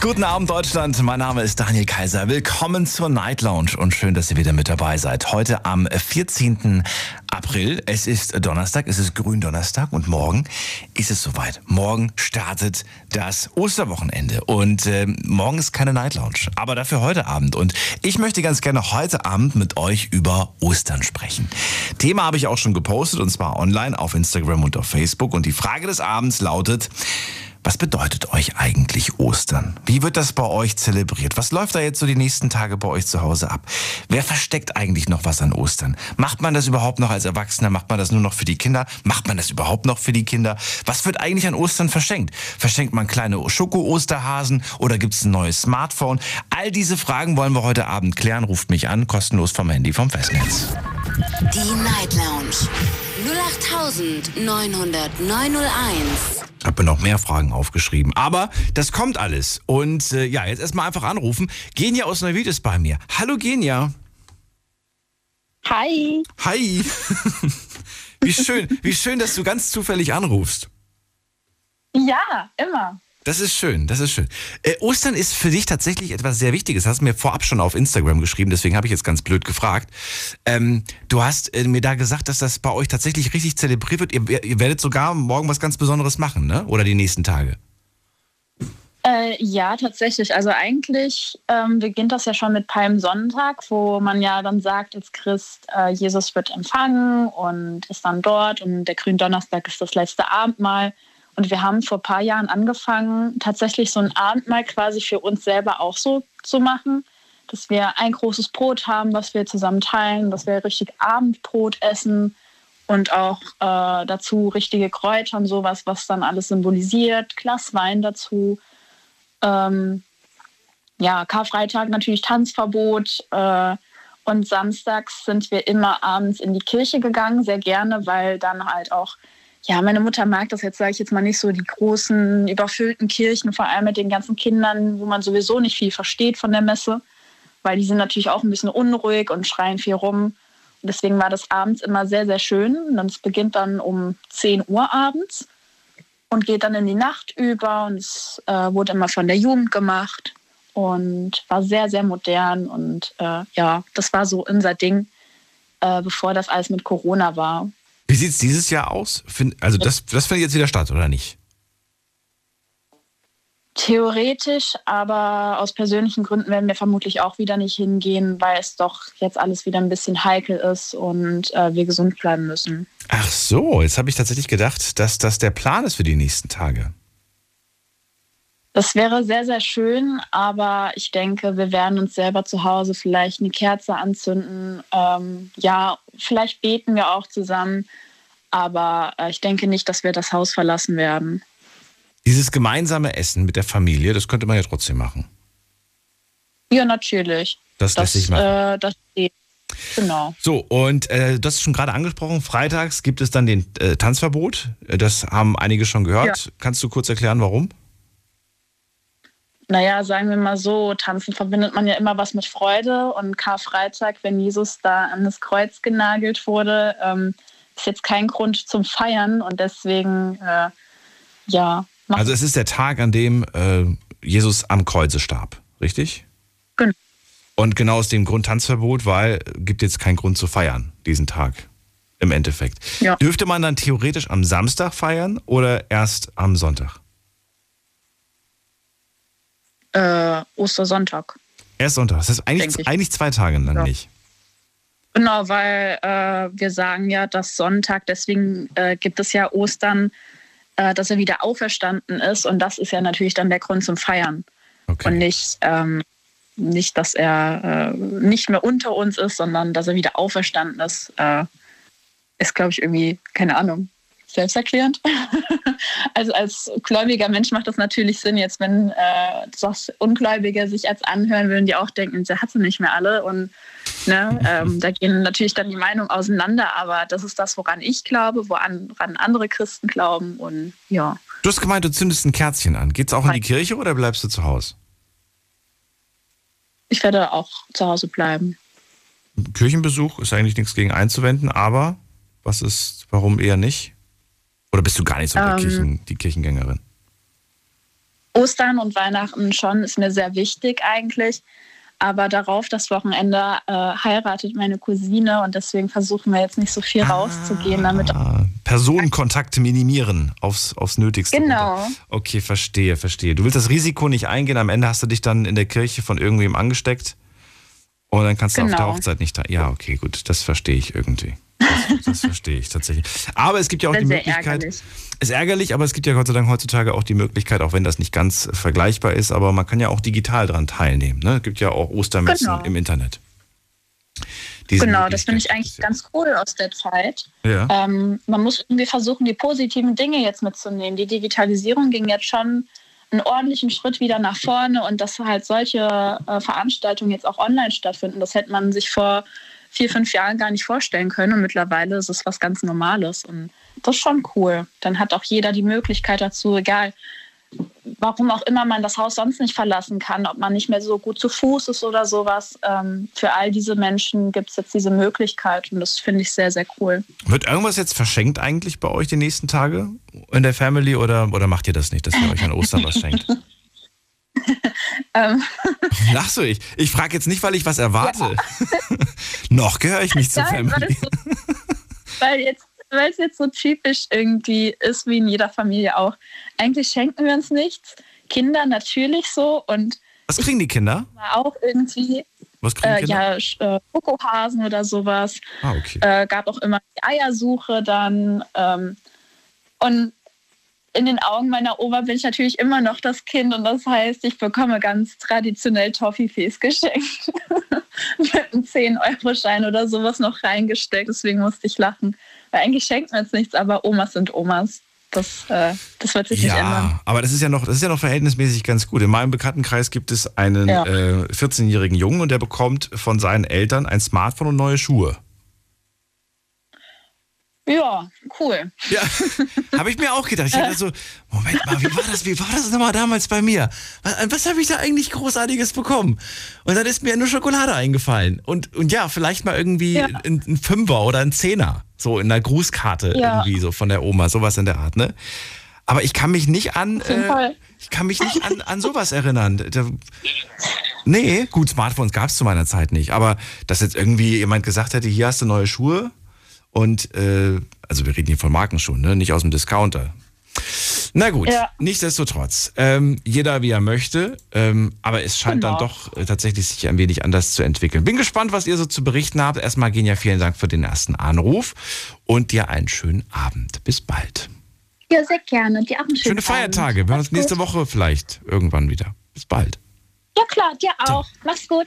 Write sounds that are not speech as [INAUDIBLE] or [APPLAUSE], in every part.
Guten Abend Deutschland, mein Name ist Daniel Kaiser. Willkommen zur Night Lounge und schön, dass ihr wieder mit dabei seid. Heute am 14. April, es ist Donnerstag, es ist Gründonnerstag und morgen ist es soweit. Morgen startet das Osterwochenende und äh, morgen ist keine Night Lounge, aber dafür heute Abend. Und ich möchte ganz gerne heute Abend mit euch über Ostern sprechen. Thema habe ich auch schon gepostet und zwar online auf Instagram und auf Facebook und die Frage des Abends lautet, was bedeutet euch eigentlich Ostern? Wie wird das bei euch zelebriert? Was läuft da jetzt so die nächsten Tage bei euch zu Hause ab? Wer versteckt eigentlich noch was an Ostern? Macht man das überhaupt noch als Erwachsener? Macht man das nur noch für die Kinder? Macht man das überhaupt noch für die Kinder? Was wird eigentlich an Ostern verschenkt? Verschenkt man kleine Schoko-Osterhasen oder gibt es ein neues Smartphone? All diese Fragen wollen wir heute Abend klären. Ruft mich an, kostenlos vom Handy vom Festnetz. Die Night Lounge. 0890901. habe mir noch mehr Fragen aufgeschrieben. Aber das kommt alles. Und äh, ja, jetzt erstmal einfach anrufen. Genia aus Neuwied ist bei mir. Hallo Genia. Hi. Hi. [LAUGHS] wie schön, wie schön, dass du ganz zufällig anrufst. Ja, immer. Das ist schön, das ist schön. Äh, Ostern ist für dich tatsächlich etwas sehr Wichtiges. Hast du mir vorab schon auf Instagram geschrieben, deswegen habe ich jetzt ganz blöd gefragt. Ähm, du hast äh, mir da gesagt, dass das bei euch tatsächlich richtig zelebriert wird. Ihr, ihr werdet sogar morgen was ganz Besonderes machen, ne? Oder die nächsten Tage. Äh, ja, tatsächlich. Also eigentlich ähm, beginnt das ja schon mit Palmsonntag, wo man ja dann sagt, als Christ, äh, Jesus wird empfangen und ist dann dort und der Gründonnerstag ist das letzte Abendmahl. Und wir haben vor ein paar Jahren angefangen, tatsächlich so ein Abendmahl quasi für uns selber auch so zu machen, dass wir ein großes Brot haben, was wir zusammen teilen, dass wir richtig Abendbrot essen und auch äh, dazu richtige Kräuter und sowas, was dann alles symbolisiert, Glas Wein dazu. Ähm, ja, Karfreitag natürlich Tanzverbot. Äh, und samstags sind wir immer abends in die Kirche gegangen, sehr gerne, weil dann halt auch ja, meine Mutter mag das jetzt, sage ich jetzt mal, nicht so die großen, überfüllten Kirchen, vor allem mit den ganzen Kindern, wo man sowieso nicht viel versteht von der Messe, weil die sind natürlich auch ein bisschen unruhig und schreien viel rum. Und deswegen war das abends immer sehr, sehr schön. Und es beginnt dann um 10 Uhr abends und geht dann in die Nacht über. Und es äh, wurde immer von der Jugend gemacht und war sehr, sehr modern. Und äh, ja, das war so unser Ding, äh, bevor das alles mit Corona war. Wie sieht es dieses Jahr aus? Also das, das findet jetzt wieder statt, oder nicht? Theoretisch, aber aus persönlichen Gründen werden wir vermutlich auch wieder nicht hingehen, weil es doch jetzt alles wieder ein bisschen heikel ist und äh, wir gesund bleiben müssen. Ach so, jetzt habe ich tatsächlich gedacht, dass das der Plan ist für die nächsten Tage. Das wäre sehr, sehr schön, aber ich denke, wir werden uns selber zu Hause vielleicht eine Kerze anzünden. Ähm, ja, vielleicht beten wir auch zusammen, aber äh, ich denke nicht, dass wir das Haus verlassen werden. Dieses gemeinsame Essen mit der Familie, das könnte man ja trotzdem machen. Ja, natürlich. Das, das lässt sich machen. Äh, das geht. Genau. So, und äh, du hast es schon gerade angesprochen, freitags gibt es dann den äh, Tanzverbot. Das haben einige schon gehört. Ja. Kannst du kurz erklären, warum? Naja, sagen wir mal so, tanzen verbindet man ja immer was mit Freude und Karfreitag, wenn Jesus da an das Kreuz genagelt wurde, ähm, ist jetzt kein Grund zum Feiern und deswegen, äh, ja. Also es ist der Tag, an dem äh, Jesus am Kreuze starb, richtig? Genau. Und genau aus dem Grund Tanzverbot, weil gibt jetzt keinen Grund zu feiern, diesen Tag im Endeffekt. Ja. Dürfte man dann theoretisch am Samstag feiern oder erst am Sonntag? Äh, Ostersonntag. Erst Sonntag. Das heißt eigentlich, eigentlich zwei Tage lang ja. nicht. Genau, weil äh, wir sagen ja, dass Sonntag, deswegen äh, gibt es ja Ostern, äh, dass er wieder auferstanden ist. Und das ist ja natürlich dann der Grund zum Feiern. Okay. Und nicht, ähm, nicht, dass er äh, nicht mehr unter uns ist, sondern dass er wieder auferstanden ist. Äh, ist, glaube ich, irgendwie, keine Ahnung, selbsterklärend. [LAUGHS] also als gläubiger Mensch macht das natürlich Sinn, jetzt wenn äh, das Ungläubige sich als anhören würden, die auch denken, sie hat sie nicht mehr alle und ne, ähm, da gehen natürlich dann die Meinungen auseinander, aber das ist das, woran ich glaube, woran andere Christen glauben und ja. Du hast gemeint, du zündest ein Kerzchen an. Geht's auch in die Kirche oder bleibst du zu Hause? ich werde auch zu Hause bleiben. Kirchenbesuch ist eigentlich nichts gegen einzuwenden, aber was ist, warum eher nicht? Oder bist du gar nicht so ähm, Kirchen, die Kirchengängerin? Ostern und Weihnachten schon ist mir sehr wichtig eigentlich. Aber darauf, das Wochenende, äh, heiratet meine Cousine und deswegen versuchen wir jetzt nicht so viel ah, rauszugehen. Damit Personenkontakte minimieren aufs, aufs Nötigste. Genau. Runter. Okay, verstehe, verstehe. Du willst das Risiko nicht eingehen. Am Ende hast du dich dann in der Kirche von irgendwem angesteckt und dann kannst du genau. auf der genau. Hochzeit nicht da. Ja, okay, gut, das verstehe ich irgendwie. Das, das verstehe ich tatsächlich. Aber es gibt ja auch die Möglichkeit. Ärgerlich. Ist ärgerlich, aber es gibt ja Gott sei Dank heutzutage auch die Möglichkeit, auch wenn das nicht ganz vergleichbar ist, aber man kann ja auch digital daran teilnehmen. Ne? Es gibt ja auch Ostermessen genau. im Internet. Diese genau, das finde ich eigentlich ganz cool aus der Zeit. Ja. Ähm, man muss irgendwie versuchen, die positiven Dinge jetzt mitzunehmen. Die Digitalisierung ging jetzt schon einen ordentlichen Schritt wieder nach vorne und dass halt solche äh, Veranstaltungen jetzt auch online stattfinden, das hätte man sich vor vier, fünf Jahren gar nicht vorstellen können. Und mittlerweile ist es was ganz Normales. Und das ist schon cool. Dann hat auch jeder die Möglichkeit dazu, egal warum auch immer man das Haus sonst nicht verlassen kann, ob man nicht mehr so gut zu Fuß ist oder sowas. Ähm, für all diese Menschen gibt es jetzt diese Möglichkeit und das finde ich sehr, sehr cool. Wird irgendwas jetzt verschenkt eigentlich bei euch die nächsten Tage in der Family oder, oder macht ihr das nicht, dass ihr euch an Ostern was schenkt? [LAUGHS] [LAUGHS] ähm. Lachst du? Ich, ich frage jetzt nicht, weil ich was erwarte. Ja. [LAUGHS] Noch gehöre ich nicht zur Nein, Family. Weil, jetzt, weil es jetzt so typisch irgendwie ist, wie in jeder Familie auch. Eigentlich schenken wir uns nichts. Kinder natürlich so und. Was kriegen die Kinder? Auch irgendwie. Was kriegen äh, Kinder? Ja, äh, Schokohasen oder sowas. Ah, okay. Äh, gab auch immer die Eiersuche dann. Ähm, und in den Augen meiner Oma bin ich natürlich immer noch das Kind und das heißt, ich bekomme ganz traditionell Toffifees geschenkt. [LAUGHS] Mit einem 10-Euro-Schein oder sowas noch reingesteckt. Deswegen musste ich lachen. Weil eigentlich schenkt man jetzt nichts, aber Omas sind Omas. Das, äh, das wird sich ja, nicht ändern. aber das ist ja noch, das ist ja noch verhältnismäßig ganz gut. In meinem Bekanntenkreis gibt es einen ja. äh, 14-jährigen Jungen und der bekommt von seinen Eltern ein Smartphone und neue Schuhe. Ja, cool. Ja, [LAUGHS] habe ich mir auch gedacht. Ich dachte so, Moment mal, wie war das, wie war das nochmal damals bei mir? Was, was habe ich da eigentlich Großartiges bekommen? Und dann ist mir nur Schokolade eingefallen. Und, und ja, vielleicht mal irgendwie ja. ein, ein, Fünfer oder ein Zehner. So in der Grußkarte ja. irgendwie so von der Oma, sowas in der Art, ne? Aber ich kann mich nicht an, äh, ich kann mich nicht an, an sowas erinnern. Da, nee, gut, Smartphones gab es zu meiner Zeit nicht. Aber dass jetzt irgendwie jemand gesagt hätte, hier hast du neue Schuhe, und äh, also wir reden hier von Markenschuhen, ne? nicht aus dem Discounter. Na gut, ja. nichtsdestotrotz. Ähm, jeder wie er möchte, ähm, aber es scheint genau. dann doch äh, tatsächlich sich ein wenig anders zu entwickeln. Bin gespannt, was ihr so zu berichten habt. Erstmal Genia, vielen Dank für den ersten Anruf und dir einen schönen Abend. Bis bald. Ja, sehr gerne. Dir auch einen schönen Schöne Feiertage. Abend. Wir hören uns nächste gut. Woche vielleicht irgendwann wieder. Bis bald. Ja klar, dir auch. So. Mach's gut.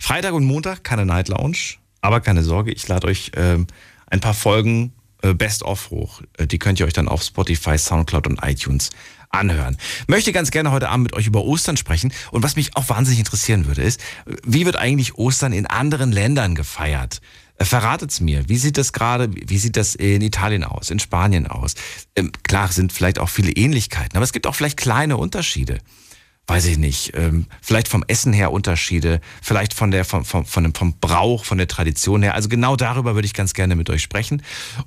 Freitag und Montag keine Night Lounge. Aber keine Sorge, ich lade euch ähm, ein paar Folgen äh, Best of hoch. Äh, die könnt ihr euch dann auf Spotify, Soundcloud und iTunes anhören. Möchte ganz gerne heute Abend mit euch über Ostern sprechen. Und was mich auch wahnsinnig interessieren würde, ist, wie wird eigentlich Ostern in anderen Ländern gefeiert? Äh, verratet's mir. Wie sieht das gerade, wie sieht das in Italien aus, in Spanien aus? Ähm, klar sind vielleicht auch viele Ähnlichkeiten, aber es gibt auch vielleicht kleine Unterschiede weiß ich nicht, ähm, vielleicht vom Essen her Unterschiede, vielleicht von der, vom, vom, von dem, vom Brauch, von der Tradition her. Also genau darüber würde ich ganz gerne mit euch sprechen.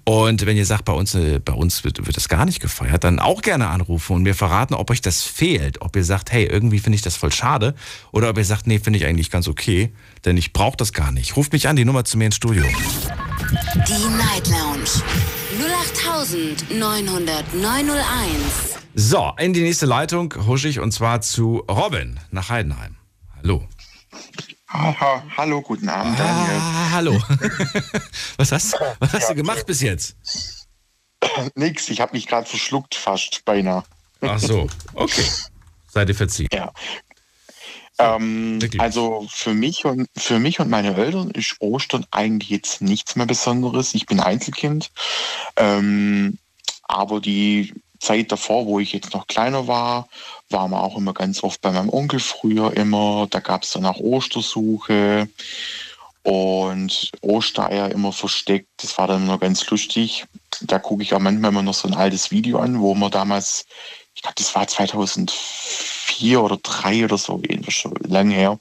Und wenn ihr sagt, bei uns, äh, bei uns wird, wird das gar nicht gefeiert, dann auch gerne anrufen und mir verraten, ob euch das fehlt. Ob ihr sagt, hey, irgendwie finde ich das voll schade. Oder ob ihr sagt, nee, finde ich eigentlich ganz okay, denn ich brauche das gar nicht. Ruft mich an, die Nummer zu mir ins Studio. Die Night Lounge 0890901 so, in die nächste Leitung husche ich und zwar zu Robin nach Heidenheim. Hallo. Aha, hallo, guten Abend, Daniel. Ah, hallo. [LAUGHS] was hast, was hast ja, du gemacht bis jetzt? [CLEARS THROAT] Nix, ich habe mich gerade verschluckt, fast beinahe. Ach so, [LAUGHS] okay. Seid ihr verziehen. Ja. Ähm, also für mich und für mich und meine Eltern ist Ostern eigentlich jetzt nichts mehr Besonderes. Ich bin Einzelkind, ähm, aber die Zeit davor, wo ich jetzt noch kleiner war, waren wir auch immer ganz oft bei meinem Onkel früher immer. Da gab es dann auch Ostersuche und Ostereier immer versteckt. Das war dann immer ganz lustig. Da gucke ich auch manchmal immer noch so ein altes Video an, wo man damals, ich glaube, das war 2004 oder 2003 oder so, schon lange her.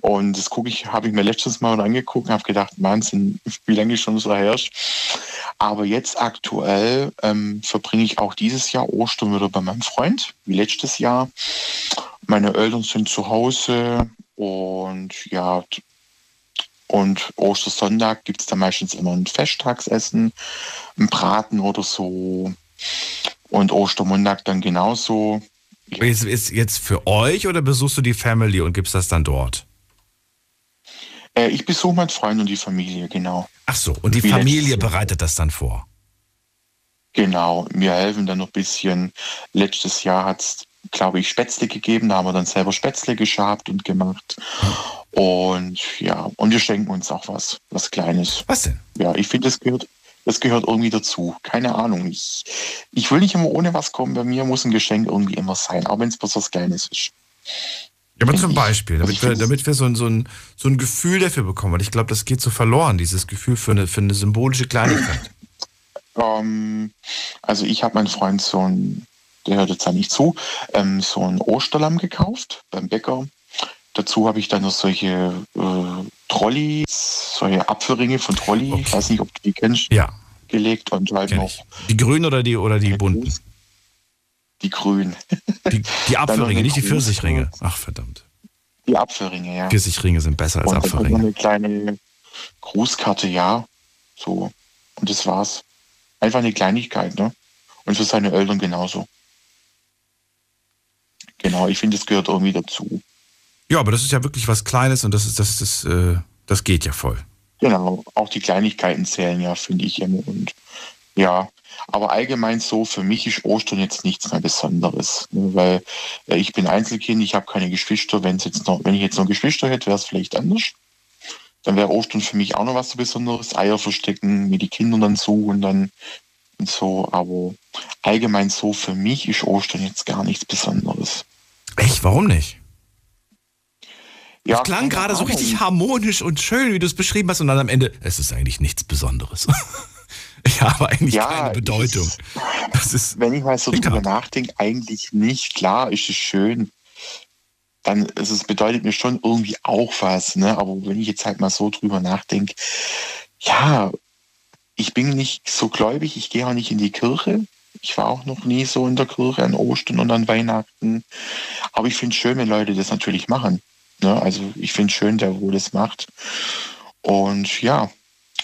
Und das gucke ich, habe ich mir letztes Mal angeguckt und habe gedacht, Wahnsinn, wie lange schon so herrscht. Aber jetzt aktuell ähm, verbringe ich auch dieses Jahr Ostern wieder bei meinem Freund, wie letztes Jahr. Meine Eltern sind zu Hause und ja, und Ostersonntag gibt es da meistens immer ein Festtagsessen, ein Braten oder so. Und Ostermontag dann genauso. Ist, ist jetzt für euch oder besuchst du die Family und gibst das dann dort? Äh, ich besuche meinen Freund und die Familie, genau. Ach so, und die Wie Familie bereitet das dann vor? Genau, wir helfen dann noch ein bisschen. Letztes Jahr hat es, glaube ich, Spätzle gegeben. Da haben wir dann selber Spätzle geschabt und gemacht. Und ja, und wir schenken uns auch was, was Kleines. Was denn? Ja, ich finde, das gehört, das gehört irgendwie dazu. Keine Ahnung. Ich, ich will nicht immer ohne was kommen. Bei mir muss ein Geschenk irgendwie immer sein, auch wenn es bloß was Kleines ist. Ja, aber zum Beispiel, damit wir, damit wir so, ein, so, ein, so ein Gefühl dafür bekommen, weil ich glaube, das geht so verloren, dieses Gefühl für eine, für eine symbolische Kleinigkeit. [CLEARS THROAT] Ähm, also ich habe meinen Freund so ein, der hört jetzt ja nicht zu, ähm, so ein Osterlamm gekauft beim Bäcker. Dazu habe ich dann noch solche äh, Trolleys, solche Apfelringe von Trolli, okay. ich weiß nicht, ob du die kennst, ja. gelegt und halt Kenn noch. Die grünen oder die, oder die bunten? Die grünen. Die, die [LAUGHS] Apfelringe, nicht die Pfirsichringe. Ach, verdammt. Die Apfelringe, ja. Pfirsichringe sind besser als und Apfelringe. Eine kleine Grußkarte, ja. So. Und das war's. Einfach eine Kleinigkeit, ne? Und für seine Eltern genauso. Genau, ich finde, das gehört irgendwie dazu. Ja, aber das ist ja wirklich was Kleines und das ist, das, das, äh, das geht ja voll. Genau, auch die Kleinigkeiten zählen ja, finde ich immer. Und ja, aber allgemein so, für mich ist Ostern jetzt nichts mehr Besonderes. Ne? Weil äh, ich bin Einzelkind, ich habe keine Geschwister. Wenn's jetzt noch, wenn ich jetzt noch Geschwister hätte, wäre es vielleicht anders. Dann wäre Ostern für mich auch noch was so Besonderes. Eier verstecken, mir die Kinder dann suchen dann und so. Aber allgemein so, für mich ist Ostern jetzt gar nichts Besonderes. Echt? Warum nicht? Ja, das klang gerade so richtig harmonisch und schön, wie du es beschrieben hast, und dann am Ende, es ist eigentlich nichts Besonderes. [LAUGHS] ich habe eigentlich ja, keine Bedeutung. Ist, das ist wenn ich mal so drüber nachdenke, eigentlich nicht. Klar ist es schön. Dann ist es bedeutet mir schon irgendwie auch was, ne? Aber wenn ich jetzt halt mal so drüber nachdenke, ja, ich bin nicht so gläubig, ich gehe auch nicht in die Kirche. Ich war auch noch nie so in der Kirche an Ostern und an Weihnachten. Aber ich finde es schön, wenn Leute das natürlich machen. Ne? Also ich finde schön, der wo das macht. Und ja,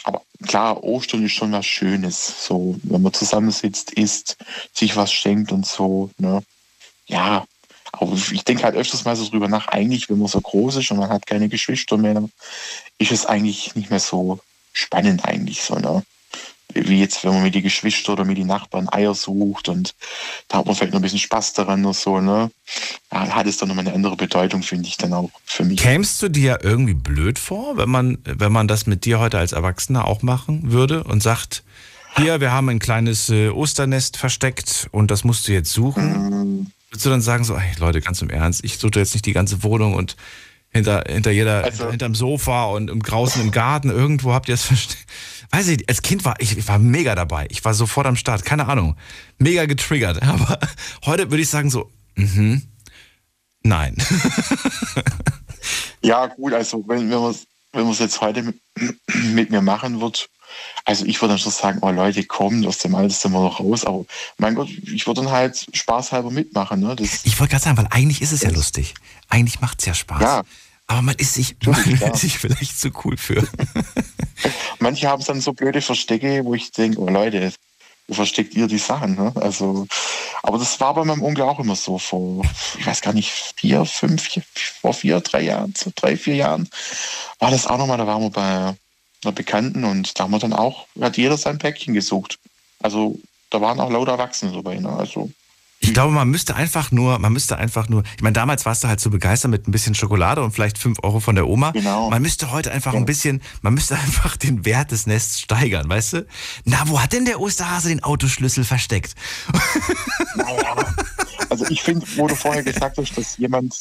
aber klar, Ostern ist schon was Schönes. So, wenn man zusammensitzt, isst, sich was schenkt und so. Ne? Ja, aber ich denke halt öfters mal so drüber nach, eigentlich, wenn man so groß ist und man hat keine Geschwister mehr, ist es eigentlich nicht mehr so spannend eigentlich so. Ne? Wie jetzt, wenn man mit die Geschwister oder mit die Nachbarn Eier sucht und da hat man vielleicht noch ein bisschen Spaß daran oder so, ne? Ja, hat es dann nochmal eine andere Bedeutung, finde ich dann auch für mich. Kämst du dir irgendwie blöd vor, wenn man, wenn man das mit dir heute als Erwachsener auch machen würde und sagt, hier, wir haben ein kleines äh, Osternest versteckt und das musst du jetzt suchen? Mhm. Würdest du dann sagen, so, ey, Leute, ganz im Ernst, ich suche jetzt nicht die ganze Wohnung und hinter, hinter jeder, also, hinterm Sofa und im draußen im Garten, irgendwo habt ihr es versteckt weiß ich, als Kind war ich, ich war mega dabei. Ich war sofort am Start, keine Ahnung. Mega getriggert. [LAUGHS] Aber heute würde ich sagen so, mhm, nein. ja, gut, also wenn, wenn man es wenn jetzt heute mit, [CLEARS THROAT] mit, mir machen wird, also ich würde dann schon sagen, oh Leute, kommen aus dem Alter sind wir noch raus, aber mein Gott, ich würde dann halt spaßhalber mitmachen. Ne? Das, ich wollte gerade sagen, weil eigentlich ist es ja lustig. Eigentlich macht es ja Spaß. Ja. Aber man ist sich, man ist sich vielleicht zu cool für. [LAUGHS] Manche haben dann so blöde Verstecke, wo ich denke, oh Leute, wo versteckt ihr die Sachen? Ne? Also, aber das war bei meinem Onkel auch immer so vor, ich weiß gar nicht, vier, fünf, vor vier, drei Jahren, so drei, vier Jahren, war das auch nochmal, da waren wir bei einer Bekannten und da haben wir dann auch, hat jeder sein Päckchen gesucht. Also da waren auch lauter Erwachsene dabei. Ne? Also ich glaube, man müsste einfach nur, man müsste einfach nur, ich meine, damals warst du halt so begeistert mit ein bisschen Schokolade und vielleicht fünf Euro von der Oma. Genau. Man müsste heute einfach ja. ein bisschen, man müsste [LAUGHS] einfach den Wert des Nests steigern, weißt du? Na, wo hat denn der Osterhase den Autoschlüssel versteckt? Naja, also ich finde, wo du vorher gesagt hast, dass jemand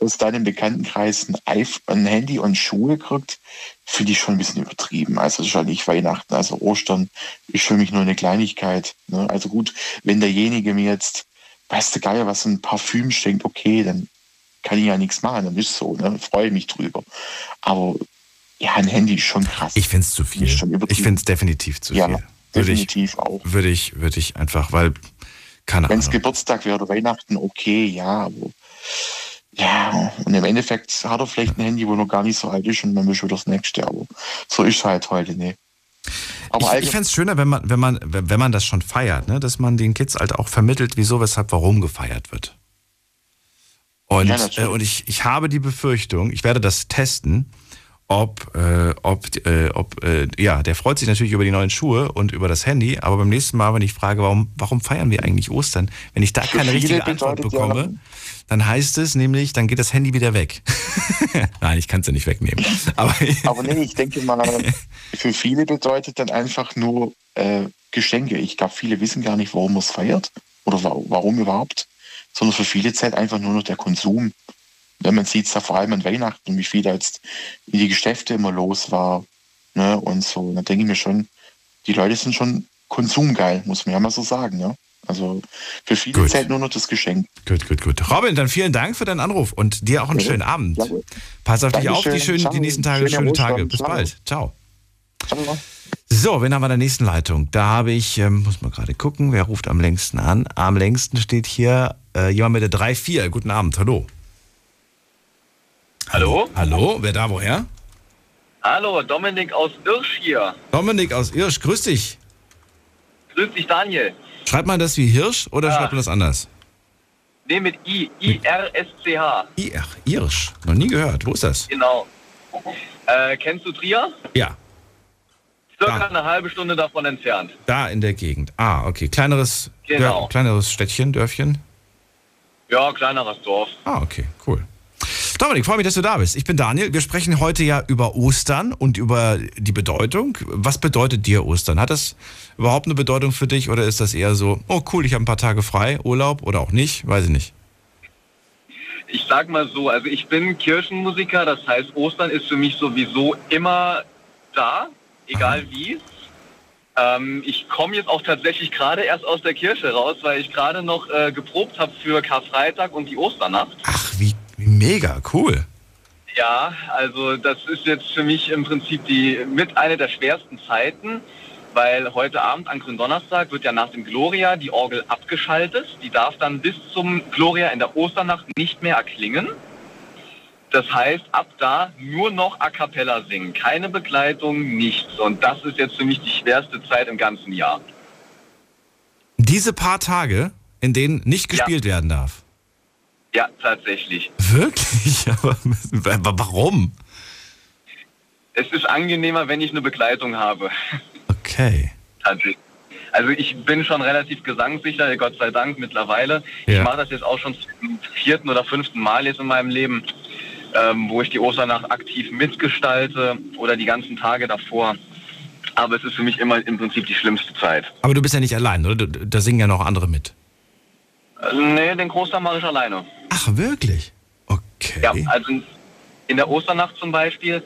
aus deinem Bekanntenkreis ein, ein Handy und Schuhe kriegt, finde ich schon ein bisschen übertrieben. Also schon nicht Weihnachten, also Ostern ist für mich nur eine Kleinigkeit. Ne? Also gut, wenn derjenige mir jetzt weißt du, Geier, was ein Parfüm schenkt, okay, dann kann ich ja nichts machen, dann ist so, ne? freue ich mich drüber. Aber ja, ein Handy ist schon krass. Ich finde es zu viel. Ich finde es definitiv zu ja, viel. Würde definitiv ich, auch. Würde ich, würde ich einfach, weil, keine Wenn es Geburtstag wäre oder Weihnachten, okay, ja, aber ja, und im Endeffekt hat er vielleicht ein Handy, wo noch gar nicht so alt ist und dann ist wieder das nächste, aber so ist es halt heute, ne. Aber ich, ich fände es schöner, wenn man, wenn, man, wenn man das schon feiert, ne? dass man den Kids halt auch vermittelt, wieso, weshalb, warum gefeiert wird. Und, ja, äh, und ich, ich habe die Befürchtung, ich werde das testen, ob, äh, ob, äh, ob äh, ja, der freut sich natürlich über die neuen Schuhe und über das Handy, aber beim nächsten Mal, wenn ich frage, warum, warum feiern wir eigentlich Ostern, wenn ich da keine richtige Antwort bekomme, ja. dann heißt es nämlich, dann geht das Handy wieder weg. [LAUGHS] Nein, ich kann es ja nicht wegnehmen. Aber, [LAUGHS] aber nee, ich denke mal, für viele bedeutet dann einfach nur äh, Geschenke. Ich glaube, viele wissen gar nicht, warum man es feiert oder warum überhaupt, sondern für viele zählt einfach nur noch der Konsum. Ja, man sieht es ja vor allem an Weihnachten, wie viel da jetzt in die Geschäfte immer los war. Ne, und so. Da denke ich mir schon, die Leute sind schon konsumgeil, muss man ja mal so sagen. Ne? Also für viele gut. zählt nur noch das Geschenk. Gut, gut, gut. Robin, dann vielen Dank für deinen Anruf und dir auch einen ja. schönen Abend. Ja, Pass auf Dankeschön. dich auf, die, schönen, die nächsten Tage, schöne, schöne Tage. Bis Ciao. bald. Ciao. Ciao. So, wen haben wir in der nächsten Leitung? Da habe ich, ähm, muss man gerade gucken, wer ruft am längsten an? Am längsten steht hier äh, jemand mit der 3-4. Guten Abend, hallo. Hallo? Hallo, wer da woher? Hallo, Dominik aus Irsch hier. Dominik aus Irsch, grüß dich. Grüß dich, Daniel. Schreibt man das wie Hirsch oder ja. schreibt man das anders? Nee, mit I. I-R-S-C-H. I-R, Irsch. Noch nie gehört. Wo ist das? Genau. Äh, kennst du Trier? Ja. Circa da. eine halbe Stunde davon entfernt. Da in der Gegend. Ah, okay. Kleineres, genau. kleineres Städtchen, Dörfchen? Ja, kleineres Dorf. Ah, okay, cool. Dominik, freue mich, dass du da bist. Ich bin Daniel. Wir sprechen heute ja über Ostern und über die Bedeutung. Was bedeutet dir Ostern? Hat das überhaupt eine Bedeutung für dich oder ist das eher so, oh cool, ich habe ein paar Tage frei, Urlaub oder auch nicht? Weiß ich nicht. Ich sag mal so, also ich bin Kirchenmusiker, das heißt Ostern ist für mich sowieso immer da, egal Aha. wie. Ähm, ich komme jetzt auch tatsächlich gerade erst aus der Kirche raus, weil ich gerade noch äh, geprobt habe für Karfreitag und die Osternacht. Ach, wie Mega, cool. Ja, also das ist jetzt für mich im Prinzip die mit einer der schwersten Zeiten, weil heute Abend an Gründonnerstag wird ja nach dem Gloria die Orgel abgeschaltet. Die darf dann bis zum Gloria in der Osternacht nicht mehr erklingen. Das heißt, ab da nur noch a cappella singen, keine Begleitung, nichts. Und das ist jetzt für mich die schwerste Zeit im ganzen Jahr. Diese paar Tage, in denen nicht gespielt ja. werden darf. Ja, tatsächlich. Wirklich? [LAUGHS] Aber warum? Es ist angenehmer, wenn ich eine Begleitung habe. Okay. Also ich bin schon relativ gesangssicher, Gott sei Dank mittlerweile. Ja. Ich mache das jetzt auch schon zum vierten oder fünften Mal jetzt in meinem Leben, ähm, wo ich die Osternacht aktiv mitgestalte oder die ganzen Tage davor. Aber es ist für mich immer im Prinzip die schlimmste Zeit. Aber du bist ja nicht allein, oder? Da singen ja noch andere mit. Nee, den Großteil mache ich alleine. Ach, wirklich? Okay. Ja, also in der Osternacht zum Beispiel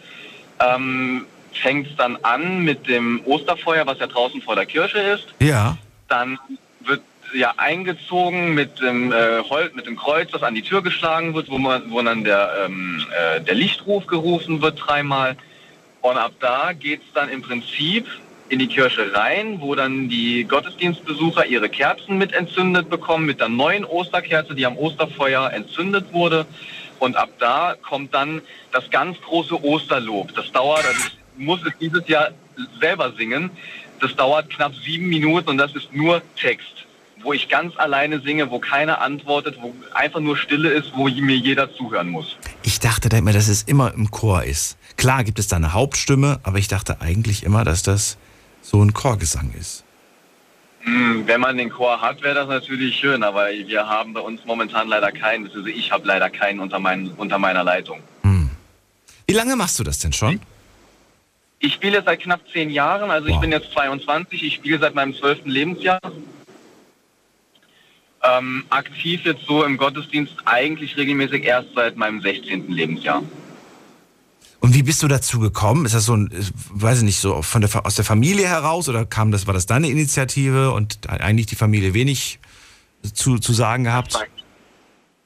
ähm, fängt es dann an mit dem Osterfeuer, was ja draußen vor der Kirche ist. Ja. Dann wird ja eingezogen mit dem äh, Holz, mit dem Kreuz, das an die Tür geschlagen wird, wo man, wo dann der, ähm, äh, der Lichtruf gerufen wird dreimal. Und ab da geht es dann im Prinzip in die Kirche rein, wo dann die Gottesdienstbesucher ihre Kerzen mit entzündet bekommen, mit der neuen Osterkerze, die am Osterfeuer entzündet wurde. Und ab da kommt dann das ganz große Osterlob. Das dauert, also ich muss es dieses Jahr selber singen. Das dauert knapp sieben Minuten und das ist nur Text, wo ich ganz alleine singe, wo keiner antwortet, wo einfach nur Stille ist, wo mir jeder zuhören muss. Ich dachte da immer, dass es immer im Chor ist. Klar gibt es da eine Hauptstimme, aber ich dachte eigentlich immer, dass das so ein Chorgesang ist. Hm, wenn man den Chor hat, wäre das natürlich schön, aber wir haben bei uns momentan leider keinen. Also ich habe leider keinen unter, mein, unter meiner Leitung. Hm. Wie lange machst du das denn schon? Ich spiele seit knapp zehn Jahren, also wow. ich bin jetzt 22, ich spiele seit meinem zwölften Lebensjahr. Ähm, aktiv jetzt so im Gottesdienst eigentlich regelmäßig erst seit meinem 16. Lebensjahr. Und wie bist du dazu gekommen? Ist das so ein, weiß ich nicht, so von der, aus der Familie heraus oder kam das, war das deine Initiative und eigentlich die Familie wenig zu, zu sagen gehabt?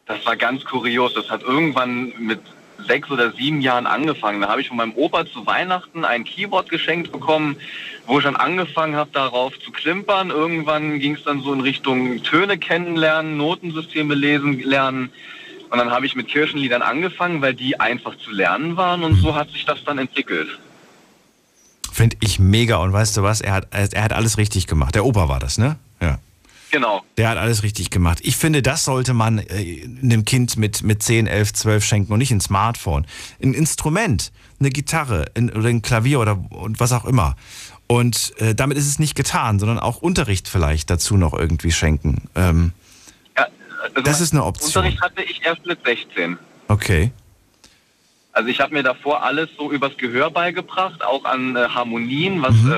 das war ganz kurios. Das hat irgendwann mit sechs oder sieben Jahren angefangen. Da habe ich von meinem Opa zu Weihnachten ein Keyboard geschenkt bekommen, wo ich dann angefangen habe, darauf zu klimpern. Irgendwann ging es dann so in Richtung Töne kennenlernen, Notensysteme lesen lernen. Und dann habe ich mit Kirchenliedern angefangen, weil die einfach zu lernen waren und so hat sich das dann entwickelt. Finde ich mega und weißt du was, er hat, er hat alles richtig gemacht. Der Opa war das, ne? Ja. Genau. Der hat alles richtig gemacht. Ich finde, das sollte man äh, einem Kind mit, mit 10, 11, 12 schenken und nicht ein Smartphone. Ein Instrument, eine Gitarre ein, oder ein Klavier oder und was auch immer. Und äh, damit ist es nicht getan, sondern auch Unterricht vielleicht dazu noch irgendwie schenken. Ähm, also das ist eine Option. Unterricht hatte ich erst mit 16. Okay. Also ich habe mir davor alles so übers Gehör beigebracht, auch an äh, Harmonien, was mhm. äh,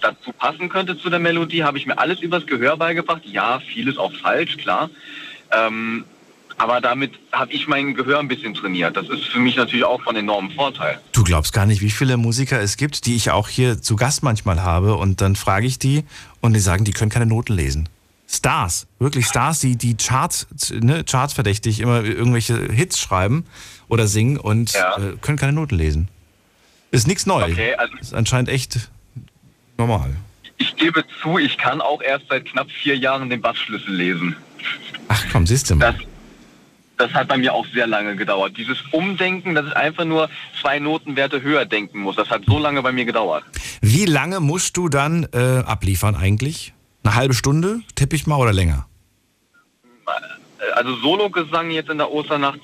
dazu passen könnte zu der Melodie, habe ich mir alles übers Gehör beigebracht. Ja, vieles auch falsch, klar. Ähm, aber damit habe ich mein Gehör ein bisschen trainiert. Das ist für mich natürlich auch von enormem Vorteil. Du glaubst gar nicht, wie viele Musiker es gibt, die ich auch hier zu Gast manchmal habe. Und dann frage ich die und die sagen, die können keine Noten lesen. Stars, wirklich Stars, die, die Charts, ne, Charts verdächtig immer irgendwelche Hits schreiben oder singen und ja. äh, können keine Noten lesen. Ist nichts Neues. Okay, also ist anscheinend echt normal. Ich gebe zu, ich kann auch erst seit knapp vier Jahren den Bassschlüssel lesen. Ach komm, siehst du mal. Das, das hat bei mir auch sehr lange gedauert. Dieses Umdenken, dass ich einfach nur zwei Notenwerte höher denken muss, das hat so lange bei mir gedauert. Wie lange musst du dann äh, abliefern eigentlich? Eine halbe Stunde, tippe ich mal, oder länger? Also Solo-Gesang jetzt in der Osternacht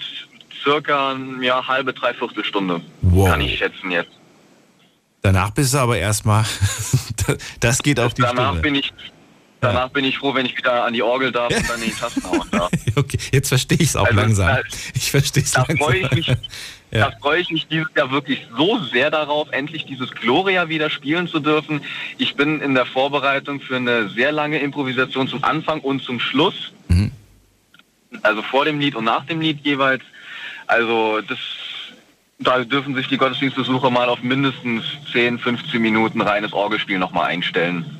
circa ja, halbe, dreiviertel Stunde. Wow. Kann ich schätzen jetzt. Danach bist du aber erstmal, [LAUGHS] das geht auf die danach Stunde. Bin ich, danach ja. bin ich froh, wenn ich wieder an die Orgel darf und dann in die Tasten hauen darf. [LAUGHS] okay, jetzt verstehe ich es auch also, langsam. Ich verstehe es langsam. Freue ich mich, ja. Da freue ich mich dieses Jahr wirklich so sehr darauf, endlich dieses Gloria wieder spielen zu dürfen. Ich bin in der Vorbereitung für eine sehr lange Improvisation zum Anfang und zum Schluss. Mhm. Also vor dem Lied und nach dem Lied jeweils. Also das, da dürfen sich die Gottesdienstbesucher mal auf mindestens 10, 15 Minuten reines Orgelspiel nochmal einstellen.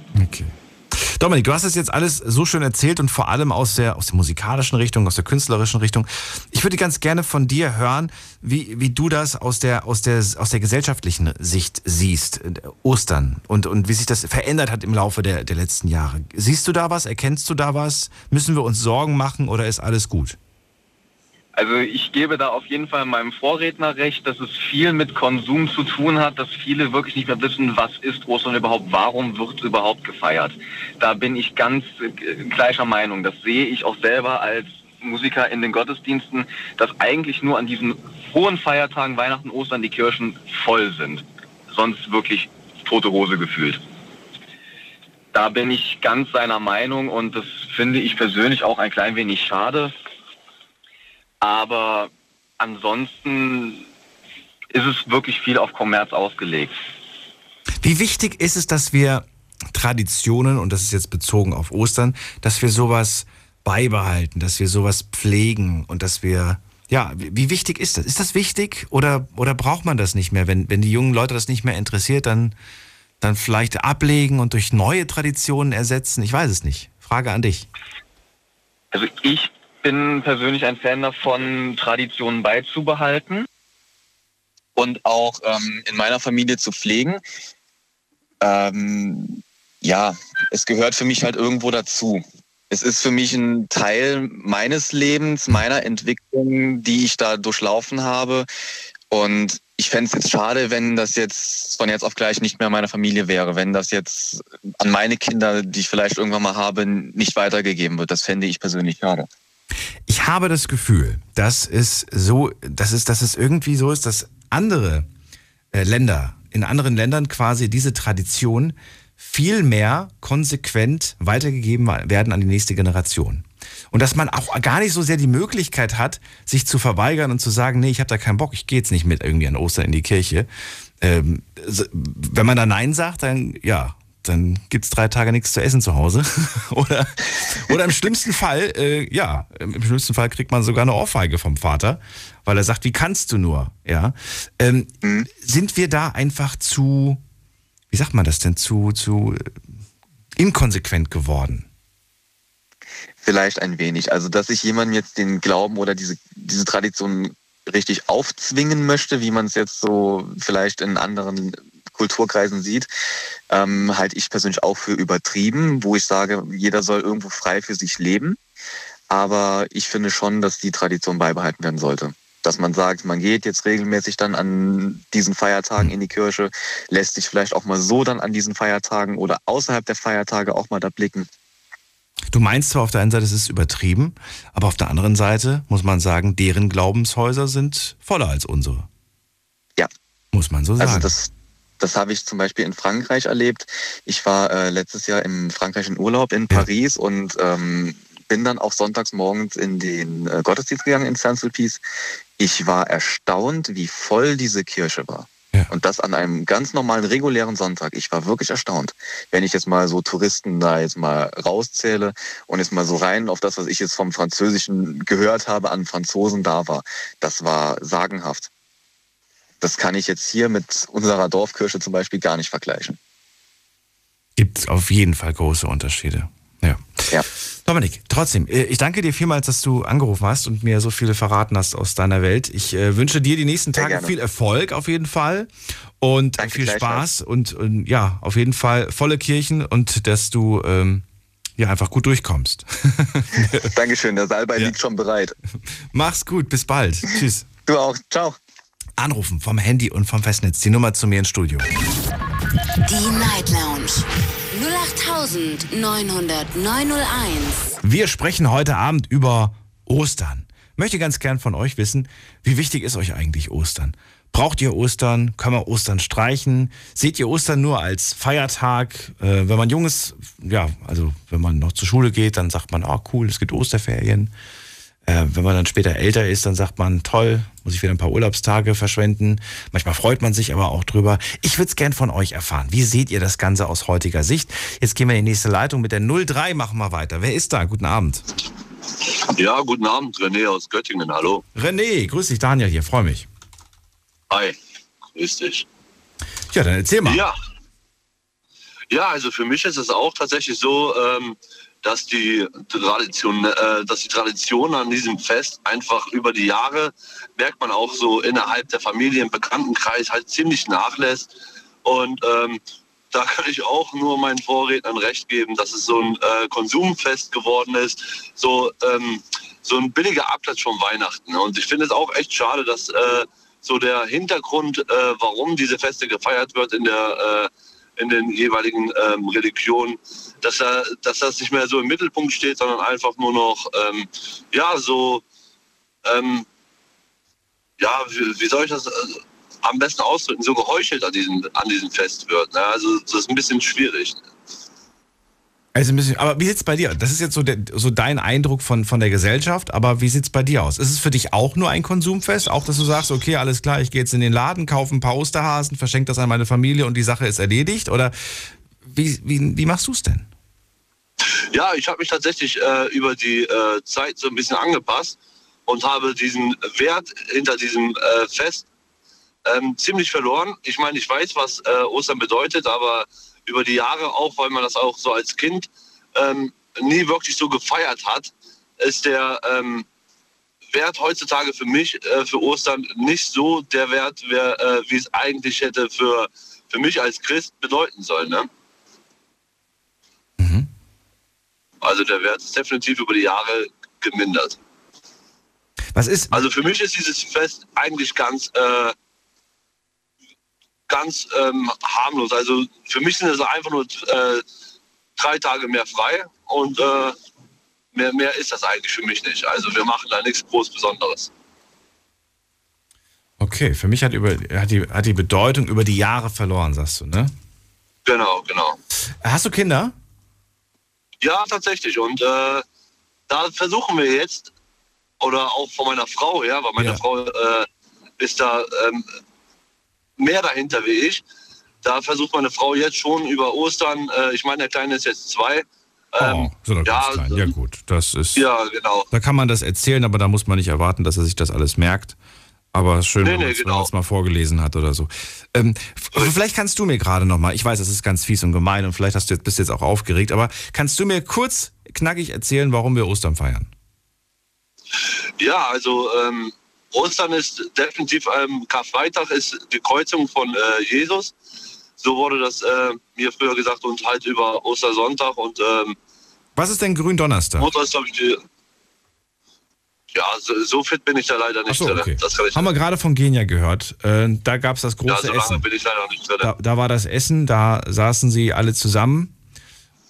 Dominik, du hast es jetzt alles so schön erzählt und vor allem aus der, aus der musikalischen Richtung, aus der künstlerischen Richtung. Ich würde ganz gerne von dir hören, wie, wie du das aus der, aus, der, aus der gesellschaftlichen Sicht siehst, Ostern und, und wie sich das verändert hat im Laufe der, der letzten Jahre. Siehst du da was? Erkennst du da was? Müssen wir uns Sorgen machen oder ist alles gut? Also ich gebe da auf jeden Fall meinem Vorredner recht, dass es viel mit Konsum zu tun hat, dass viele wirklich nicht mehr wissen, was ist Ostern überhaupt, warum wird es überhaupt gefeiert. Da bin ich ganz äh, gleicher Meinung. Das sehe ich auch selber als Musiker in den Gottesdiensten, dass eigentlich nur an diesen hohen Feiertagen Weihnachten, Ostern die Kirchen voll sind. Sonst wirklich tote Hose gefühlt. Da bin ich ganz seiner Meinung und das finde ich persönlich auch ein klein wenig schade, aber ansonsten ist es wirklich viel auf Kommerz ausgelegt. Wie wichtig ist es, dass wir Traditionen, und das ist jetzt bezogen auf Ostern, dass wir sowas beibehalten, dass wir sowas pflegen und dass wir, ja, wie wichtig ist das? Ist das wichtig oder, oder braucht man das nicht mehr? Wenn, wenn die jungen Leute das nicht mehr interessiert, dann, dann vielleicht ablegen und durch neue Traditionen ersetzen? Ich weiß es nicht. Frage an dich. Also ich bin persönlich ein Fan davon, Traditionen beizubehalten und auch ähm, in meiner Familie zu pflegen. Ähm, ja, es gehört für mich halt irgendwo dazu. Es ist für mich ein Teil meines Lebens, meiner Entwicklung, die ich da durchlaufen habe. Und ich fände es jetzt schade, wenn das jetzt von jetzt auf gleich nicht mehr meine Familie wäre, wenn das jetzt an meine Kinder, die ich vielleicht irgendwann mal habe, nicht weitergegeben wird. Das fände ich persönlich schade. Ich habe das Gefühl, dass es so, dass es, dass es irgendwie so ist, dass andere äh, Länder, in anderen Ländern quasi diese Tradition viel mehr konsequent weitergegeben werden an die nächste Generation. Und dass man auch gar nicht so sehr die Möglichkeit hat, sich zu verweigern und zu sagen, nee, ich habe da keinen Bock, ich gehe jetzt nicht mit irgendwie an Ostern in die Kirche. Ähm, wenn man da Nein sagt, dann ja, dann gibt es drei Tage nichts zu essen zu Hause. [LAUGHS] oder, oder im schlimmsten Fall, äh, ja, im schlimmsten Fall kriegt man sogar eine Ohrfeige vom Vater, weil er sagt, wie kannst du nur? Ja. Ähm, mhm. Sind wir da einfach zu, wie sagt man das denn, zu, zu äh, inkonsequent geworden? Vielleicht ein wenig. Also, dass ich jemandem jetzt den Glauben oder diese, diese Tradition richtig aufzwingen möchte, wie man es jetzt so vielleicht in anderen Kulturkreisen sieht, ähm, halte ich persönlich auch für übertrieben, wo ich sage, jeder soll irgendwo frei für sich leben. Aber ich finde schon, dass die Tradition beibehalten werden sollte. Dass man sagt, man geht jetzt regelmäßig dann an diesen Feiertagen in die Kirche, lässt sich vielleicht auch mal so dann an diesen Feiertagen oder außerhalb der Feiertage auch mal da blicken. Du meinst zwar auf der einen Seite, es ist übertrieben, aber auf der anderen Seite muss man sagen, deren Glaubenshäuser sind voller als unsere. Ja. Muss man so also sagen. Also das, das habe ich zum Beispiel in Frankreich erlebt. Ich war äh, letztes Jahr im Frankreich in Urlaub in Paris ja. und ähm, bin dann auch sonntags morgens in den äh, Gottesdienst gegangen in Saint-Sulpice. Ich war erstaunt, wie voll diese Kirche war. Ja. Und das an einem ganz normalen, regulären Sonntag. Ich war wirklich erstaunt. Wenn ich jetzt mal so Touristen da jetzt mal rauszähle und jetzt mal so rein auf das, was ich jetzt vom Französischen gehört habe, an Franzosen da war, das war sagenhaft. Das kann ich jetzt hier mit unserer Dorfkirche zum Beispiel gar nicht vergleichen. Gibt es auf jeden Fall große Unterschiede. Ja. ja. Dominik, trotzdem, äh, ich danke dir vielmals, dass du angerufen hast und mir so viele verraten hast aus deiner Welt. Ich äh, wünsche dir die nächsten Tage viel Erfolg auf jeden Fall und danke viel Spaß und, und, ja, auf jeden Fall volle Kirchen und dass du ähm, ja einfach gut durchkommst. [LAUGHS] Dankeschön, der Salbei ja. liegt schon bereit. Mach's gut, bis bald. Tschüss. Du auch, ciao. Anrufen vom Handy und vom Festnetz, die Nummer zu mir ins Studio. Die Night Lounge 0890901. Wir sprechen heute Abend über Ostern. Möchte ganz gern von euch wissen, wie wichtig ist euch eigentlich Ostern? Braucht ihr Ostern? Können wir Ostern streichen? Seht ihr Ostern nur als Feiertag? Äh, wenn man jung ist, ja, also wenn man noch zur Schule geht, dann sagt man, ah cool, es gibt Osterferien. Äh, wenn man dann später älter ist, dann sagt man, toll, muss ich wieder ein paar Urlaubstage verschwenden. Manchmal freut man sich aber auch drüber. Ich würde es gern von euch erfahren. Wie seht ihr das Ganze aus heutiger Sicht? Jetzt gehen wir in die nächste Leitung mit der 03, machen wir weiter. Wer ist da? Guten Abend. Ja, guten Abend, René aus Göttingen, hallo. René, grüß dich, Daniel hier, freue mich. Hi, grüß dich. Ja, dann erzähl mal. Ja. Ja, also für mich ist es auch tatsächlich so, ähm, dass die Tradition, äh, dass die Tradition an diesem Fest einfach über die Jahre merkt man auch so innerhalb der Familie im Bekanntenkreis halt ziemlich nachlässt und ähm, da kann ich auch nur meinen Vorrednern recht geben, dass es so ein äh, Konsumfest geworden ist, so ähm, so ein billiger Abklatsch von Weihnachten. Und ich finde es auch echt schade, dass äh, so der Hintergrund, äh, warum diese Feste gefeiert wird in der äh, in den jeweiligen ähm, Religionen, dass, er, dass das nicht mehr so im Mittelpunkt steht, sondern einfach nur noch, ähm, ja, so, ähm, ja, wie, wie, soll ich das äh, am besten ausdrücken, so geheuchelt an diesem, an diesem Fest wird. Ne? Also das ist ein bisschen schwierig. Also ein bisschen, aber wie sieht es bei dir? Das ist jetzt so, der, so dein Eindruck von, von der Gesellschaft, aber wie sieht es bei dir aus? Ist es für dich auch nur ein Konsumfest? Auch, dass du sagst, okay, alles klar, ich gehe jetzt in den Laden, kaufe ein paar Osterhasen, verschenke das an meine Familie und die Sache ist erledigt? Oder wie, wie, wie machst du es denn? Ja, ich habe mich tatsächlich äh, über die äh, Zeit so ein bisschen angepasst und habe diesen Wert hinter diesem äh, Fest ähm, ziemlich verloren. Ich meine, ich weiß, was äh, Ostern bedeutet, aber über die Jahre auch, weil man das auch so als Kind ähm, nie wirklich so gefeiert hat, ist der ähm, Wert heutzutage für mich, äh, für Ostern, nicht so der Wert, äh, wie es eigentlich hätte für, für mich als Christ bedeuten sollen. Ne? Mhm. Also der Wert ist definitiv über die Jahre gemindert. Was ist? Also für mich ist dieses Fest eigentlich ganz äh, ganz ähm, harmlos. Also für mich sind es einfach nur äh, drei Tage mehr frei und äh, mehr, mehr ist das eigentlich für mich nicht. Also wir machen da nichts groß Besonderes. Okay, für mich hat, über, hat, die, hat die Bedeutung über die Jahre verloren, sagst du, ne? Genau, genau. Hast du Kinder? Ja, tatsächlich. Und äh, da versuchen wir jetzt, oder auch von meiner Frau her, weil meine ja. Frau äh, ist da ähm, mehr dahinter wie ich. Da versucht meine Frau jetzt schon über Ostern, äh, ich meine, der Kleine ist jetzt zwei. Ähm, oh, so ja, klein. ja gut, das ist. Ja, genau. Da kann man das erzählen, aber da muss man nicht erwarten, dass er sich das alles merkt. Aber schön, nee, wenn man es genau. mal vorgelesen hat oder so. Ähm, vielleicht kannst du mir gerade noch mal, ich weiß, das ist ganz fies und gemein und vielleicht hast du jetzt, bist jetzt auch aufgeregt, aber kannst du mir kurz knackig erzählen, warum wir Ostern feiern. Ja, also ähm, Ostern ist definitiv, ähm, Karfreitag ist die Kreuzung von äh, Jesus. So wurde das äh, mir früher gesagt und halt über Ostersonntag und ähm, Was ist denn Gründonnerstag? Mutter ist, glaube ich, die, ja, so, so, fit bin ich da leider nicht so, drin. Okay. Haben wir gerade von Genia gehört. Äh, da gab es das große ja, so Essen. bin ich leider nicht drin. Da, da, war das Essen, da saßen sie alle zusammen.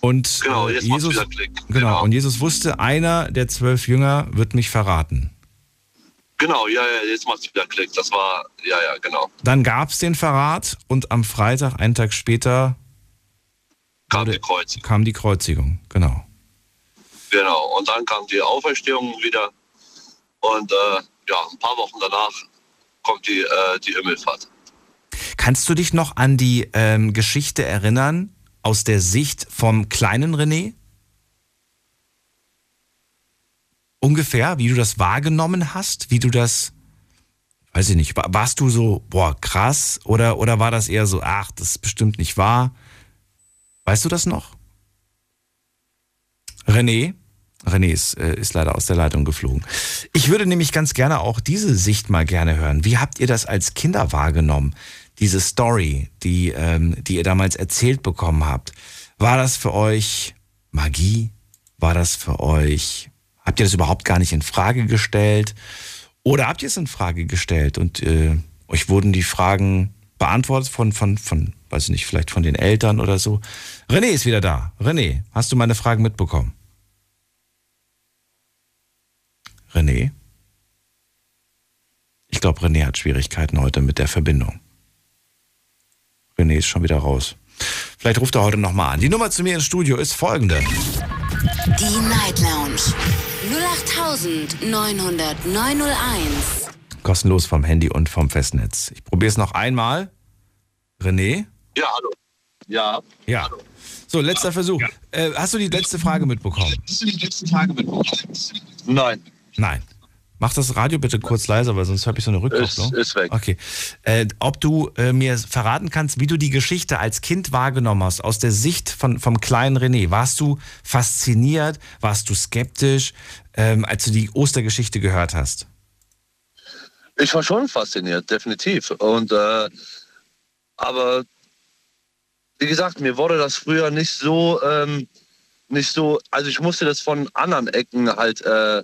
Und genau, äh, Jesus, genau, genau, und Jesus wusste, einer der zwölf Jünger wird mich verraten. Genau, ja, ja, jetzt macht es wieder Klick. Das war, ja, ja, genau. Dann gab es den Verrat und am Freitag, einen Tag später, kam wurde, die Kreuzigung. Kam die Kreuzigung, genau. Genau, und dann kam die Auferstehung wieder. Und äh, ja, ein paar Wochen danach kommt die, äh, die Himmelfahrt. Kannst du dich noch an die ähm, Geschichte erinnern aus der Sicht vom kleinen René? Ungefähr, wie du das wahrgenommen hast, wie du das, weiß ich nicht, warst du so, boah, krass, oder, oder war das eher so, ach, das ist bestimmt nicht wahr? Weißt du das noch? René? René ist, äh, ist leider aus der Leitung geflogen. Ich würde nämlich ganz gerne auch diese Sicht mal gerne hören. Wie habt ihr das als Kinder wahrgenommen? Diese Story, die, ähm, die ihr damals erzählt bekommen habt. War das für euch Magie? War das für euch Habt ihr das überhaupt gar nicht in Frage gestellt? Oder habt ihr es in Frage gestellt und äh, euch wurden die Fragen beantwortet von, von, von, weiß ich nicht, vielleicht von den Eltern oder so? René ist wieder da. René, hast du meine Fragen mitbekommen? René? Ich glaube, René hat Schwierigkeiten heute mit der Verbindung. René ist schon wieder raus. Vielleicht ruft er heute nochmal an. Die Nummer zu mir ins Studio ist folgende. Die Night Lounge 0890901. Kostenlos vom Handy und vom Festnetz. Ich probiere es noch einmal. René? Ja, hallo. Ja. Ja. Hallo. So, letzter Versuch. Ja. Äh, hast du die letzte Frage mitbekommen? Hast du die letzte Frage mitbekommen? Nein. Nein. Mach das Radio bitte kurz leiser, weil sonst habe ich so eine Rückkopplung. Ist, ist weg. Okay. Äh, ob du äh, mir verraten kannst, wie du die Geschichte als Kind wahrgenommen hast, aus der Sicht von, vom kleinen René. Warst du fasziniert? Warst du skeptisch, ähm, als du die Ostergeschichte gehört hast? Ich war schon fasziniert, definitiv. Und äh, aber wie gesagt, mir wurde das früher nicht so, ähm, nicht so, also ich musste das von anderen Ecken halt äh,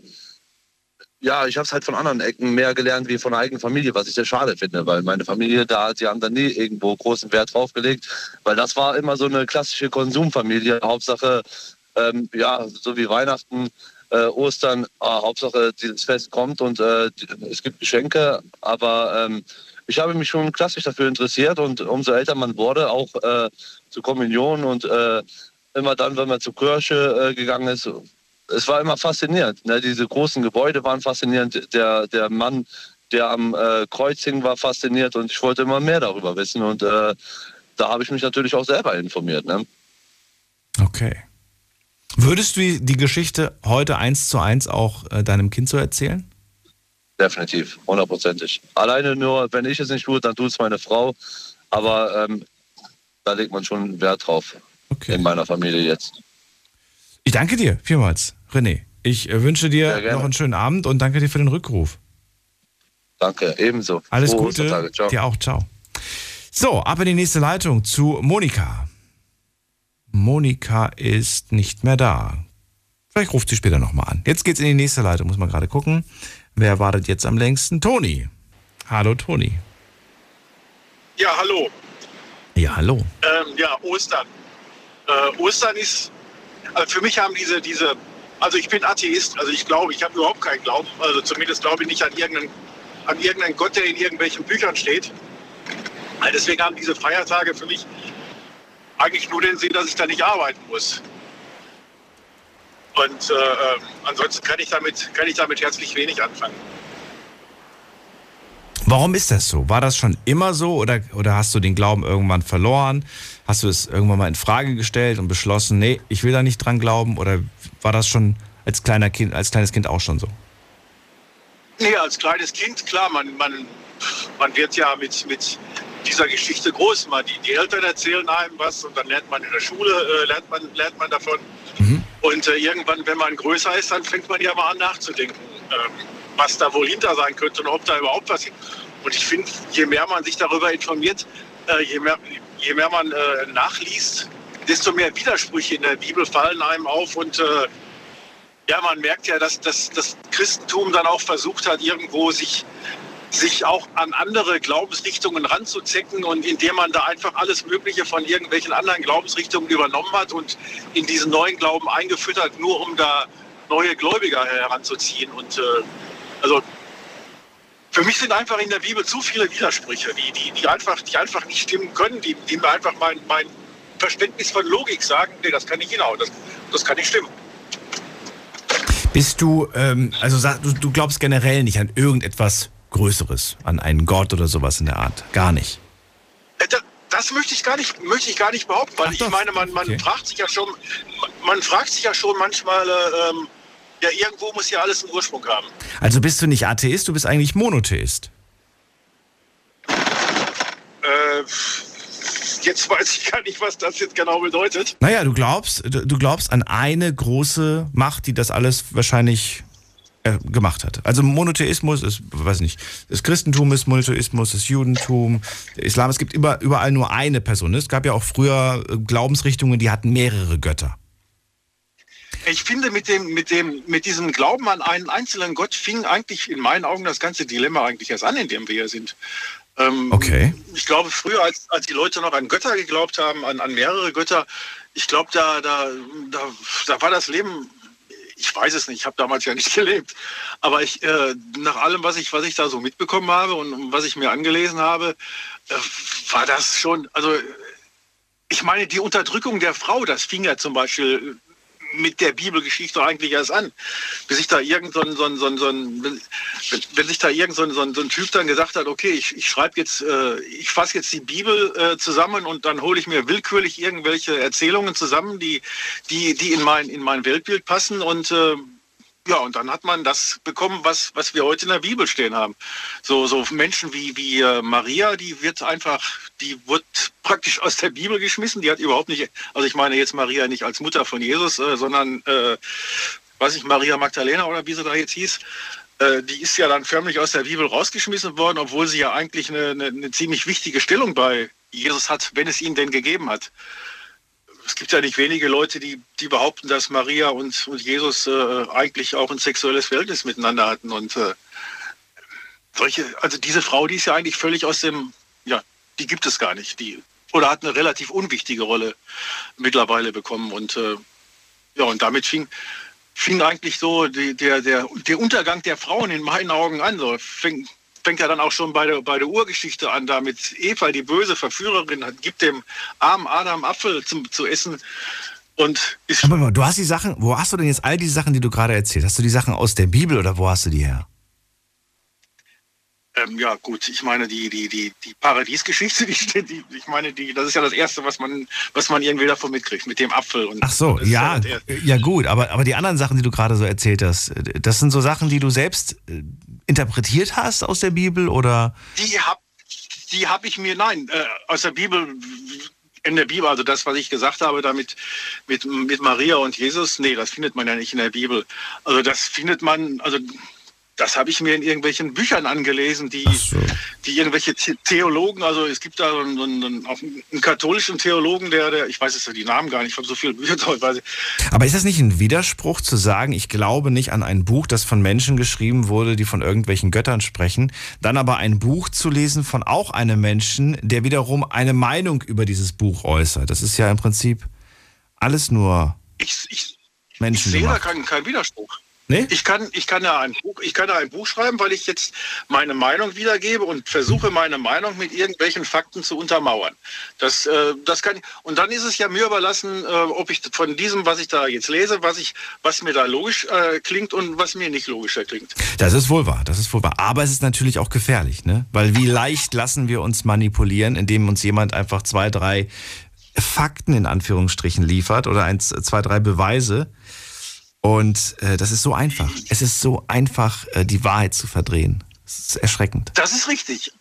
ja, ich habe es halt von anderen Ecken mehr gelernt wie von der eigenen Familie, was ich sehr schade finde, weil meine Familie da, die haben da nie irgendwo großen Wert drauf gelegt, weil das war immer so eine klassische Konsumfamilie. Hauptsache, ähm, ja, so wie Weihnachten, äh, Ostern, äh, Hauptsache dieses Fest kommt und äh, es gibt Geschenke, aber ähm, ich habe mich schon klassisch dafür interessiert und umso älter man wurde, auch äh, zur Kommunion und äh, immer dann, wenn man zur Kirche äh, gegangen ist, es war immer faszinierend. Ne? Diese großen Gebäude waren faszinierend. Der, der Mann, der am äh, Kreuz hing, war fasziniert und ich wollte immer mehr darüber wissen. Und äh, da habe ich mich natürlich auch selber informiert. Ne? Okay. Würdest du die Geschichte heute eins zu eins auch äh, deinem Kind so erzählen? Definitiv, hundertprozentig. Alleine nur, wenn ich es nicht tue, dann tut es meine Frau. Aber ähm, da legt man schon Wert drauf okay. in meiner Familie jetzt. Ich danke dir vielmals, René. Ich äh, wünsche dir noch einen schönen Abend und danke dir für den Rückruf. Danke, ebenso. Alles Frohe Gute. Ciao. Dir auch, ciao. So, ab in die nächste Leitung zu Monika. Monika ist nicht mehr da. Vielleicht ruft sie später nochmal an. Jetzt geht's in die nächste Leitung, muss man gerade gucken. Wer wartet jetzt am längsten? Toni. Hallo, Toni. Ja, hallo. Ja, hallo. Ähm, ja, Ostern. Äh, Ostern ist also für mich haben diese, diese, also ich bin Atheist, also ich glaube, ich habe überhaupt keinen Glauben, also zumindest glaube ich nicht an irgendeinen, an irgendeinen Gott, der in irgendwelchen Büchern steht. Also deswegen haben diese Feiertage für mich eigentlich nur den Sinn, dass ich da nicht arbeiten muss. Und äh, ähm, ansonsten kann ich, damit, kann ich damit herzlich wenig anfangen. Warum ist das so? War das schon immer so oder, oder hast du den Glauben irgendwann verloren? Hast du es irgendwann mal in Frage gestellt und beschlossen, nee, ich will da nicht dran glauben? Oder war das schon als, kleiner kind, als kleines Kind auch schon so? Nee, als kleines Kind, klar, man, man, man wird ja mit, mit dieser Geschichte groß. Man, die, die Eltern erzählen einem was und dann lernt man in der Schule, äh, lernt, man, lernt man davon. Mhm. Und äh, irgendwann, wenn man größer ist, dann fängt man ja mal an nachzudenken, ähm, was da wohl hinter sein könnte und ob da überhaupt was. Und ich finde, je mehr man sich darüber informiert, äh, je, mehr, je mehr man äh, nachliest, desto mehr Widersprüche in der Bibel fallen einem auf und äh, ja, man merkt ja, dass, das Christentum dann auch versucht hat, irgendwo sich sich auch an andere Glaubensrichtungen ranzuzecken und indem man da einfach alles Mögliche von irgendwelchen anderen Glaubensrichtungen übernommen hat und in diesen neuen Glauben eingeführt hat, nur um da neue Gläubiger heranzuziehen. Und äh, also für mich sind einfach in der Bibel zu viele Widersprüche, die, die, die, einfach, die einfach nicht stimmen können, die, die mir einfach mein, mein Verständnis von Logik sagen, nee, das kann nicht genau, das, das kann nicht stimmen. Bist du, ähm, also du, du glaubst generell nicht an irgendetwas Größeres, an einen Gott oder sowas in der Art. Gar nicht. Äh, das, das möchte ich gar nicht, möchte ich gar nicht behaupten, weil ich meine, man, man okay. fragt sich ja schon, man fragt sich ja schon manchmal, äh, ähm, ja, irgendwo muss ja alles einen Ursprung haben. Also bist du nicht Atheist, du bist eigentlich Monotheist. Äh, jetzt weiß ich gar nicht, was das jetzt genau bedeutet. Naja, du glaubst, du glaubst an eine große Macht, die das alles wahrscheinlich äh, gemacht hat. Also Monotheismus ist, weiß nicht, das Christentum ist Monotheismus, das Judentum, der Islam. Es gibt immer, überall nur eine Person. Es gab ja auch früher äh, Glaubensrichtungen, die hatten mehrere Götter. Ich finde, mit, dem, mit, dem, mit diesem Glauben an einen einzelnen Gott fing eigentlich in meinen Augen das ganze Dilemma eigentlich erst an, in dem wir hier sind. Ähm, okay. Ich glaube, früher, als, als die Leute noch an Götter geglaubt haben, an, an mehrere Götter, ich glaube, da, da, da, da war das Leben ich weiß es nicht, ich habe damals ja nicht [LAUGHS] gelebt. Aber ich, äh, nach allem, was ich, was ich da so mitbekommen habe und was ich mir angelesen habe, äh, war das schon, also ich meine, die Unterdrückung der Frau, das fing ja zum Beispiel mit der Bibelgeschichte eigentlich erst an. Bis sich da irgend so ein, so ein, so ein, so ein wenn, sich da irgend so ein, so ein, so ein Typ dann gesagt hat, okay, ich, ich schreibe jetzt, äh, ich fasse jetzt die Bibel äh, zusammen und dann hole ich mir willkürlich irgendwelche Erzählungen zusammen, die, die, die in mein, in mein Weltbild passen und äh, ja, und dann hat man das bekommen, was, was wir heute in der Bibel stehen haben. So, so Menschen wie, wie äh, Maria, die wird einfach, die wird praktisch aus der Bibel geschmissen. Die hat überhaupt nicht, also ich meine jetzt Maria nicht als Mutter von Jesus, äh, sondern, äh, weiß ich, Maria Magdalena oder wie sie da jetzt hieß. Äh, die ist ja dann förmlich aus der Bibel rausgeschmissen worden, obwohl sie ja eigentlich eine, eine, eine ziemlich wichtige Stellung bei Jesus hat, wenn es ihn denn gegeben hat es gibt ja nicht wenige Leute, die, die behaupten, dass Maria und, und Jesus äh, eigentlich auch ein sexuelles Verhältnis miteinander hatten. Und äh, solche, also diese Frau, die ist ja eigentlich völlig aus dem, ja, die gibt es gar nicht. Die, oder hat eine relativ unwichtige Rolle mittlerweile bekommen. Und äh, ja, und damit fing, fing eigentlich so die, der, der, der Untergang der Frauen in meinen Augen an. So fing, fängt ja dann auch schon bei der, bei der Urgeschichte an, da mit Eva, die böse Verführerin, gibt dem armen Adam Apfel zum, zu essen. Und ist Aber du hast die Sachen, wo hast du denn jetzt all die Sachen, die du gerade erzählt? Hast du die Sachen aus der Bibel oder wo hast du die her? Ähm, ja, gut, ich meine, die, die, die, die Paradiesgeschichte, die steht, die, ich meine, die, das ist ja das Erste, was man, was man irgendwie davon mitkriegt, mit dem Apfel. Und Ach so, ja, ja, ja, gut, aber, aber die anderen Sachen, die du gerade so erzählt hast, das sind so Sachen, die du selbst äh, interpretiert hast aus der Bibel oder? Die habe die hab ich mir, nein, äh, aus der Bibel in der Bibel, also das, was ich gesagt habe, damit mit, mit Maria und Jesus, nee, das findet man ja nicht in der Bibel. Also das findet man, also das habe ich mir in irgendwelchen Büchern angelesen, die, so. die irgendwelche Theologen, also es gibt da einen, einen, einen katholischen Theologen, der, der, ich weiß jetzt die Namen gar nicht, [LAUGHS] ich habe so viele Bücher teilweise. Aber ist das nicht ein Widerspruch zu sagen, ich glaube nicht an ein Buch, das von Menschen geschrieben wurde, die von irgendwelchen Göttern sprechen, dann aber ein Buch zu lesen von auch einem Menschen, der wiederum eine Meinung über dieses Buch äußert? Das ist ja im Prinzip alles nur ich, ich, Menschen. Ich sehe da keinen kein Widerspruch. Nee? Ich, kann, ich, kann ja ein Buch, ich kann ja ein Buch schreiben, weil ich jetzt meine Meinung wiedergebe und versuche, meine Meinung mit irgendwelchen Fakten zu untermauern. Das, äh, das kann, und dann ist es ja mir überlassen, äh, ob ich von diesem, was ich da jetzt lese, was, ich, was mir da logisch äh, klingt und was mir nicht logischer klingt. Das ist wohl wahr, das ist wohl wahr. Aber es ist natürlich auch gefährlich, ne? Weil wie leicht lassen wir uns manipulieren, indem uns jemand einfach zwei, drei Fakten in Anführungsstrichen liefert oder ein, zwei, drei Beweise und äh, das ist so einfach. Es ist so einfach, äh, die Wahrheit zu verdrehen. Das ist erschreckend. Das ist richtig.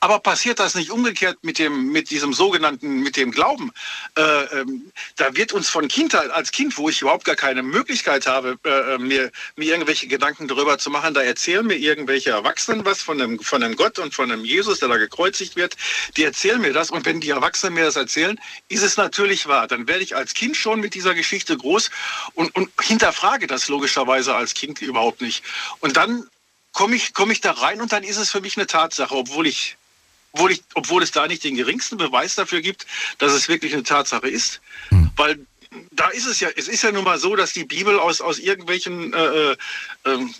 Aber passiert das nicht umgekehrt mit dem, mit diesem sogenannten, mit dem Glauben? Äh, ähm, da wird uns von Kindheit, als Kind, wo ich überhaupt gar keine Möglichkeit habe, äh, mir, mir irgendwelche Gedanken darüber zu machen, da erzählen mir irgendwelche Erwachsenen was von einem, von einem Gott und von einem Jesus, der da gekreuzigt wird. Die erzählen mir das und wenn die Erwachsenen mir das erzählen, ist es natürlich wahr. Dann werde ich als Kind schon mit dieser Geschichte groß und, und hinterfrage das logischerweise als Kind überhaupt nicht. Und dann komme ich, komm ich da rein und dann ist es für mich eine Tatsache, obwohl ich, obwohl, ich, obwohl es da nicht den geringsten Beweis dafür gibt, dass es wirklich eine Tatsache ist. Hm. Weil da ist es ja, es ist ja nun mal so, dass die Bibel aus, aus irgendwelchen, äh, äh, ähm,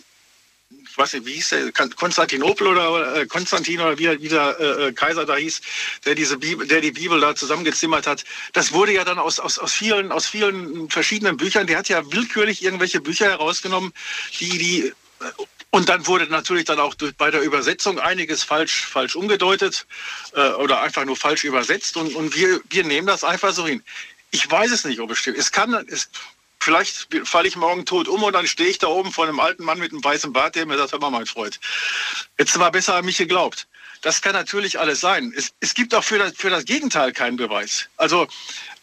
ich weiß nicht, wie hieß der, Konstantinopel oder äh, Konstantin oder wie, der äh, äh, Kaiser da hieß, der diese Bibel, der die Bibel da zusammengezimmert hat. Das wurde ja dann aus, aus, aus vielen, aus vielen verschiedenen Büchern, der hat ja willkürlich irgendwelche Bücher herausgenommen, die, die und dann wurde natürlich dann auch bei der Übersetzung einiges falsch, falsch umgedeutet äh, oder einfach nur falsch übersetzt. Und, und wir, wir nehmen das einfach so hin. Ich weiß es nicht, ob es stimmt. Es kann, es, vielleicht falle ich morgen tot um und dann stehe ich da oben vor einem alten Mann mit einem weißen Bart, der mir sagt, hör mal, mein Freund, jetzt war besser an mich geglaubt. Das kann natürlich alles sein. Es, es gibt auch für das, für das Gegenteil keinen Beweis. Also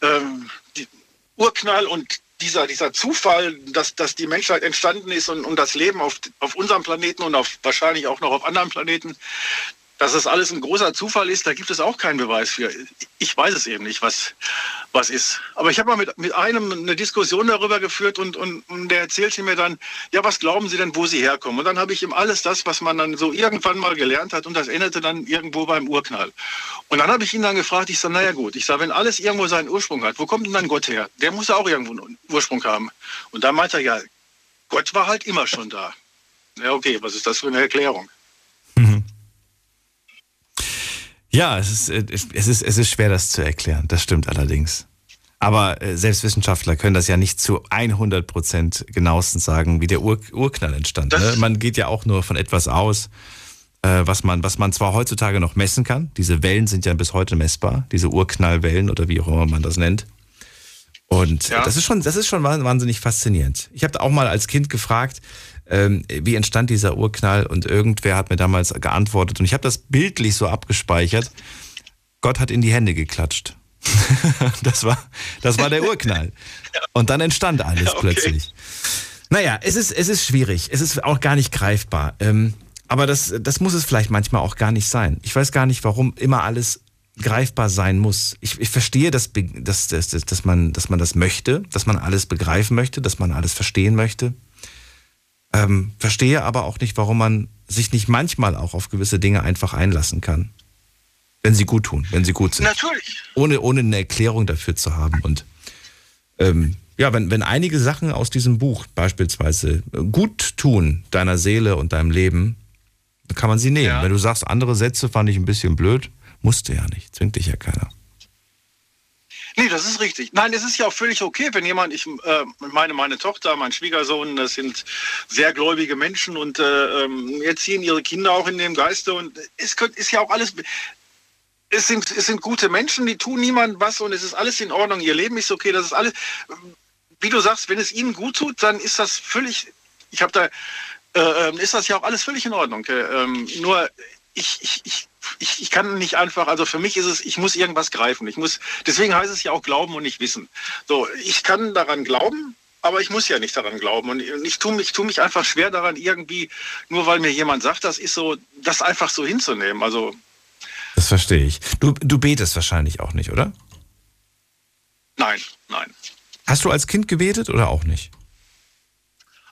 ähm, die Urknall und dieser, dieser Zufall, dass, dass die Menschheit entstanden ist und, und das Leben auf, auf unserem Planeten und auf, wahrscheinlich auch noch auf anderen Planeten, dass das alles ein großer Zufall ist, da gibt es auch keinen Beweis für. Ich weiß es eben nicht, was, was ist. Aber ich habe mal mit, mit einem eine Diskussion darüber geführt und, und, und der erzählte mir dann, ja, was glauben Sie denn, wo Sie herkommen? Und dann habe ich ihm alles das, was man dann so irgendwann mal gelernt hat und das endete dann irgendwo beim Urknall. Und dann habe ich ihn dann gefragt, ich sage, naja gut, ich sage, wenn alles irgendwo seinen Ursprung hat, wo kommt denn dann Gott her? Der muss ja auch irgendwo einen Ursprung haben. Und dann meinte er, ja, Gott war halt immer schon da. Ja, okay, was ist das für eine Erklärung? Ja, es ist, äh, es, ist, es ist schwer, das zu erklären. Das stimmt allerdings. Aber äh, selbst Wissenschaftler können das ja nicht zu 100 Prozent genauestens sagen, wie der Ur Urknall entstand. Ne? Man geht ja auch nur von etwas aus, äh, was, man, was man zwar heutzutage noch messen kann. Diese Wellen sind ja bis heute messbar, diese Urknallwellen oder wie auch immer man das nennt. Und ja. das ist schon, das ist schon wahnsinnig faszinierend. Ich habe auch mal als Kind gefragt, ähm, wie entstand dieser Urknall und irgendwer hat mir damals geantwortet und ich habe das bildlich so abgespeichert. Gott hat in die Hände geklatscht. [LAUGHS] das war, das war der Urknall. Und dann entstand alles [LAUGHS] okay. plötzlich. Naja, es ist, es ist schwierig. Es ist auch gar nicht greifbar. Ähm, aber das, das muss es vielleicht manchmal auch gar nicht sein. Ich weiß gar nicht, warum immer alles greifbar sein muss. Ich, ich verstehe, dass, dass, dass, dass, man, dass man das möchte, dass man alles begreifen möchte, dass man alles verstehen möchte. Ähm, verstehe aber auch nicht, warum man sich nicht manchmal auch auf gewisse Dinge einfach einlassen kann. Wenn sie gut tun, wenn sie gut sind. Natürlich. Ohne, ohne eine Erklärung dafür zu haben. Und ähm, ja, wenn, wenn einige Sachen aus diesem Buch beispielsweise gut tun deiner Seele und deinem Leben, dann kann man sie nehmen. Ja. Wenn du sagst, andere Sätze fand ich ein bisschen blöd, musste ja nicht, zwingt dich ja keiner. Nee, das ist richtig. Nein, es ist ja auch völlig okay, wenn jemand, ich äh, meine, meine Tochter, mein Schwiegersohn, das sind sehr gläubige Menschen und äh, ähm, erziehen ihre Kinder auch in dem Geiste und es ist ja auch alles, es sind, es sind gute Menschen, die tun niemandem was und es ist alles in Ordnung, ihr Leben ist okay, das ist alles, wie du sagst, wenn es ihnen gut tut, dann ist das völlig, ich habe da, äh, ähm, ist das ja auch alles völlig in Ordnung. Äh, nur ich, ich, ich ich, ich kann nicht einfach, also für mich ist es, ich muss irgendwas greifen. Ich muss, deswegen heißt es ja auch glauben und nicht wissen. So, ich kann daran glauben, aber ich muss ja nicht daran glauben. Und ich tue mich, tue mich einfach schwer daran, irgendwie, nur weil mir jemand sagt, das ist so, das einfach so hinzunehmen. Also. Das verstehe ich. Du, du betest wahrscheinlich auch nicht, oder? Nein, nein. Hast du als Kind gebetet oder auch nicht?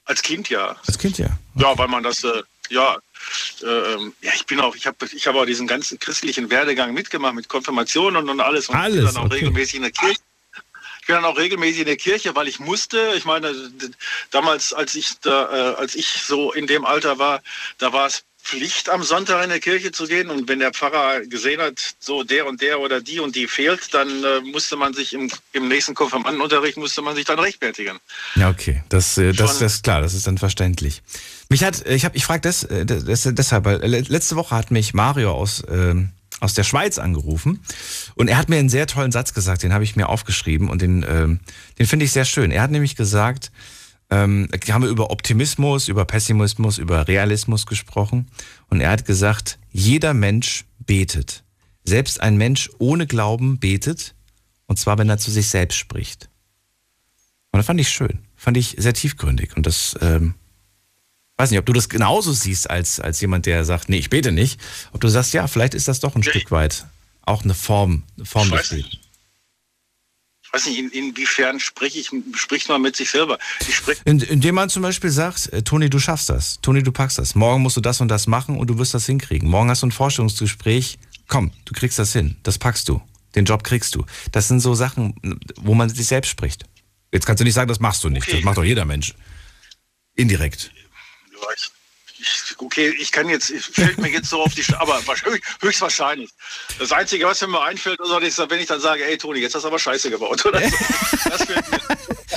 Als Kind ja. Als Kind ja. Okay. Ja, weil man das, äh, ja, ähm, ja, ich bin auch, ich habe ich hab auch diesen ganzen christlichen Werdegang mitgemacht mit Konfirmation und, und alles und alles, bin dann auch okay. regelmäßig in der Kirche. Ich bin dann auch regelmäßig in der Kirche, weil ich musste. Ich meine, damals, als ich da, äh, als ich so in dem Alter war, da war es Pflicht, am Sonntag in der Kirche zu gehen. Und wenn der Pfarrer gesehen hat, so der und der oder die und die fehlt, dann äh, musste man sich im, im nächsten Konfirmandenunterricht musste man sich dann rechtfertigen. Ja, okay. Das, äh, das, das ist klar, das ist dann verständlich. Mich hat, ich habe, ich frage das, äh, das, deshalb, weil letzte Woche hat mich Mario aus, äh, aus der Schweiz angerufen und er hat mir einen sehr tollen Satz gesagt, den habe ich mir aufgeschrieben und den, äh, den finde ich sehr schön. Er hat nämlich gesagt, ähm, haben wir über Optimismus, über Pessimismus, über Realismus gesprochen und er hat gesagt, jeder Mensch betet. Selbst ein Mensch ohne Glauben betet, und zwar, wenn er zu sich selbst spricht. Und das fand ich schön, fand ich sehr tiefgründig. Und das, ähm, weiß nicht, ob du das genauso siehst als, als jemand, der sagt, nee, ich bete nicht. Ob du sagst, ja, vielleicht ist das doch ein ja. Stück weit auch eine Form, eine Form des Betens ich weiß nicht, in, inwiefern spreche ich, spricht man mit sich selber? In, indem man zum Beispiel sagt, äh, Toni, du schaffst das, Toni, du packst das, morgen musst du das und das machen und du wirst das hinkriegen. Morgen hast du ein Vorstellungsgespräch, komm, du kriegst das hin, das packst du, den Job kriegst du. Das sind so Sachen, wo man sich selbst spricht. Jetzt kannst du nicht sagen, das machst du nicht, okay. das macht doch jeder Mensch. Indirekt. Ja, ich, okay, ich kann jetzt, fällt mir jetzt so auf die, aber höchstwahrscheinlich. Das Einzige, was mir einfällt, ist, wenn ich dann sage, ey Toni, jetzt hast du aber Scheiße gebaut. Oder so. [LAUGHS] Das fällt mir.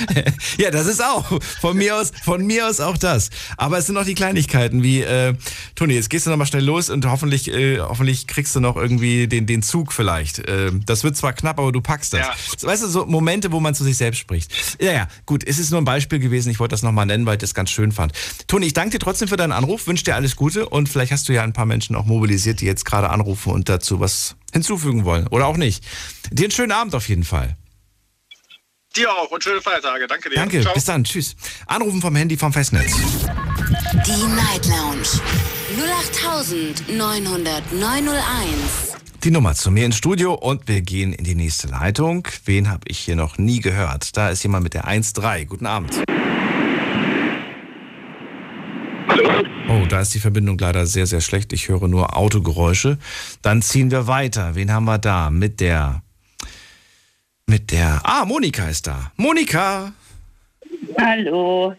[LAUGHS] ja, das ist auch von mir aus, von mir aus auch das. Aber es sind noch die Kleinigkeiten wie äh, Toni, jetzt gehst du noch mal schnell los und hoffentlich, äh, hoffentlich kriegst du noch irgendwie den den Zug vielleicht. Äh, das wird zwar knapp, aber du packst das. Ja. Weißt du, so Momente, wo man zu sich selbst spricht. Ja, ja, gut. Es ist nur ein Beispiel gewesen. Ich wollte das noch mal nennen, weil ich das ganz schön fand. Toni, ich danke dir trotzdem für deinen Anruf. Wünsche dir alles Gute und vielleicht hast du ja ein paar Menschen auch mobilisiert, die jetzt gerade anrufen und dazu was hinzufügen wollen oder auch nicht. Dir einen schönen Abend auf jeden Fall. Dir auch und schöne Feiertage. Danke dir. Danke, Ciao. bis dann. Tschüss. Anrufen vom Handy vom Festnetz. Die Night Lounge 0890901. Die Nummer zu mir ins Studio und wir gehen in die nächste Leitung. Wen habe ich hier noch nie gehört? Da ist jemand mit der 1.3. Guten Abend. Hallo? Oh, da ist die Verbindung leider sehr, sehr schlecht. Ich höre nur Autogeräusche. Dann ziehen wir weiter. Wen haben wir da? Mit der mit der. Ah, Monika ist da. Monika! Hallo.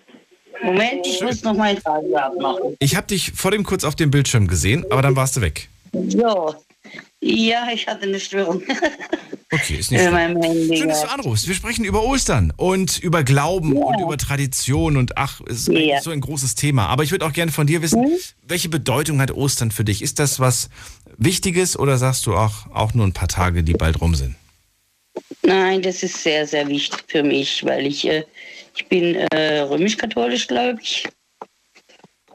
Moment, ich muss noch meinen Radio abmachen. Ich habe dich vor dem kurz auf dem Bildschirm gesehen, aber dann warst du weg. So. Ja, ich hatte eine Störung. Okay, ist nicht [LAUGHS] schlimm. Schön, dass du anrufst. Wir sprechen über Ostern und über Glauben ja. und über Tradition und ach, es ist ja. so ein großes Thema. Aber ich würde auch gerne von dir wissen, hm? welche Bedeutung hat Ostern für dich? Ist das was Wichtiges oder sagst du auch, auch nur ein paar Tage, die bald rum sind? Nein, das ist sehr, sehr wichtig für mich, weil ich, äh, ich bin äh, römisch-katholisch, glaube ich.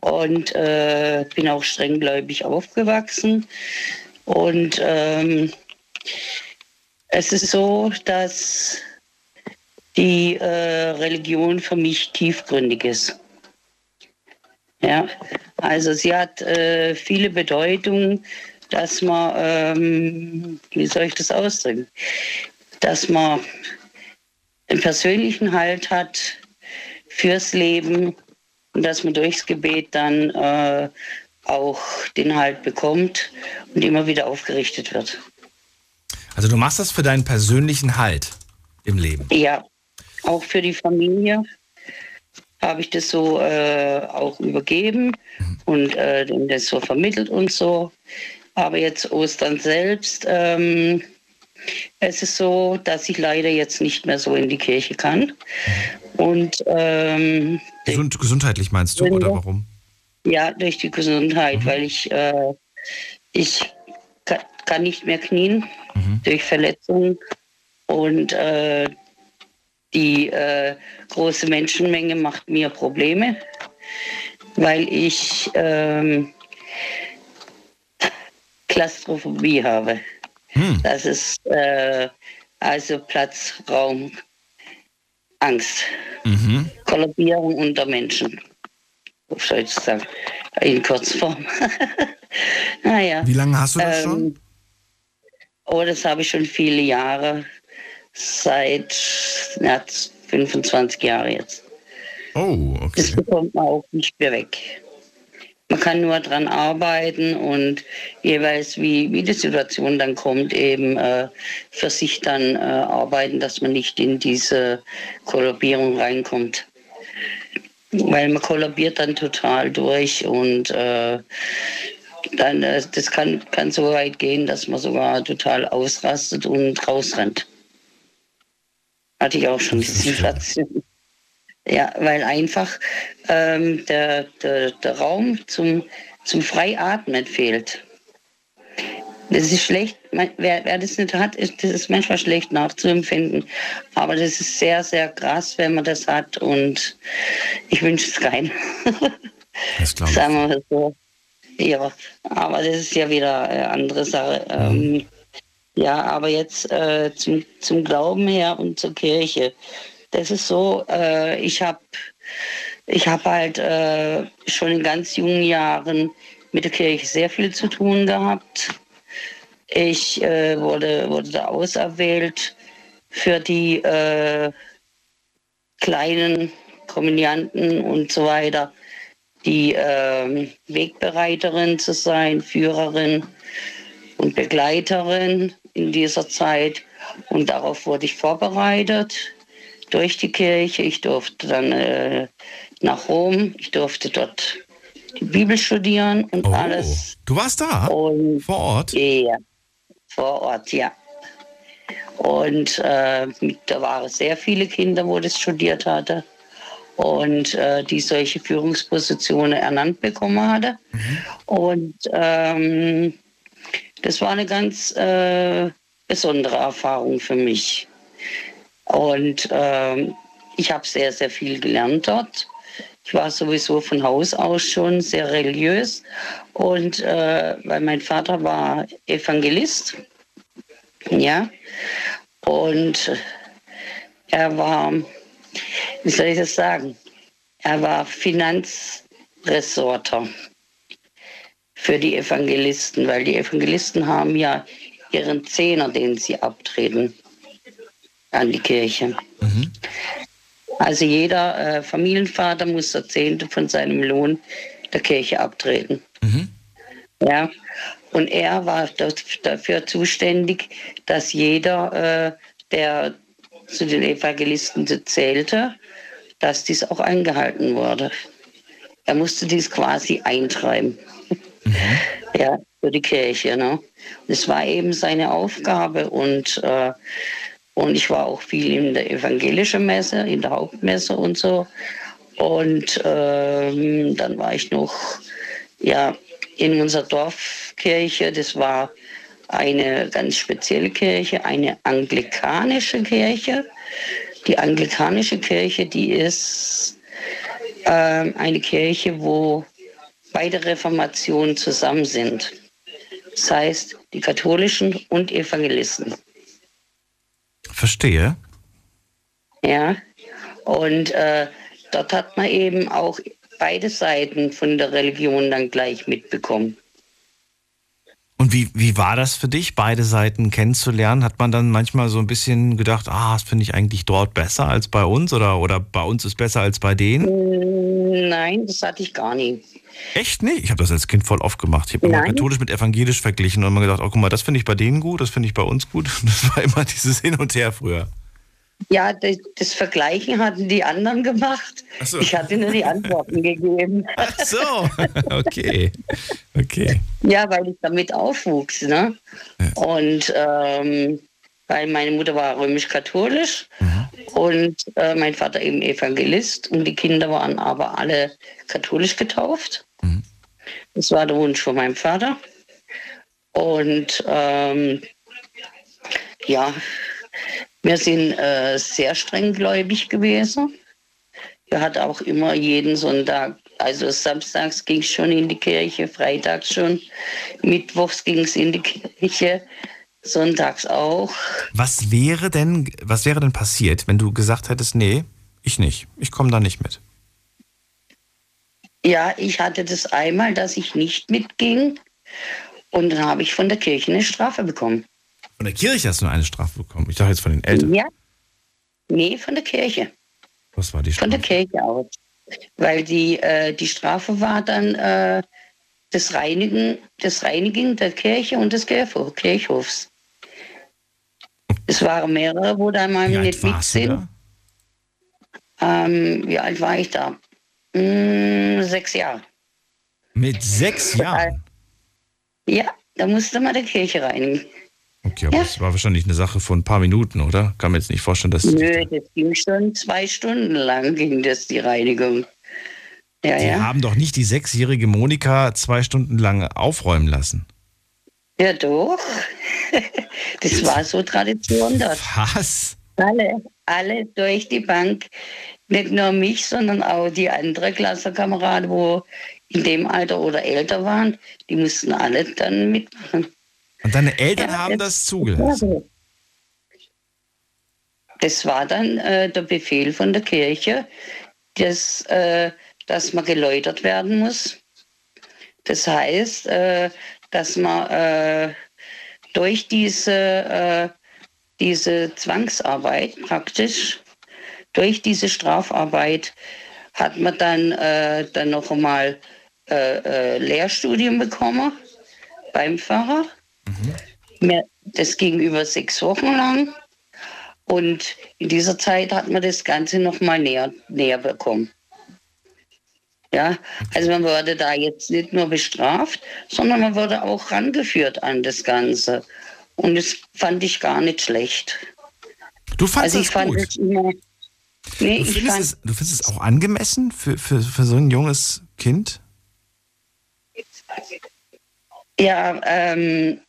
Und äh, bin auch strenggläubig aufgewachsen. Und ähm, es ist so, dass die äh, Religion für mich tiefgründig ist. Ja, also sie hat äh, viele Bedeutungen, dass man, ähm, wie soll ich das ausdrücken? Dass man einen persönlichen Halt hat fürs Leben und dass man durchs Gebet dann äh, auch den Halt bekommt und immer wieder aufgerichtet wird. Also du machst das für deinen persönlichen Halt im Leben? Ja, auch für die Familie habe ich das so äh, auch übergeben mhm. und äh, das so vermittelt und so. Aber jetzt Ostern selbst ähm, es ist so, dass ich leider jetzt nicht mehr so in die Kirche kann. Und ähm, Gesund, gesundheitlich meinst du oder warum? Ja, durch die Gesundheit, mhm. weil ich äh, ich kann, kann, nicht mehr knien mhm. durch Verletzungen und äh, die äh, große Menschenmenge macht mir Probleme, weil ich ähm, Klaustrophobie habe. Hm. Das ist äh, also Platz, Raum, Angst. Mhm. Kollabierung unter Menschen. Soll ich sagen? In Kurzform. [LAUGHS] naja. Wie lange hast du das ähm, schon? Oh, das habe ich schon viele Jahre. Seit na, 25 Jahre jetzt. Oh, okay. Das bekommt man auch nicht mehr weg. Man kann nur daran arbeiten und jeweils, wie, wie die Situation dann kommt, eben äh, für sich dann äh, arbeiten, dass man nicht in diese Kollabierung reinkommt. Weil man kollabiert dann total durch und äh, dann, äh, das kann, kann so weit gehen, dass man sogar total ausrastet und rausrennt. Hatte ich auch schon die Situation. Ja, weil einfach ähm, der, der, der Raum zum, zum Freiatmen fehlt. Das ist schlecht, wer, wer das nicht hat, ist, das ist manchmal schlecht nachzuempfinden. Aber das ist sehr, sehr krass, wenn man das hat und ich wünsche es keinem. [LAUGHS] Das glaube ich. Sagen wir mal so. Ja, aber das ist ja wieder eine andere Sache. Ähm, ja, aber jetzt äh, zum, zum Glauben her und zur Kirche. Das ist so, äh, ich habe ich hab halt äh, schon in ganz jungen Jahren mit der Kirche sehr viel zu tun gehabt. Ich äh, wurde, wurde da auserwählt für die äh, kleinen Kommunianten und so weiter, die äh, Wegbereiterin zu sein, Führerin und Begleiterin in dieser Zeit. Und darauf wurde ich vorbereitet durch die Kirche. Ich durfte dann äh, nach Rom, ich durfte dort die Bibel studieren und oh, alles. Du warst da? Und, vor Ort? Ja, vor Ort, ja. Und äh, da waren sehr viele Kinder, wo das studiert hatte und äh, die solche Führungspositionen ernannt bekommen hatte. Mhm. Und ähm, das war eine ganz äh, besondere Erfahrung für mich. Und ähm, ich habe sehr, sehr viel gelernt dort. Ich war sowieso von Haus aus schon sehr religiös. Und äh, weil mein Vater war Evangelist, ja, und er war, wie soll ich das sagen, er war Finanzresorter für die Evangelisten, weil die Evangelisten haben ja ihren Zehner, den sie abtreten an die Kirche. Mhm. Also jeder äh, Familienvater muss der Zehnte von seinem Lohn der Kirche abtreten. Mhm. Ja. Und er war dafür zuständig, dass jeder, äh, der zu den Evangelisten zählte, dass dies auch eingehalten wurde. Er musste dies quasi eintreiben. Mhm. [LAUGHS] Ja, für die Kirche. Ne? Das war eben seine Aufgabe und äh, und ich war auch viel in der evangelischen Messe, in der Hauptmesse und so. Und ähm, dann war ich noch ja, in unserer Dorfkirche. Das war eine ganz spezielle Kirche, eine anglikanische Kirche. Die anglikanische Kirche, die ist ähm, eine Kirche, wo beide Reformationen zusammen sind. Das heißt, die katholischen und Evangelisten. Verstehe. Ja, und äh, dort hat man eben auch beide Seiten von der Religion dann gleich mitbekommen. Und wie, wie war das für dich, beide Seiten kennenzulernen? Hat man dann manchmal so ein bisschen gedacht, ah, das finde ich eigentlich dort besser als bei uns oder, oder bei uns ist besser als bei denen? Nein, das hatte ich gar nicht. Echt nicht? Ich habe das als Kind voll oft gemacht. Ich habe immer katholisch mit evangelisch verglichen und immer gedacht, oh guck mal, das finde ich bei denen gut, das finde ich bei uns gut. [LAUGHS] Das war immer dieses Hin und Her früher. Ja, das, Vergleichen hatten die anderen gemacht. So. Ich hatte nur die Antworten gegeben. Ach so, okay. okay. Ja, weil ich damit aufwuchs. Ne? Ja. Und ähm, weil meine Mutter war römisch-katholisch mhm. und äh, mein Vater eben Evangelist und die Kinder waren aber alle katholisch getauft. Mhm. Das war der Wunsch von meinem Vater. Und ähm, ja, wir sind äh, sehr strenggläubig gewesen. Wir hatten auch immer jeden Sonntag, also samstags ging es schon in die Kirche, freitags schon, mittwochs ging es in die Kirche, sonntags auch. Was wäre denn, was wäre denn passiert, wenn du gesagt hättest, nee, ich nicht, ich komme da nicht mit? Ja, ich hatte das einmal, dass ich nicht mitging und dann habe ich von der Kirche eine Strafe bekommen. Von der Kirche hast du eine Strafe bekommen? Ich dachte jetzt von den Eltern. Ja. Nee, von der Kirche. Was war die Strafe? Von der Kirche aus. Weil die, äh, die Strafe war dann äh, das, Reinigen, das Reinigen der Kirche und des Kirchhofs. Es waren mehrere, wo da mal nicht mit sind. Ähm, wie alt war ich da? Hm, sechs Jahre. Mit sechs Jahren? Ja, da musste man die Kirche reinigen. Okay, aber ja. das war wahrscheinlich eine Sache von ein paar Minuten, oder? Kann mir jetzt nicht vorstellen, dass. Nö, das ging schon zwei Stunden lang, ging das die Reinigung. Ja, Sie ja. haben doch nicht die sechsjährige Monika zwei Stunden lang aufräumen lassen. Ja, doch. [LAUGHS] Das war so Tradition dort. Was? Alle, alle durch die Bank nicht nur mich, sondern auch die anderen Klassenkameraden, wo in dem Alter oder älter waren, die mussten alle dann mitmachen. Und deine Eltern ja, haben das zugelassen? Das war dann äh, der Befehl von der Kirche, dass, äh, dass man geläutert werden muss. Das heißt, äh, dass man äh, durch diese, äh, diese Zwangsarbeit praktisch, durch diese Strafarbeit, hat man dann, äh, dann noch einmal Lehrstudium bekommen beim Pfarrer. Mhm. Das ging über sechs Wochen lang. Und in dieser Zeit hat man das Ganze noch mal näher, näher bekommen. Ja, also man wurde da jetzt nicht nur bestraft, sondern man wurde auch rangeführt an das Ganze. Und das fand ich gar nicht schlecht. Du fandest also ich fand gut. Es immer, nee, du, findest fand, es, du findest es auch angemessen für, für, für so ein junges Kind? Ja, ähm,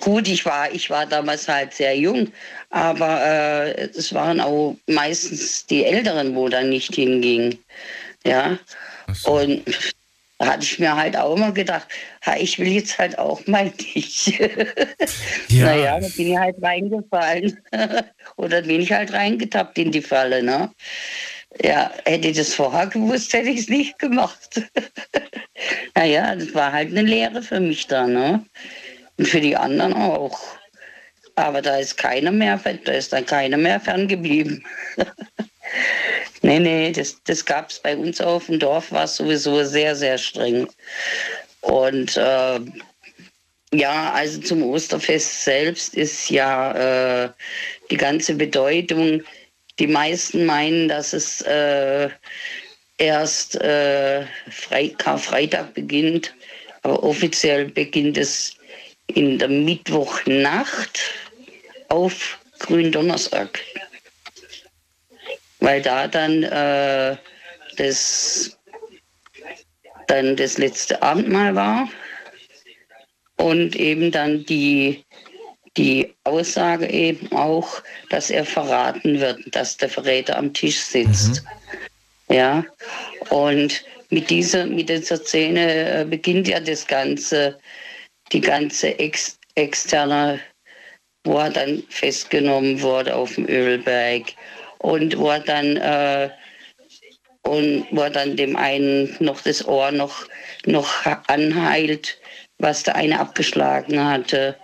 Gut, ich war, ich war damals halt sehr jung, aber äh, es waren auch meistens die Älteren, wo dann nicht hingingen. Ja. So. Und da hatte ich mir halt auch immer gedacht, ha, ich will jetzt halt auch mal nicht. ja. Naja, da bin ich halt reingefallen. [LAUGHS] Oder bin ich halt reingetappt in die Falle, ne? Ja, hätte ich das vorher gewusst, hätte ich es nicht gemacht. [LAUGHS] naja, das war halt eine Lehre für mich da, ne? Und für die anderen auch. Aber da ist keiner mehr, da ist dann keiner mehr ferngeblieben. [LAUGHS] nee, nee, das, das gab es bei uns auf dem Dorf, war es sowieso sehr, sehr streng. Und äh, ja, also zum Osterfest selbst ist ja äh, die ganze Bedeutung. Die meisten meinen, dass es äh, erst äh, Karfreitag beginnt, aber offiziell beginnt es in der Mittwochnacht auf Gründonnerstag. Weil da dann, äh, das, dann das letzte Abendmahl war und eben dann die, die Aussage eben auch, dass er verraten wird, dass der Verräter am Tisch sitzt. Mhm. Ja, und mit dieser, mit dieser Szene äh, beginnt ja das Ganze die ganze ex externe, wo er dann festgenommen wurde auf dem Ölberg und wo er dann äh, und wo er dann dem einen noch das Ohr noch, noch anheilt, was der eine abgeschlagen hatte.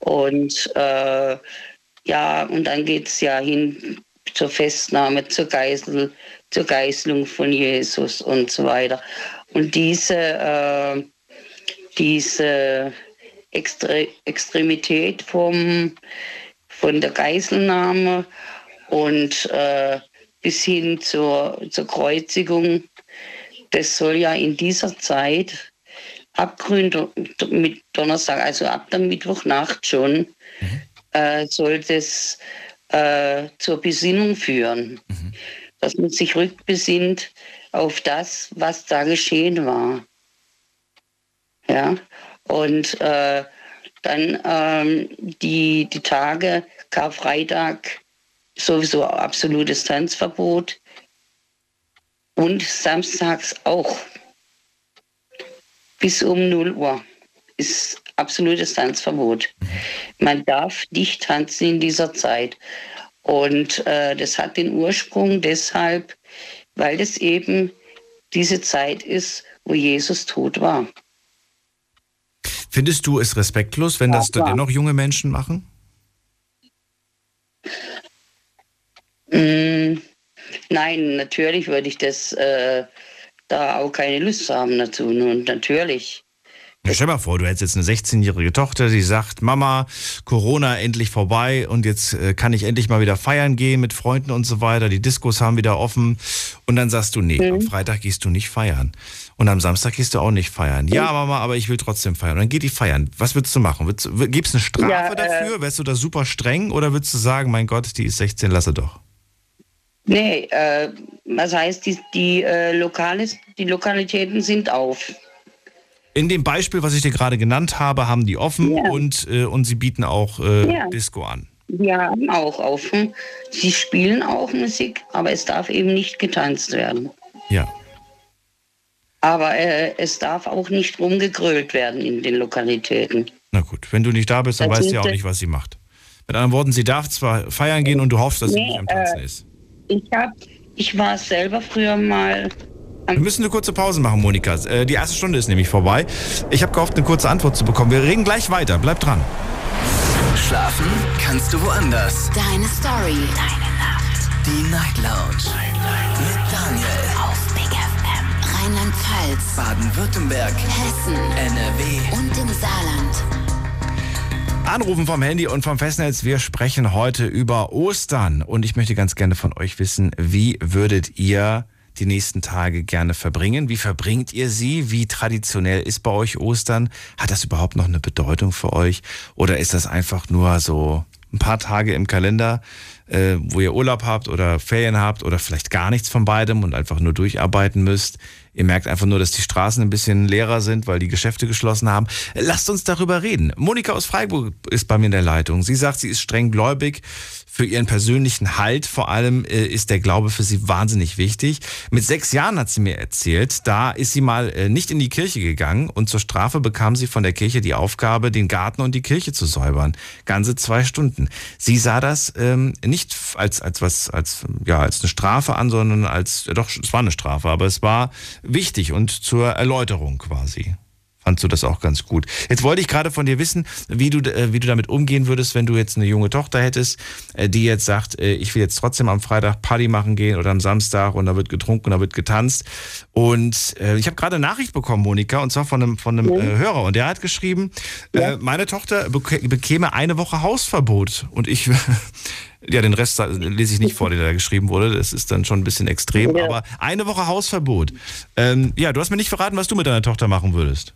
Und äh, ja, und dann geht es ja hin zur Festnahme, zur, Geisel, zur Geißelung von Jesus und so weiter. Und diese, äh, diese Extre Extremität vom, von der Geiselnahme und äh, bis hin zur, zur Kreuzigung, das soll ja in dieser Zeit ab mit Donnerstag, also ab der Mittwochnacht schon, mhm. äh, soll das äh, zur Besinnung führen. Mhm. Dass man sich rückbesinnt auf das, was da geschehen war. Ja, und äh, dann ähm, die, die Tage, Karfreitag, sowieso absolutes Tanzverbot. Und samstags auch. Bis um 0 Uhr ist absolutes Tanzverbot. Man darf nicht tanzen in dieser Zeit. Und äh, das hat den Ursprung deshalb, weil es eben diese Zeit ist, wo Jesus tot war. Findest du es respektlos, wenn das ja, dennoch junge Menschen machen? Mm, nein, natürlich würde ich das äh, da auch keine Lust haben dazu. Und natürlich. Ja, stell mal vor, du hättest jetzt eine 16-jährige Tochter, die sagt, Mama, Corona endlich vorbei und jetzt äh, kann ich endlich mal wieder feiern gehen mit Freunden und so weiter. Die Diskos haben wieder offen. Und dann sagst du, nee, mhm. am Freitag gehst du nicht feiern. Und am Samstag gehst du auch nicht feiern. Ja, Mama, aber ich will trotzdem feiern. Und dann geht die feiern. Was würdest du machen? Gibt es eine Strafe ja, äh, dafür? Wärst du da super streng? Oder würdest du sagen, mein Gott, die ist 16, lasse doch? Nee, äh, was heißt, die, die, äh, Lokales, die Lokalitäten sind auf. In dem Beispiel, was ich dir gerade genannt habe, haben die offen ja. und, äh, und sie bieten auch äh, ja. Disco an. Die haben auch offen. Sie spielen auch Musik, aber es darf eben nicht getanzt werden. Ja. Aber äh, es darf auch nicht rumgegrölt werden in den Lokalitäten. Na gut, wenn du nicht da bist, dann das weißt du ja auch nicht, was sie macht. Mit anderen Worten, sie darf zwar feiern gehen und du hoffst, dass nee, sie nicht am Tanzen äh, ist. Ich, hab, ich war selber früher mal wir müssen eine kurze Pause machen, Monika. Äh, die erste Stunde ist nämlich vorbei. Ich habe gehofft, eine kurze Antwort zu bekommen. Wir reden gleich weiter. Bleib dran. Schlafen kannst du woanders. Deine Story. Deine Nacht. Die Night Lounge. Night, Night. Mit Daniel. Auf Big FM. Rheinland-Pfalz. Baden-Württemberg. Hessen. NRW. Und im Saarland. Anrufen vom Handy und vom Festnetz. Wir sprechen heute über Ostern. Und ich möchte ganz gerne von euch wissen, wie würdet ihr die nächsten Tage gerne verbringen? Wie verbringt ihr sie? Wie traditionell ist bei euch Ostern? Hat das überhaupt noch eine Bedeutung für euch? Oder ist das einfach nur so ein paar Tage im Kalender, äh, wo ihr Urlaub habt oder Ferien habt oder vielleicht gar nichts von beidem und einfach nur durcharbeiten müsst? Ihr merkt einfach nur, dass die Straßen ein bisschen leerer sind, weil die Geschäfte geschlossen haben. Lasst uns darüber reden. Monika aus Freiburg ist bei mir in der Leitung. Sie sagt, sie ist streng gläubig für ihren persönlichen Halt. Vor allem äh, ist der Glaube für sie wahnsinnig wichtig. Mit sechs Jahren hat sie mir erzählt, da ist sie mal äh, nicht in die Kirche gegangen und zur Strafe bekam sie von der Kirche die Aufgabe, den Garten und die Kirche zu säubern. Ganze zwei Stunden. Sie sah das ähm, nicht als, als was, als, ja, als eine Strafe an, sondern als, doch, es war eine Strafe, aber es war wichtig und zur Erläuterung quasi fandst du das auch ganz gut. Jetzt wollte ich gerade von dir wissen, wie du, äh, wie du damit umgehen würdest, wenn du jetzt eine junge Tochter hättest, äh, die jetzt sagt, äh, ich will jetzt trotzdem am Freitag Party machen gehen oder am Samstag und da wird getrunken da wird getanzt. Und ich habe gerade eine Nachricht bekommen, Monika, und zwar von einem, von einem ja. Hörer. Und der hat geschrieben, ja. meine Tochter bekäme eine Woche Hausverbot. Und ich [LAUGHS] Ja, den Rest lese ich nicht vor, der da geschrieben wurde. Das ist dann schon ein bisschen extrem. Ja. Aber eine Woche Hausverbot. Ähm, ja, du hast mir nicht verraten, was du mit deiner Tochter machen würdest.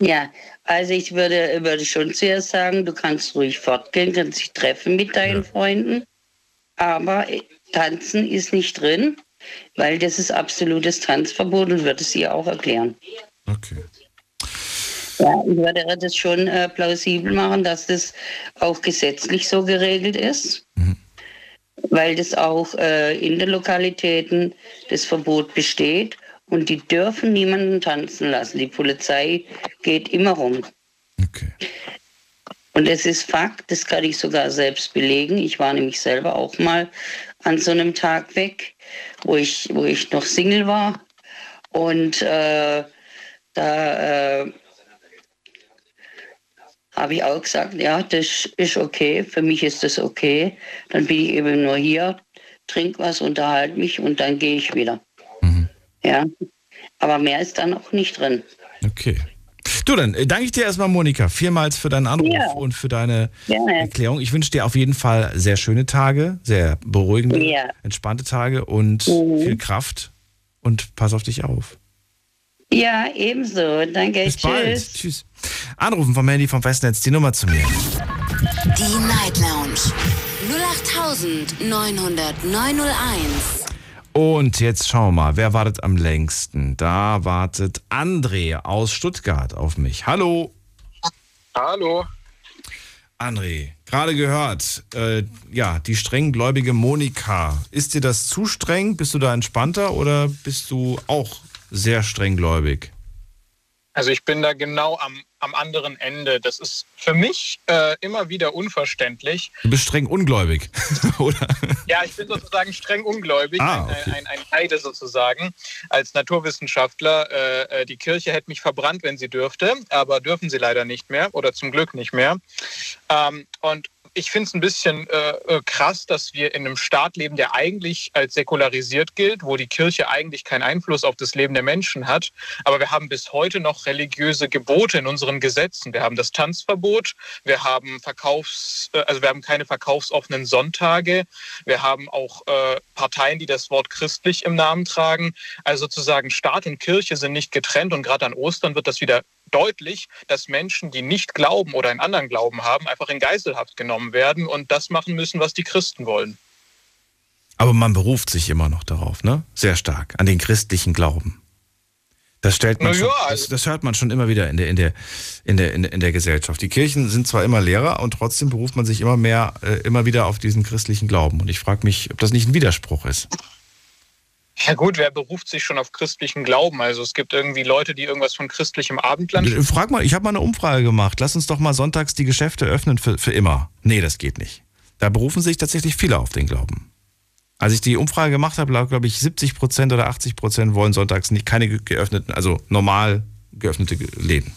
Ja, also ich würde, würde schon zuerst sagen, du kannst ruhig fortgehen, kannst dich treffen mit deinen ja. Freunden, aber tanzen ist nicht drin, weil das ist absolutes Tanzverbot und würde es ihr auch erklären. Okay. Ja, ich würde das schon äh, plausibel machen, dass das auch gesetzlich so geregelt ist, mhm. weil das auch äh, in den Lokalitäten das Verbot besteht und die dürfen niemanden tanzen lassen. Die Polizei geht immer rum. Okay. Und es ist Fakt, das kann ich sogar selbst belegen. Ich war nämlich selber auch mal an so einem Tag weg, wo ich, wo ich noch Single war. Und äh, da äh, habe ich auch gesagt, ja, das ist okay, für mich ist das okay. Dann bin ich eben nur hier, trinke was, unterhalte mich und dann gehe ich wieder. Ja. Aber mehr ist dann auch nicht drin. Okay. Du, dann äh, danke ich dir erstmal, Monika, vielmals für deinen Anruf ja. und für deine Gerne. Erklärung. Ich wünsche dir auf jeden Fall sehr schöne Tage, sehr beruhigende, ja. entspannte Tage und mhm. viel Kraft und pass auf dich auf. Ja, ebenso. Danke. Bis Tschüss. bald. Tschüss. Anrufen vom Handy vom Festnetz die Nummer zu mir. Die Night Lounge 0890901. Und jetzt schauen wir mal, wer wartet am längsten? Da wartet André aus Stuttgart auf mich. Hallo. Hallo. André, gerade gehört, äh, ja, die strenggläubige Monika. Ist dir das zu streng? Bist du da entspannter oder bist du auch sehr strenggläubig? Also ich bin da genau am, am anderen Ende. Das ist für mich äh, immer wieder unverständlich. Du bist streng ungläubig, [LAUGHS] oder? Ja, ich bin sozusagen streng ungläubig, ah, okay. ein, ein, Heide sozusagen. Als Naturwissenschaftler, äh, äh, die Kirche hätte mich verbrannt, wenn sie dürfte, aber dürfen sie leider nicht mehr oder zum Glück nicht mehr. Ähm, und ich finde es ein bisschen äh, äh, krass, dass wir in einem Staat leben, der eigentlich als säkularisiert gilt, wo die Kirche eigentlich keinen Einfluss auf das Leben der Menschen hat. Aber wir haben bis heute noch religiöse Gebote in unseren Gesetzen. Wir haben das Tanzverbot, wir haben Verkaufs, äh, also wir haben keine verkaufsoffenen Sonntage, wir haben auch äh, Parteien, die das Wort christlich im Namen tragen. Also sozusagen Staat und Kirche sind nicht getrennt und gerade an Ostern wird das wieder deutlich, dass Menschen, die nicht glauben oder einen anderen Glauben haben, einfach in Geiselhaft genommen werden und das machen müssen, was die Christen wollen. Aber man beruft sich immer noch darauf, ne? Sehr stark, an den christlichen Glauben. Das stellt man ja, schon, das, also das, hört man schon immer wieder in der, in, der, in, der, in, der, in der Gesellschaft. Die Kirchen sind zwar immer leerer und trotzdem beruft man sich immer mehr, äh, immer wieder auf diesen christlichen Glauben. Und ich frage mich, ob das nicht ein Widerspruch ist. Ja gut, wer beruft sich schon auf christlichen Glauben? Also es gibt irgendwie Leute, die irgendwas von christlichem Abendland. Äh, frag mal, ich habe mal eine Umfrage gemacht. Lass uns doch mal sonntags die Geschäfte öffnen für, für immer. Nee, das geht nicht. Da berufen sich tatsächlich viele auf den Glauben. Als ich die Umfrage gemacht habe, glaube ich, 70 Prozent oder 80 Prozent wollen sonntags nicht keine geöffneten, also normal geöffnete Läden.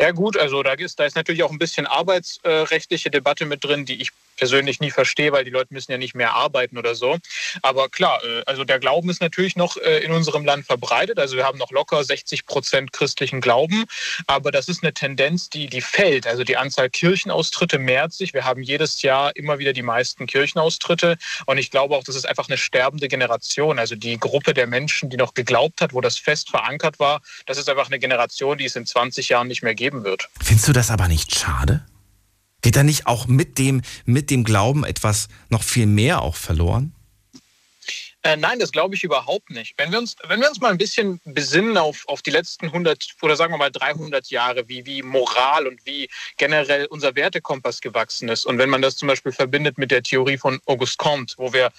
Ja gut, also da ist, da ist natürlich auch ein bisschen arbeitsrechtliche Debatte mit drin, die ich persönlich nie verstehe, weil die Leute müssen ja nicht mehr arbeiten oder so. Aber klar, äh, also der Glauben ist natürlich noch äh, in unserem Land verbreitet. Also wir haben noch locker 60 Prozent christlichen Glauben. Aber das ist eine Tendenz, die, die fällt. Also die Anzahl Kirchenaustritte mehrt sich. Wir haben jedes Jahr immer wieder die meisten Kirchenaustritte. Und ich glaube auch, das ist einfach eine sterbende Generation. Also die Gruppe der Menschen, die noch geglaubt hat, wo das fest verankert war, das ist einfach eine Generation, die es in 20 Jahren nicht mehr geben wird. Findest du das aber nicht schade? Geht da nicht auch mit dem, mit dem Glauben etwas noch viel mehr auch verloren? Äh, nein, das glaube ich überhaupt nicht. Wenn wir uns, wenn wir uns mal ein bisschen besinnen auf, auf die letzten 100 oder sagen wir mal 300 Jahre, wie, wie Moral und wie generell unser Wertekompass gewachsen ist. Und wenn man das zum Beispiel verbindet mit der Theorie von Auguste Comte, wo wir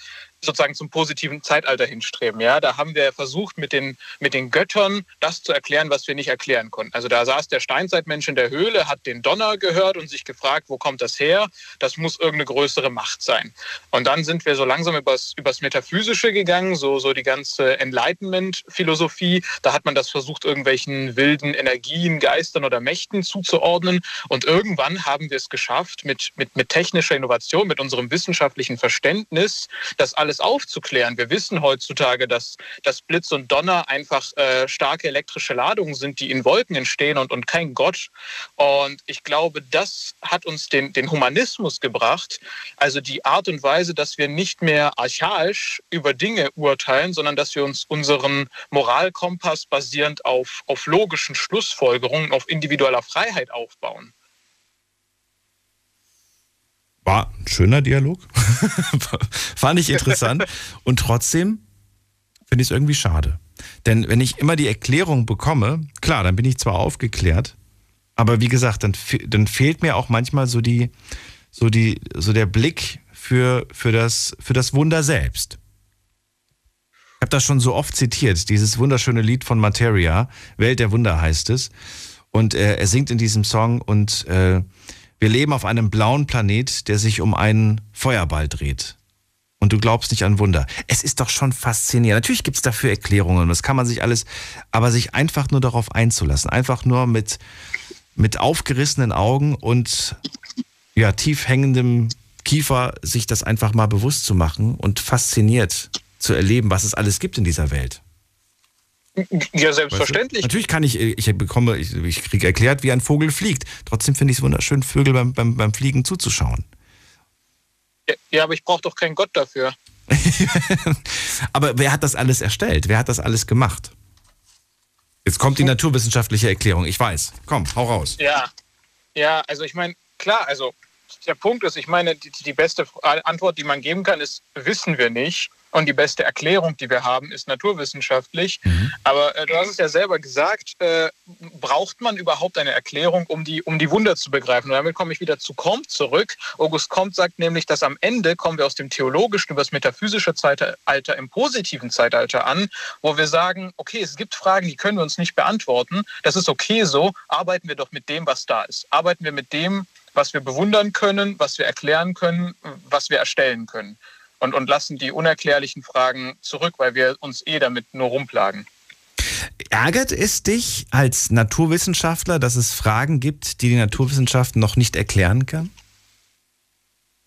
sozusagen zum positiven Zeitalter hinstreben. Ja, da haben wir versucht, mit den, mit den Göttern das zu erklären, was wir nicht erklären konnten. Also da saß der Steinzeitmensch in der Höhle, hat den Donner gehört und sich gefragt, wo kommt das her? Das muss irgendeine größere Macht sein. Und dann sind wir so langsam übers, übers Metaphysische gegangen, so, so die ganze Enlightenment-Philosophie. Da hat man das versucht, irgendwelchen wilden Energien, Geistern oder Mächten zuzuordnen. Und irgendwann haben wir es geschafft, mit, mit, mit technischer Innovation, mit unserem wissenschaftlichen Verständnis, das alles alles aufzuklären. Wir wissen heutzutage, dass, dass Blitz und Donner einfach äh, starke elektrische Ladungen sind, die in Wolken entstehen und, und kein Gott. Und ich glaube, das hat uns den, den Humanismus gebracht. Also die Art und Weise, dass wir nicht mehr archaisch über Dinge urteilen, sondern dass wir uns unseren Moralkompass basierend auf, auf logischen Schlussfolgerungen, auf individueller Freiheit aufbauen. War ein schöner Dialog. [LAUGHS] Fand ich interessant. Und trotzdem finde ich es irgendwie schade. Denn wenn ich immer die Erklärung bekomme, klar, dann bin ich zwar aufgeklärt, aber wie gesagt, dann, dann fehlt mir auch manchmal so die, so die, so der Blick für, für, das, für das Wunder selbst. Ich habe das schon so oft zitiert, dieses wunderschöne Lied von Materia, Welt der Wunder heißt es. Und äh, er singt in diesem Song und äh, wir leben auf einem blauen Planet, der sich um einen Feuerball dreht. Und du glaubst nicht an Wunder. Es ist doch schon faszinierend. Natürlich gibt es dafür Erklärungen, das kann man sich alles, aber sich einfach nur darauf einzulassen, einfach nur mit, mit aufgerissenen Augen und ja, tief hängendem Kiefer sich das einfach mal bewusst zu machen und fasziniert zu erleben, was es alles gibt in dieser Welt. Ja, selbstverständlich. Weißt du? Natürlich kann ich, ich bekomme, ich, ich kriege erklärt, wie ein Vogel fliegt. Trotzdem finde ich es wunderschön, Vögel beim, beim, beim Fliegen zuzuschauen. Ja, ja aber ich brauche doch keinen Gott dafür. [LAUGHS] aber wer hat das alles erstellt? Wer hat das alles gemacht? Jetzt kommt die naturwissenschaftliche Erklärung. Ich weiß. Komm, hau raus. Ja, ja, also ich meine, klar, also der Punkt ist, ich meine, die, die beste Antwort, die man geben kann, ist, wissen wir nicht. Und die beste Erklärung, die wir haben, ist naturwissenschaftlich. Mhm. Aber äh, du hast es ja selber gesagt, äh, braucht man überhaupt eine Erklärung, um die, um die Wunder zu begreifen? Und damit komme ich wieder zu Comte zurück. August Comte sagt nämlich, dass am Ende kommen wir aus dem theologischen über das metaphysische Zeitalter im positiven Zeitalter an, wo wir sagen, okay, es gibt Fragen, die können wir uns nicht beantworten. Das ist okay so. Arbeiten wir doch mit dem, was da ist. Arbeiten wir mit dem, was wir bewundern können, was wir erklären können, was wir erstellen können und, und lassen die unerklärlichen Fragen zurück, weil wir uns eh damit nur rumplagen. Ärgert es dich als Naturwissenschaftler, dass es Fragen gibt, die die Naturwissenschaft noch nicht erklären kann?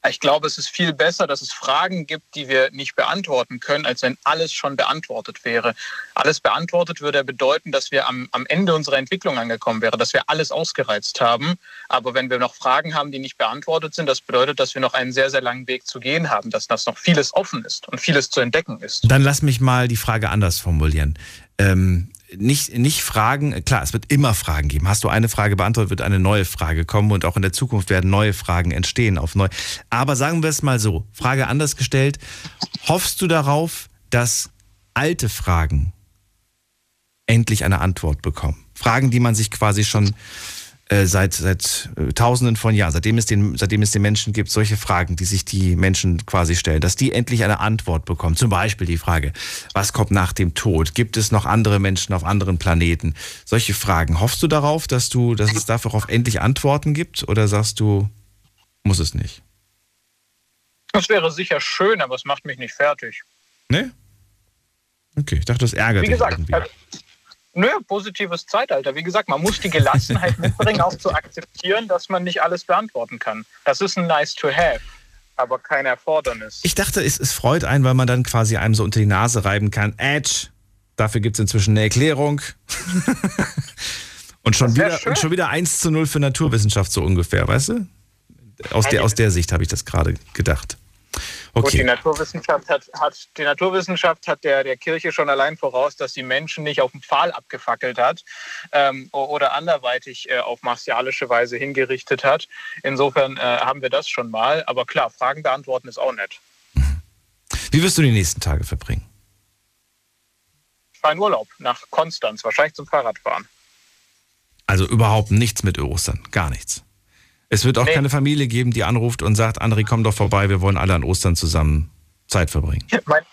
Ich glaube, es ist viel besser, dass es Fragen gibt, die wir nicht beantworten können, als wenn alles schon beantwortet wäre. Alles beantwortet würde bedeuten, dass wir am, am Ende unserer Entwicklung angekommen wären, dass wir alles ausgereizt haben. Aber wenn wir noch Fragen haben, die nicht beantwortet sind, das bedeutet, dass wir noch einen sehr, sehr langen Weg zu gehen haben, dass das noch vieles offen ist und vieles zu entdecken ist. Dann lass mich mal die Frage anders formulieren. Ähm, nicht, nicht Fragen, klar, es wird immer Fragen geben. Hast du eine Frage beantwortet, wird eine neue Frage kommen und auch in der Zukunft werden neue Fragen entstehen auf neu. Aber sagen wir es mal so, Frage anders gestellt, hoffst du darauf, dass alte Fragen endlich eine Antwort bekommen? Fragen, die man sich quasi schon äh, seit, seit äh, Tausenden von Jahren, seitdem es, den, seitdem es den Menschen gibt, solche Fragen, die sich die Menschen quasi stellen, dass die endlich eine Antwort bekommen. Zum Beispiel die Frage, was kommt nach dem Tod? Gibt es noch andere Menschen auf anderen Planeten? Solche Fragen. Hoffst du darauf, dass du, dass es darauf endlich Antworten gibt? Oder sagst du, muss es nicht? Das wäre sicher schön, aber es macht mich nicht fertig. Ne? Okay, ich dachte, das ärgert Wie gesagt, dich irgendwie. Nö, positives Zeitalter. Wie gesagt, man muss die Gelassenheit [LAUGHS] mitbringen, auch zu akzeptieren, dass man nicht alles beantworten kann. Das ist ein nice to have, aber kein Erfordernis. Ich dachte, es, es freut einen, weil man dann quasi einem so unter die Nase reiben kann. Edge, dafür gibt es inzwischen eine Erklärung. und, schon wieder, und schon wieder 1 zu 0 für Naturwissenschaft so ungefähr, weißt du? Aus der, aus der Sicht habe ich das gerade gedacht. Okay. Gut, die Naturwissenschaft hat, hat, die Naturwissenschaft hat der, der Kirche schon allein voraus, dass sie Menschen nicht auf dem Pfahl abgefackelt hat ähm, oder anderweitig äh, auf martialische Weise hingerichtet hat. Insofern äh, haben wir das schon mal. Aber klar, Fragen beantworten ist auch nett. Wie wirst du die nächsten Tage verbringen? In Urlaub nach Konstanz, wahrscheinlich zum Fahrradfahren. Also überhaupt nichts mit Ostern, gar nichts. Es wird auch nee. keine Familie geben, die anruft und sagt, André, komm doch vorbei, wir wollen alle an Ostern zusammen Zeit verbringen. Mein,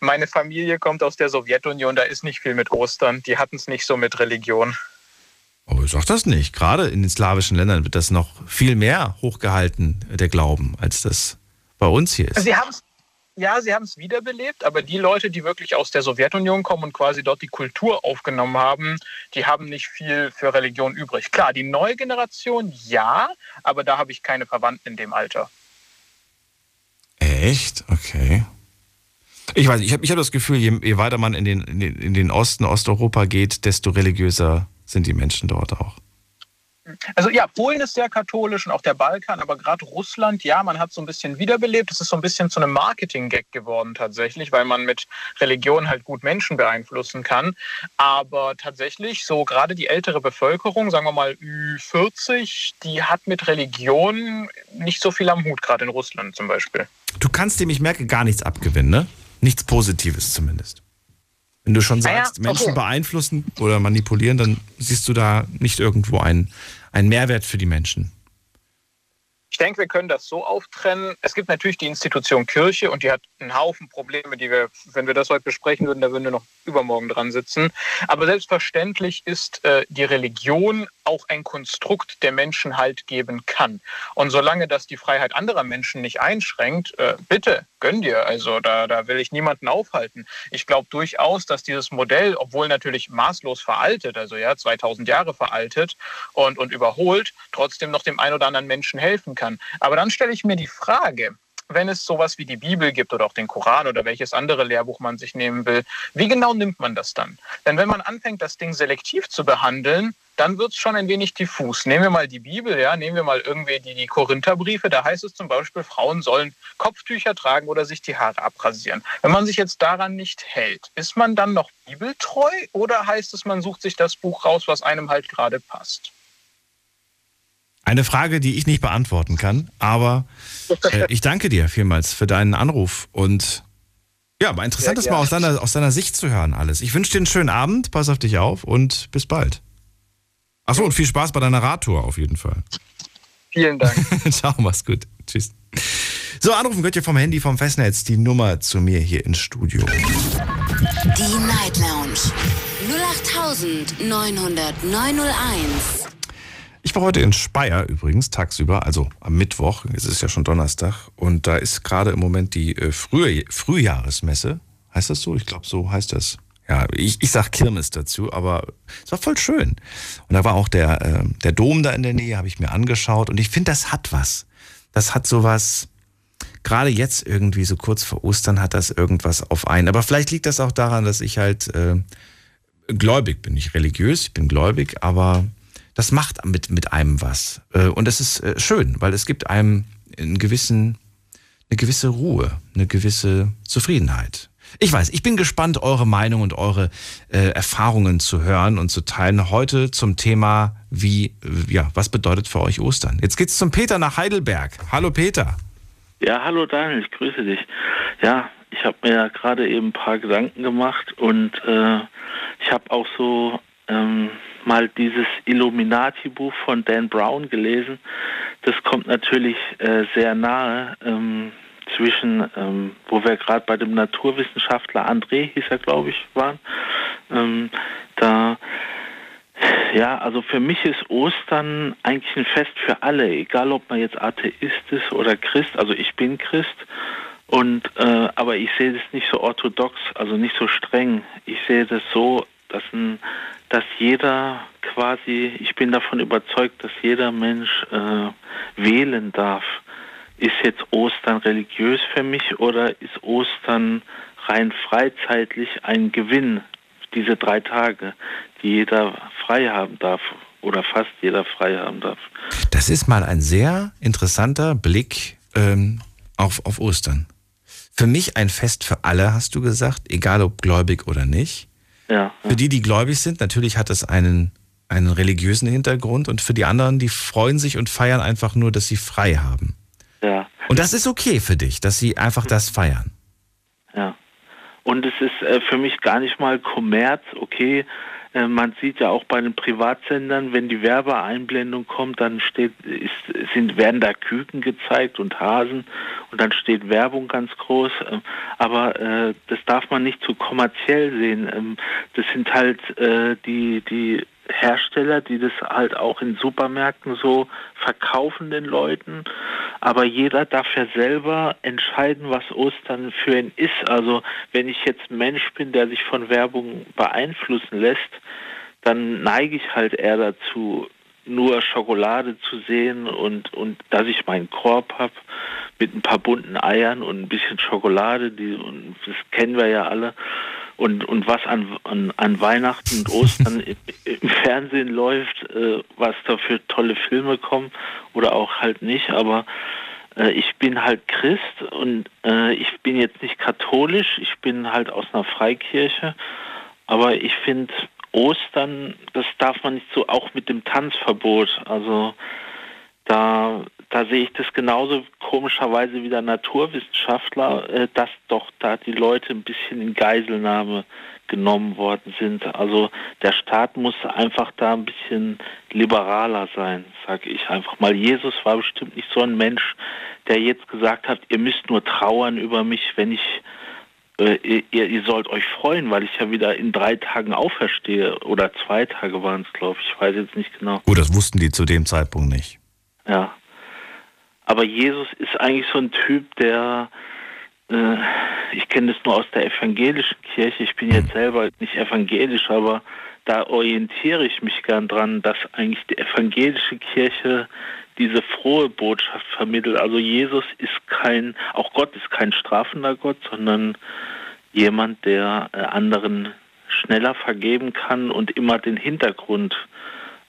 meine Familie kommt aus der Sowjetunion, da ist nicht viel mit Ostern. Die hatten es nicht so mit Religion. Oh, ich sag das nicht. Gerade in den slawischen Ländern wird das noch viel mehr hochgehalten, der Glauben, als das bei uns hier ist. Sie haben es ja, sie haben es wiederbelebt, aber die Leute, die wirklich aus der Sowjetunion kommen und quasi dort die Kultur aufgenommen haben, die haben nicht viel für Religion übrig. Klar, die neue Generation ja, aber da habe ich keine Verwandten in dem Alter. Echt? Okay. Ich weiß, ich habe ich hab das Gefühl, je, je weiter man in den, in den, in den Osten, Osteuropa geht, desto religiöser sind die Menschen dort auch. Also ja, Polen ist sehr katholisch und auch der Balkan, aber gerade Russland, ja, man hat so ein bisschen wiederbelebt. Es ist so ein bisschen zu einem Marketing-Gag geworden tatsächlich, weil man mit Religion halt gut Menschen beeinflussen kann. Aber tatsächlich, so gerade die ältere Bevölkerung, sagen wir mal Ü40, die hat mit Religion nicht so viel am Hut, gerade in Russland zum Beispiel. Du kannst dem, ich merke, gar nichts abgewinnen, ne? Nichts Positives zumindest. Wenn du schon sagst, ah ja, Menschen beeinflussen oder manipulieren, dann siehst du da nicht irgendwo einen, einen Mehrwert für die Menschen. Ich denke, wir können das so auftrennen. Es gibt natürlich die Institution Kirche und die hat einen Haufen Probleme, die wir, wenn wir das heute besprechen würden, da würden wir noch übermorgen dran sitzen. Aber selbstverständlich ist äh, die Religion auch ein Konstrukt, der Menschen Halt geben kann. Und solange das die Freiheit anderer Menschen nicht einschränkt, äh, bitte, gönn dir. Also da, da will ich niemanden aufhalten. Ich glaube durchaus, dass dieses Modell, obwohl natürlich maßlos veraltet, also ja, 2000 Jahre veraltet und, und überholt, trotzdem noch dem einen oder anderen Menschen helfen kann. Aber dann stelle ich mir die Frage, wenn es sowas wie die Bibel gibt oder auch den Koran oder welches andere Lehrbuch man sich nehmen will, wie genau nimmt man das dann? Denn wenn man anfängt, das Ding selektiv zu behandeln, dann wird es schon ein wenig diffus. Nehmen wir mal die Bibel, ja, nehmen wir mal irgendwie die, die Korintherbriefe, da heißt es zum Beispiel, Frauen sollen Kopftücher tragen oder sich die Haare abrasieren. Wenn man sich jetzt daran nicht hält, ist man dann noch bibeltreu oder heißt es, man sucht sich das Buch raus, was einem halt gerade passt? Eine Frage, die ich nicht beantworten kann, aber äh, ich danke dir vielmals für deinen Anruf und ja, aber interessant ist mal aus deiner, aus deiner Sicht zu hören alles. Ich wünsche dir einen schönen Abend, pass auf dich auf und bis bald. Achso, und viel Spaß bei deiner Radtour auf jeden Fall. Vielen Dank. [LAUGHS] Ciao, mach's gut. Tschüss. So, anrufen könnt ihr vom Handy vom Festnetz die Nummer zu mir hier ins Studio. Die Night Lounge 08901. Ich war heute in Speyer übrigens, tagsüber, also am Mittwoch, es ist ja schon Donnerstag, und da ist gerade im Moment die äh, Früh Frühjahresmesse. Heißt das so? Ich glaube, so heißt das. Ja, ich, ich sag Kirmes dazu, aber es war voll schön. Und da war auch der, äh, der Dom da in der Nähe, habe ich mir angeschaut. Und ich finde, das hat was. Das hat sowas, gerade jetzt irgendwie so kurz vor Ostern hat das irgendwas auf einen. Aber vielleicht liegt das auch daran, dass ich halt äh, gläubig bin. Nicht religiös, ich bin gläubig, aber das macht mit, mit einem was. Äh, und es ist äh, schön, weil es gibt einem einen gewissen, eine gewisse Ruhe, eine gewisse Zufriedenheit. Ich weiß, ich bin gespannt, eure Meinung und eure äh, Erfahrungen zu hören und zu teilen. Heute zum Thema, wie, ja, was bedeutet für euch Ostern? Jetzt geht's zum Peter nach Heidelberg. Hallo Peter. Ja, hallo Daniel, ich grüße dich. Ja, ich habe mir ja gerade eben ein paar Gedanken gemacht und äh, ich habe auch so ähm, mal dieses Illuminati-Buch von Dan Brown gelesen. Das kommt natürlich äh, sehr nahe ähm, zwischen, ähm, wo wir gerade bei dem Naturwissenschaftler André, hieß er glaube ich, waren. Ähm, da ja, also für mich ist Ostern eigentlich ein Fest für alle, egal ob man jetzt Atheist ist oder Christ. Also ich bin Christ und äh, aber ich sehe das nicht so orthodox, also nicht so streng. Ich sehe das so, dass ein, dass jeder quasi, ich bin davon überzeugt, dass jeder Mensch äh, wählen darf. Ist jetzt Ostern religiös für mich oder ist Ostern rein freizeitlich ein Gewinn? Diese drei Tage, die jeder frei haben darf oder fast jeder frei haben darf. Das ist mal ein sehr interessanter Blick ähm, auf, auf Ostern. Für mich ein Fest für alle, hast du gesagt, egal ob gläubig oder nicht. Ja, Für die, die gläubig sind, natürlich hat es einen, einen religiösen Hintergrund und für die anderen, die freuen sich und feiern einfach nur, dass sie frei haben. Ja. Und das ist okay für dich, dass sie einfach das feiern. Ja. Und es ist äh, für mich gar nicht mal Kommerz, okay, man sieht ja auch bei den Privatsendern, wenn die Werbeeinblendung kommt, dann steht, ist, sind, werden da Küken gezeigt und Hasen und dann steht Werbung ganz groß. Ähm, aber äh, das darf man nicht zu kommerziell sehen. Ähm, das sind halt äh, die, die Hersteller, die das halt auch in Supermärkten so verkaufen den Leuten. Aber jeder darf ja selber entscheiden, was Ostern für ihn ist. Also wenn ich jetzt Mensch bin, der sich von Werbung beeinflussen lässt, dann neige ich halt eher dazu, nur Schokolade zu sehen und, und dass ich meinen Korb habe mit ein paar bunten Eiern und ein bisschen Schokolade, die, das kennen wir ja alle und, und was an, an, an Weihnachten und Ostern [LAUGHS] im, im, Fernsehen läuft, äh, was da für tolle Filme kommen oder auch halt nicht, aber äh, ich bin halt Christ und äh, ich bin jetzt nicht katholisch, ich bin halt aus einer Freikirche, aber ich finde Ostern, das darf man nicht so, auch mit dem Tanzverbot, also da, da sehe ich das genauso komischerweise wie der Naturwissenschaftler, äh, dass doch da die Leute ein bisschen in Geiselnahme genommen worden sind. Also der Staat muss einfach da ein bisschen liberaler sein, sage ich einfach mal. Jesus war bestimmt nicht so ein Mensch, der jetzt gesagt hat, ihr müsst nur trauern über mich, wenn ich äh, ihr, ihr, sollt euch freuen, weil ich ja wieder in drei Tagen auferstehe. Oder zwei Tage waren es, glaube ich. Ich weiß jetzt nicht genau. Gut, das wussten die zu dem Zeitpunkt nicht. Ja. Aber Jesus ist eigentlich so ein Typ, der, äh, ich kenne das nur aus der evangelischen Kirche, ich bin jetzt selber nicht evangelisch, aber da orientiere ich mich gern dran, dass eigentlich die evangelische Kirche diese frohe Botschaft vermittelt. Also Jesus ist kein, auch Gott ist kein strafender Gott, sondern jemand, der äh, anderen schneller vergeben kann und immer den Hintergrund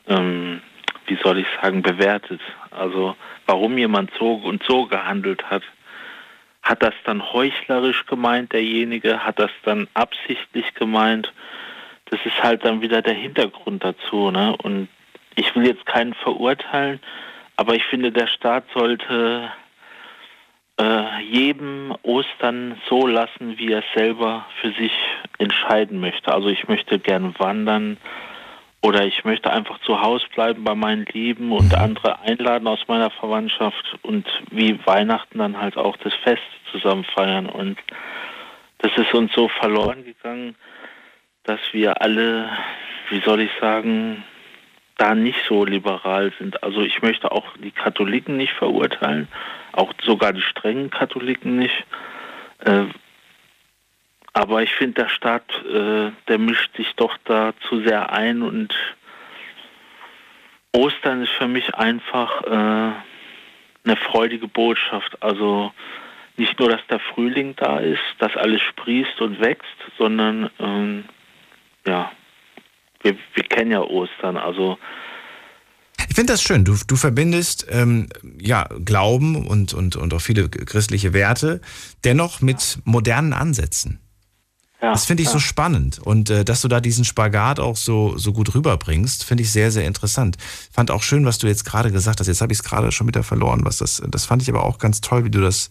ähm, wie soll ich sagen, bewertet. Also warum jemand so und so gehandelt hat. Hat das dann heuchlerisch gemeint, derjenige? Hat das dann absichtlich gemeint? Das ist halt dann wieder der Hintergrund dazu. Ne? Und ich will jetzt keinen verurteilen, aber ich finde, der Staat sollte äh, jedem Ostern so lassen, wie er selber für sich entscheiden möchte. Also ich möchte gern wandern, oder ich möchte einfach zu Hause bleiben bei meinen Lieben und andere einladen aus meiner Verwandtschaft und wie Weihnachten dann halt auch das Fest zusammen feiern. Und das ist uns so verloren gegangen, dass wir alle, wie soll ich sagen, da nicht so liberal sind. Also ich möchte auch die Katholiken nicht verurteilen, auch sogar die strengen Katholiken nicht. Äh, aber ich finde, der Staat, äh, der mischt sich doch da zu sehr ein und Ostern ist für mich einfach äh, eine freudige Botschaft. Also nicht nur, dass der Frühling da ist, dass alles sprießt und wächst, sondern ähm, ja, wir, wir kennen ja Ostern. Also ich finde das schön. Du, du verbindest ähm, ja, Glauben und, und, und auch viele christliche Werte dennoch mit modernen Ansätzen. Ja, das finde ich ja. so spannend. Und äh, dass du da diesen Spagat auch so, so gut rüberbringst, finde ich sehr, sehr interessant. Fand auch schön, was du jetzt gerade gesagt hast. Jetzt habe ich es gerade schon wieder verloren. Was das, das fand ich aber auch ganz toll, wie du das,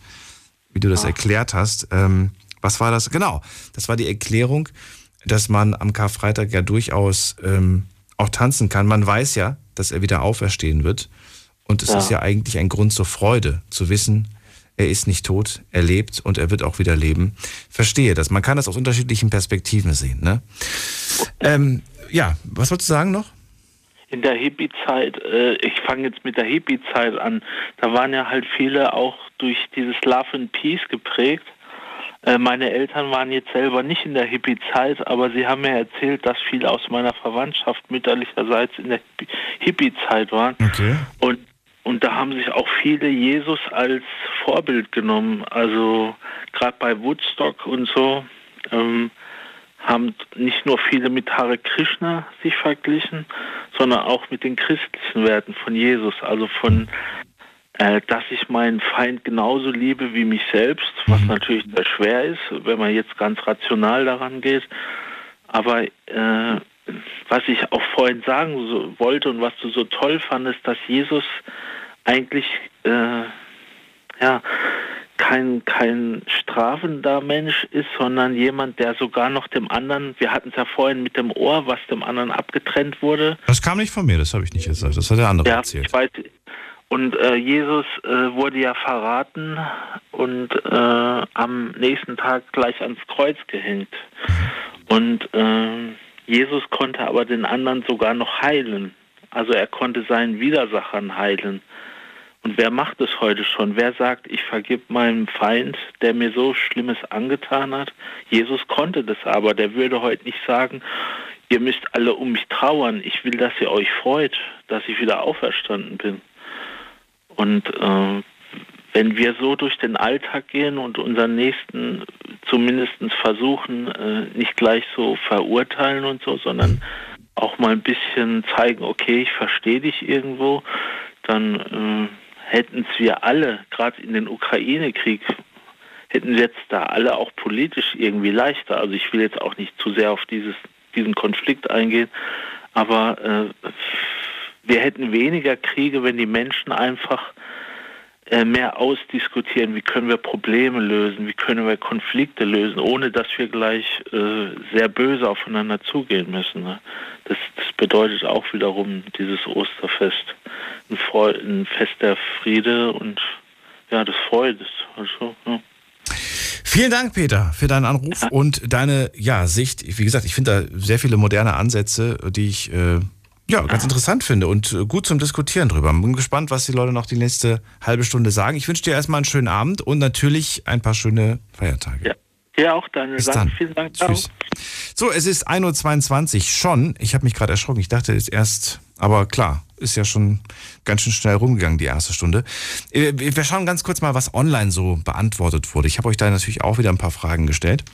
wie du das ja. erklärt hast. Ähm, was war das? Genau, das war die Erklärung, dass man am Karfreitag ja durchaus ähm, auch tanzen kann. Man weiß ja, dass er wieder auferstehen wird. Und es ist ja eigentlich ein Grund zur Freude, zu wissen, er ist nicht tot, er lebt und er wird auch wieder leben. Verstehe das. Man kann das aus unterschiedlichen Perspektiven sehen. Ne? Ähm, ja, was wolltest du sagen noch? In der Hippie-Zeit, äh, ich fange jetzt mit der Hippie-Zeit an, da waren ja halt viele auch durch dieses Love and Peace geprägt. Äh, meine Eltern waren jetzt selber nicht in der Hippie-Zeit, aber sie haben mir erzählt, dass viele aus meiner Verwandtschaft mütterlicherseits in der Hippie-Zeit waren. Okay. Und und da haben sich auch viele Jesus als Vorbild genommen. Also gerade bei Woodstock und so ähm, haben nicht nur viele mit Hare Krishna sich verglichen, sondern auch mit den christlichen Werten von Jesus. Also von, äh, dass ich meinen Feind genauso liebe wie mich selbst, was mhm. natürlich sehr schwer ist, wenn man jetzt ganz rational daran geht. Aber äh, was ich auch vorhin sagen wollte und was du so toll fandest, dass Jesus eigentlich äh, ja kein, kein strafender Mensch ist, sondern jemand, der sogar noch dem anderen, wir hatten es ja vorhin mit dem Ohr, was dem anderen abgetrennt wurde. Das kam nicht von mir, das habe ich nicht gesagt, das hat der andere ja, erzählt. Ich weiß, und äh, Jesus äh, wurde ja verraten und äh, am nächsten Tag gleich ans Kreuz gehängt. Und äh, Jesus konnte aber den anderen sogar noch heilen. Also er konnte seinen Widersachern heilen. Und wer macht es heute schon? Wer sagt, ich vergib meinem Feind, der mir so Schlimmes angetan hat? Jesus konnte das aber. Der würde heute nicht sagen, ihr müsst alle um mich trauern. Ich will, dass ihr euch freut, dass ich wieder auferstanden bin. Und äh, wenn wir so durch den Alltag gehen und unseren Nächsten zumindest versuchen, äh, nicht gleich so verurteilen und so, sondern auch mal ein bisschen zeigen, okay, ich verstehe dich irgendwo, dann äh, hätten es wir alle, gerade in den Ukraine-Krieg, hätten jetzt da alle auch politisch irgendwie leichter. Also ich will jetzt auch nicht zu sehr auf dieses, diesen Konflikt eingehen, aber äh, wir hätten weniger Kriege, wenn die Menschen einfach mehr ausdiskutieren, wie können wir Probleme lösen, wie können wir Konflikte lösen, ohne dass wir gleich äh, sehr böse aufeinander zugehen müssen. Ne? Das, das bedeutet auch wiederum dieses Osterfest ein, Freude, ein Fest der Friede und ja, des Freudes. Also, ja. Vielen Dank, Peter, für deinen Anruf und deine ja, Sicht. Wie gesagt, ich finde da sehr viele moderne Ansätze, die ich äh, ja, ganz interessant finde und äh, gut zum Diskutieren drüber. Bin gespannt, was die Leute noch die nächste halbe Stunde sagen. Ich wünsche dir erstmal einen schönen Abend und natürlich ein paar schöne Feiertage. Ja. Ja, auch deine Bis dann. Vielen Dank. Tschüss. So, es ist 1.22 Uhr schon. Ich habe mich gerade erschrocken. Ich dachte, es ist erst, aber klar, ist ja schon ganz schön schnell rumgegangen, die erste Stunde. Äh, wir schauen ganz kurz mal, was online so beantwortet wurde. Ich habe euch da natürlich auch wieder ein paar Fragen gestellt.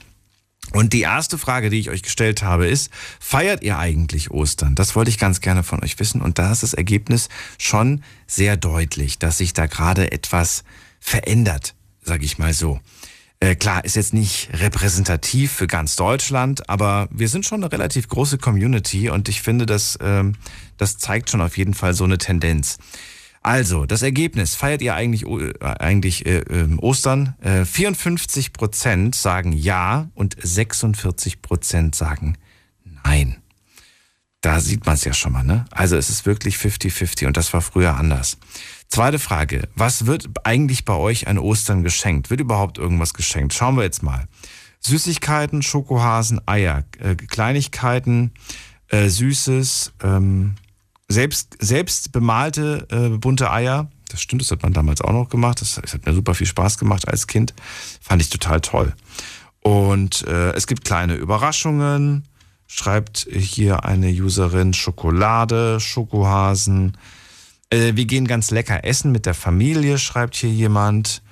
Und die erste Frage, die ich euch gestellt habe, ist, feiert ihr eigentlich Ostern? Das wollte ich ganz gerne von euch wissen. Und da ist das Ergebnis schon sehr deutlich, dass sich da gerade etwas verändert, sage ich mal so. Äh, klar, ist jetzt nicht repräsentativ für ganz Deutschland, aber wir sind schon eine relativ große Community und ich finde, das, ähm, das zeigt schon auf jeden Fall so eine Tendenz. Also, das Ergebnis, feiert ihr eigentlich, äh, eigentlich äh, ähm, Ostern? Äh, 54 Prozent sagen ja und 46 Prozent sagen nein. Da sieht man es ja schon mal, ne? Also es ist wirklich 50-50 und das war früher anders. Zweite Frage. Was wird eigentlich bei euch an Ostern geschenkt? Wird überhaupt irgendwas geschenkt? Schauen wir jetzt mal. Süßigkeiten, Schokohasen, Eier, äh, Kleinigkeiten, äh, Süßes, ähm, selbst, selbst bemalte äh, bunte Eier. Das stimmt, das hat man damals auch noch gemacht. Das, das hat mir super viel Spaß gemacht als Kind. Fand ich total toll. Und äh, es gibt kleine Überraschungen. Schreibt hier eine Userin Schokolade, Schokohasen, äh, wir gehen ganz lecker essen mit der Familie, schreibt hier jemand.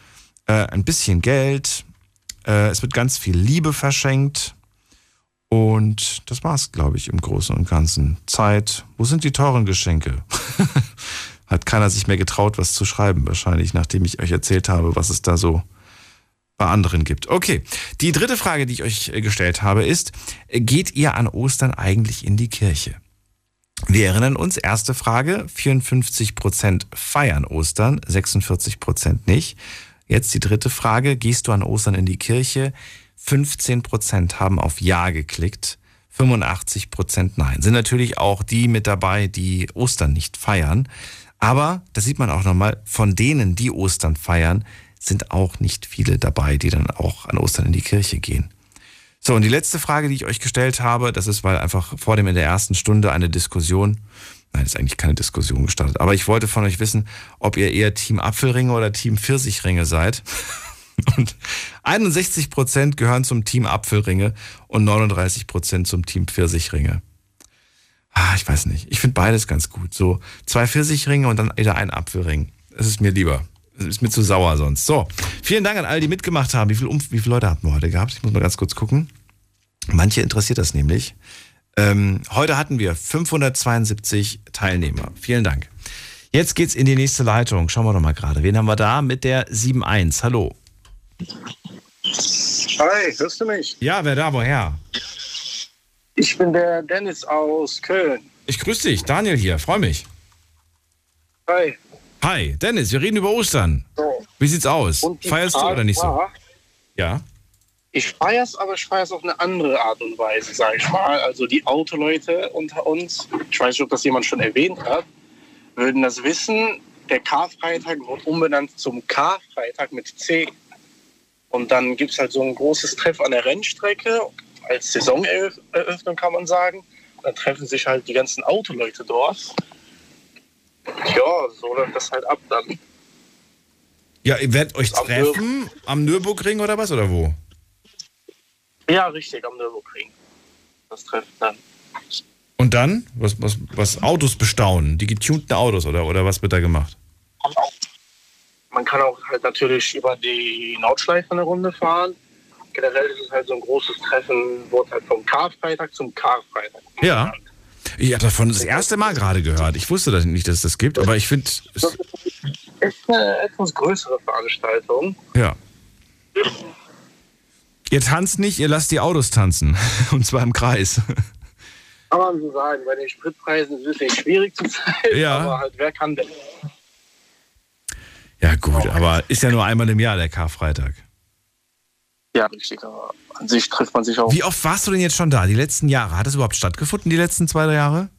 Äh, ein bisschen Geld. Äh, es wird ganz viel Liebe verschenkt. Und das war's, glaube ich, im Großen und Ganzen. Zeit. Wo sind die teuren Geschenke? [LAUGHS] Hat keiner sich mehr getraut, was zu schreiben, wahrscheinlich, nachdem ich euch erzählt habe, was es da so bei anderen gibt. Okay, die dritte Frage, die ich euch äh, gestellt habe, ist, geht ihr an Ostern eigentlich in die Kirche? Wir erinnern uns, erste Frage, 54 Prozent feiern Ostern, 46 Prozent nicht. Jetzt die dritte Frage, gehst du an Ostern in die Kirche? 15 Prozent haben auf Ja geklickt, 85 Prozent nein. Sind natürlich auch die mit dabei, die Ostern nicht feiern. Aber, das sieht man auch nochmal, von denen, die Ostern feiern, sind auch nicht viele dabei, die dann auch an Ostern in die Kirche gehen. So, und die letzte Frage, die ich euch gestellt habe, das ist, weil einfach vor dem in der ersten Stunde eine Diskussion, nein, ist eigentlich keine Diskussion gestartet, aber ich wollte von euch wissen, ob ihr eher Team Apfelringe oder Team Pfirsichringe seid. Und 61 Prozent gehören zum Team Apfelringe und 39 Prozent zum Team Pfirsichringe. Ah, ich weiß nicht. Ich finde beides ganz gut. So zwei Pfirsichringe und dann wieder ein Apfelring. Das ist mir lieber. Das ist mir zu sauer sonst. So, vielen Dank an alle, die mitgemacht haben. Wie, viel, wie viele Leute hatten wir heute gehabt? Ich muss mal ganz kurz gucken. Manche interessiert das nämlich. Ähm, heute hatten wir 572 Teilnehmer. Vielen Dank. Jetzt geht's in die nächste Leitung. Schauen wir doch mal gerade. Wen haben wir da mit der 7.1? Hallo. Hi, hörst du mich? Ja, wer da? Woher? Ich bin der Dennis aus Köln. Ich grüße dich, Daniel hier, freue mich. Hi. Hi, Dennis, wir reden über Ostern. So. Wie sieht's aus? Feierst Frage du oder nicht so? Ja. Ich feier's, aber ich feier's auf eine andere Art und Weise, sage ich mal. Also die Autoleute unter uns, ich weiß nicht, ob das jemand schon erwähnt hat, würden das wissen. Der Karfreitag wird umbenannt zum Karfreitag mit C. Und dann gibt es halt so ein großes Treff an der Rennstrecke als Saisoneröffnung, kann man sagen. Dann treffen sich halt die ganzen Autoleute dort. Ja, so läuft das halt ab dann. Ja, ihr werdet euch am treffen Nür am Nürburgring oder was, oder wo? Ja, richtig, am Nürburgring. Das Treffen dann. Und dann? Was, was, was Autos bestaunen? Die getunten Autos, oder, oder was wird da gemacht? Man kann auch halt natürlich über die Nordschleife eine Runde fahren generell ist es halt so ein großes Treffen, wurde halt vom Karfreitag zum Karfreitag. Ja. Ich habe davon das erste Mal gerade gehört. Ich wusste das nicht, dass es das gibt, aber ich finde. Es ist eine etwas größere Veranstaltung. Ja. Ihr tanzt nicht, ihr lasst die Autos tanzen. [LAUGHS] Und zwar im Kreis. Kann man so sagen. Bei den Spritpreisen ist es ein bisschen schwierig zu sein. Ja. Aber halt, wer kann denn? Ja, gut, aber ist ja nur einmal im Jahr der Karfreitag. Ja, richtig. Aber an sich trifft man sich auch. Wie oft warst du denn jetzt schon da? Die letzten Jahre? Hat es überhaupt stattgefunden, die letzten zwei, drei Jahre?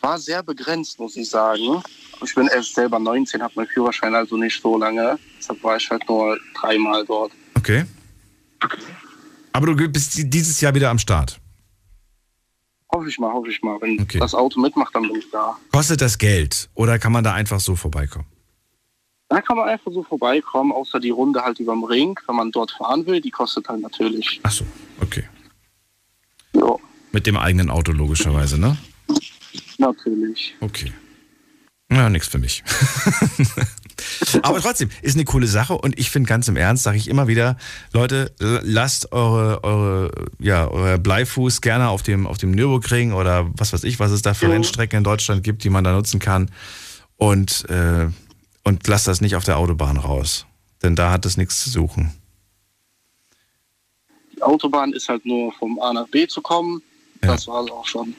War sehr begrenzt, muss ich sagen. Ich bin erst selber 19, habe meinen Führerschein also nicht so lange. Deshalb war ich halt nur dreimal dort. Okay. Aber du bist dieses Jahr wieder am Start? Hoffe ich mal, hoffe ich mal. Wenn okay. das Auto mitmacht, dann bin ich da. Kostet das Geld oder kann man da einfach so vorbeikommen? Da kann man einfach so vorbeikommen, außer die Runde halt über dem Ring, wenn man dort fahren will, die kostet halt natürlich. Ach so, okay. Ja. Mit dem eigenen Auto logischerweise, ne? Natürlich. Okay. Ja, nichts für mich. [LAUGHS] Aber trotzdem, ist eine coole Sache und ich finde ganz im Ernst, sage ich immer wieder, Leute, lasst eure, eure, ja, euer Bleifuß gerne auf dem, auf dem Nürburgring oder was weiß ich, was es da für Rennstrecken in Deutschland gibt, die man da nutzen kann. Und äh, und lass das nicht auf der Autobahn raus. Denn da hat es nichts zu suchen. Die Autobahn ist halt nur vom A nach B zu kommen. Ja. Das war es auch schon.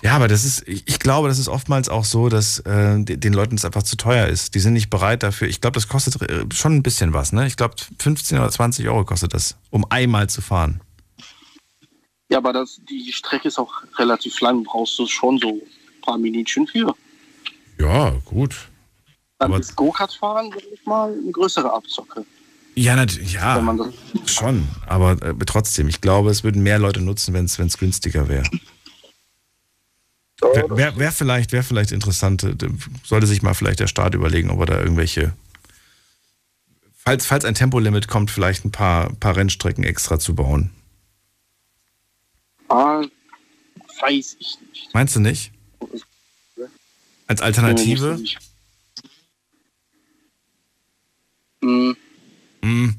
Ja, aber das ist, ich glaube, das ist oftmals auch so, dass äh, den Leuten es einfach zu teuer ist. Die sind nicht bereit dafür. Ich glaube, das kostet äh, schon ein bisschen was, ne? Ich glaube, 15 oder 20 Euro kostet das, um einmal zu fahren. Ja, aber das, die Strecke ist auch relativ lang. Brauchst du schon so ein paar Minütchen für. Ja, gut. Dann aber ist Go-Kart fahren, sag ich mal, eine größere Abzocke. Ja, ja schon. Aber äh, trotzdem, ich glaube, es würden mehr Leute nutzen, wenn es günstiger wäre. Wäre wär, wär vielleicht, wär vielleicht interessant, äh, sollte sich mal vielleicht der Staat überlegen, ob er da irgendwelche, falls, falls ein Tempolimit kommt, vielleicht ein paar, paar Rennstrecken extra zu bauen. Ah, weiß ich nicht. Meinst du nicht? Als Alternative? Ja, Mm. Mm. [LAUGHS]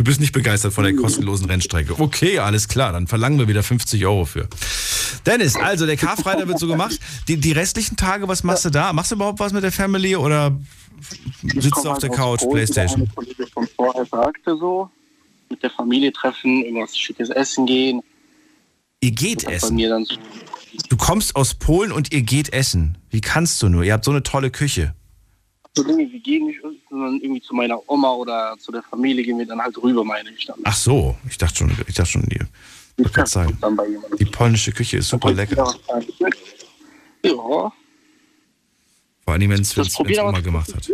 Du bist nicht begeistert von der kostenlosen Rennstrecke. Okay, alles klar, dann verlangen wir wieder 50 Euro für. Dennis, also der Karfreitag wird so gemacht. Die, die restlichen Tage, was machst du da? Machst du überhaupt was mit der Family oder sitzt du auf der halt Couch, Playstation? Eine Kollege von vorher sagte so, mit der Familie treffen, irgendwas schickes essen gehen. Ihr geht essen? So du kommst aus Polen und ihr geht essen. Wie kannst du nur? Ihr habt so eine tolle Küche so Dinge, wir gehen nicht, sondern irgendwie zu meiner Oma oder zu der Familie gehen wir dann halt rüber, meine ich dann. Ach so, ich dachte schon, ich dachte schon, ihr, Ich kann sagen. Die polnische Küche ist super lecker. Ja. Vor allem, wenn es Oma gemacht hat.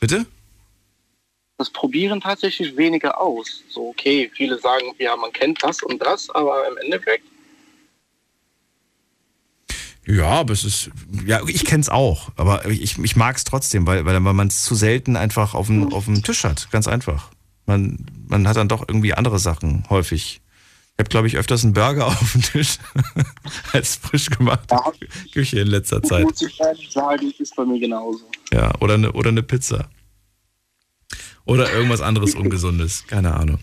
Bitte? Das probieren tatsächlich weniger aus. So, okay, viele sagen, ja, man kennt das und das, aber im Endeffekt. Ja, aber es ist, ja, ich kenne es auch, aber ich, ich mag es trotzdem, weil, weil man es zu selten einfach auf dem, auf dem Tisch hat. Ganz einfach. Man, man hat dann doch irgendwie andere Sachen häufig. Ich habe, glaube ich, öfters einen Burger [LAUGHS] auf dem Tisch [LAUGHS] als frisch gemachte ja. Küche in letzter Zeit. Muss ich ehrlich sagen, ist bei mir genauso. Ja, oder eine, oder eine Pizza. Oder irgendwas anderes Ungesundes. Keine Ahnung.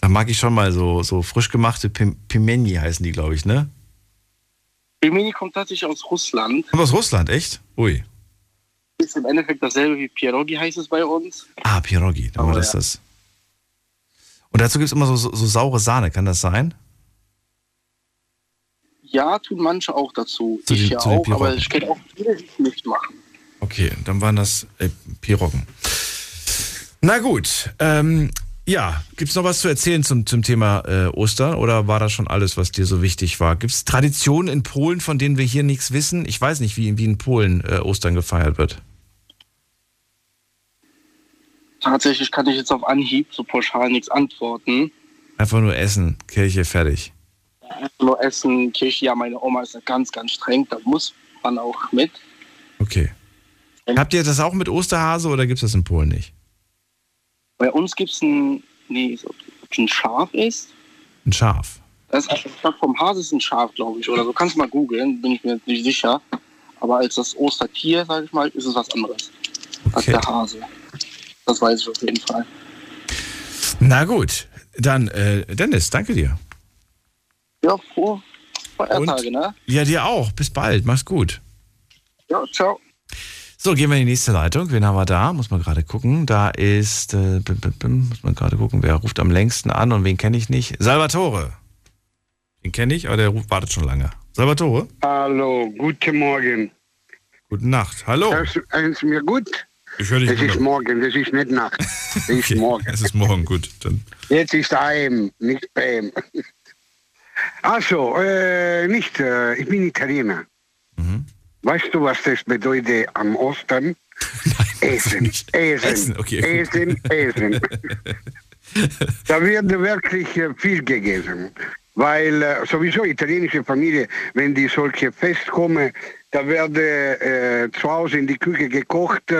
Da mag ich schon mal so, so frisch gemachte Pim Pimeni heißen die, glaube ich, ne? Pimeni kommt tatsächlich aus Russland. Kommt aus Russland, echt? Ui. Ist im Endeffekt dasselbe wie Pierogi heißt es bei uns. Ah, Pierogi, dann war das ja. das. Und dazu gibt es immer so, so, so, saure Sahne, kann das sein? Ja, tun manche auch dazu. Zu ich den, ja auch, aber ich kenne auch viele, die es nicht machen. Okay, dann waren das äh, Piroggen. Na gut, ähm, ja, gibt es noch was zu erzählen zum, zum Thema äh, Ostern oder war das schon alles, was dir so wichtig war? Gibt es Traditionen in Polen, von denen wir hier nichts wissen? Ich weiß nicht, wie, wie in Polen äh, Ostern gefeiert wird. Tatsächlich kann ich jetzt auf Anhieb so pauschal nichts antworten. Einfach nur essen, Kirche, fertig. Einfach nur essen, Kirche, ja, meine Oma ist ja ganz, ganz streng, da muss man auch mit. Okay. Habt ihr das auch mit Osterhase oder gibt es das in Polen nicht? Bei uns gibt es ein, nee, ein Schaf ist. Ein Schaf? Das ist, statt vom Hase ist ein Schaf, glaube ich, oder so. Kannst mal googeln, bin ich mir nicht sicher. Aber als das Ostertier, sage ich mal, ist es was anderes okay. als der Hase. Das weiß ich auf jeden Fall. Na gut, dann äh, Dennis, danke dir. Ja, frohe Feiertage, ne? Ja, dir auch. Bis bald. Mach's gut. Ja, ciao. So, gehen wir in die nächste Leitung. Wen haben wir da? Muss man gerade gucken. Da ist, äh, bim, bim, bim, muss man gerade gucken, wer ruft am längsten an und wen kenne ich nicht? Salvatore. Den kenne ich, aber der ruft, wartet schon lange. Salvatore? Hallo, guten Morgen. Guten Nacht. Hallo. Hörst du mir gut? Ich höre dich Es ist morgen, das ist nicht Nacht. [LAUGHS] Es ist okay, morgen. Es ist morgen, gut. Dann. Jetzt ist AM, nicht PM. [LAUGHS] Also, äh, nicht, äh, ich bin Italiener. Mhm. Weißt du, was [LAUGHS] das bedeutet am Ostern? Nein, Essen, Essen, Essen, okay. Essen, Essen. [LAUGHS] da wird wirklich äh, viel gegessen. Weil äh, sowieso italienische Familie, wenn die solche Fest kommen, da wird äh, zu Hause in die Küche gekocht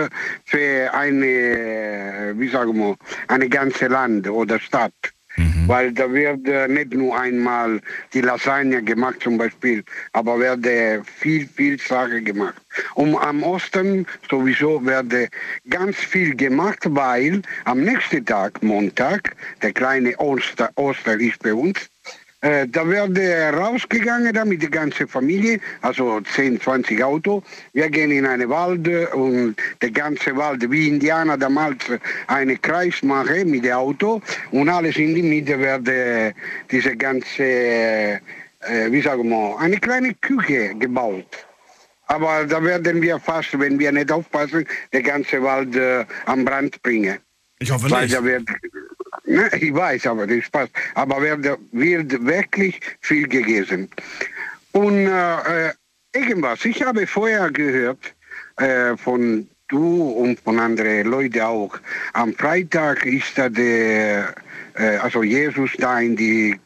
für eine, äh, wie sagen wir, eine ganze Land oder Stadt. Mhm. Weil da wird äh, nicht nur einmal die Lasagne gemacht zum Beispiel, aber werde viel, viel Sachen gemacht. Und am Osten sowieso werde ganz viel gemacht, weil am nächsten Tag, Montag, der kleine Oster, Oster ist bei uns, äh, da werde rausgegangen da mit der ganzen Familie, also 10, 20 Auto. Wir gehen in einen Wald und der ganze Wald, wie Indianer damals, einen Kreis machen mit dem Auto und alles in die Mitte werde diese ganze, äh, wie sagen wir, eine kleine Küche gebaut. Aber da werden wir fast, wenn wir nicht aufpassen, den ganzen Wald äh, am Brand bringen. Ich hoffe Weil nicht. da wird, ne, ich weiß, aber das passt. Aber wird, wird wirklich viel gegessen. Und äh, irgendwas, ich habe vorher gehört äh, von du und von anderen Leuten auch. Am Freitag ist da der, äh, also Jesus da in die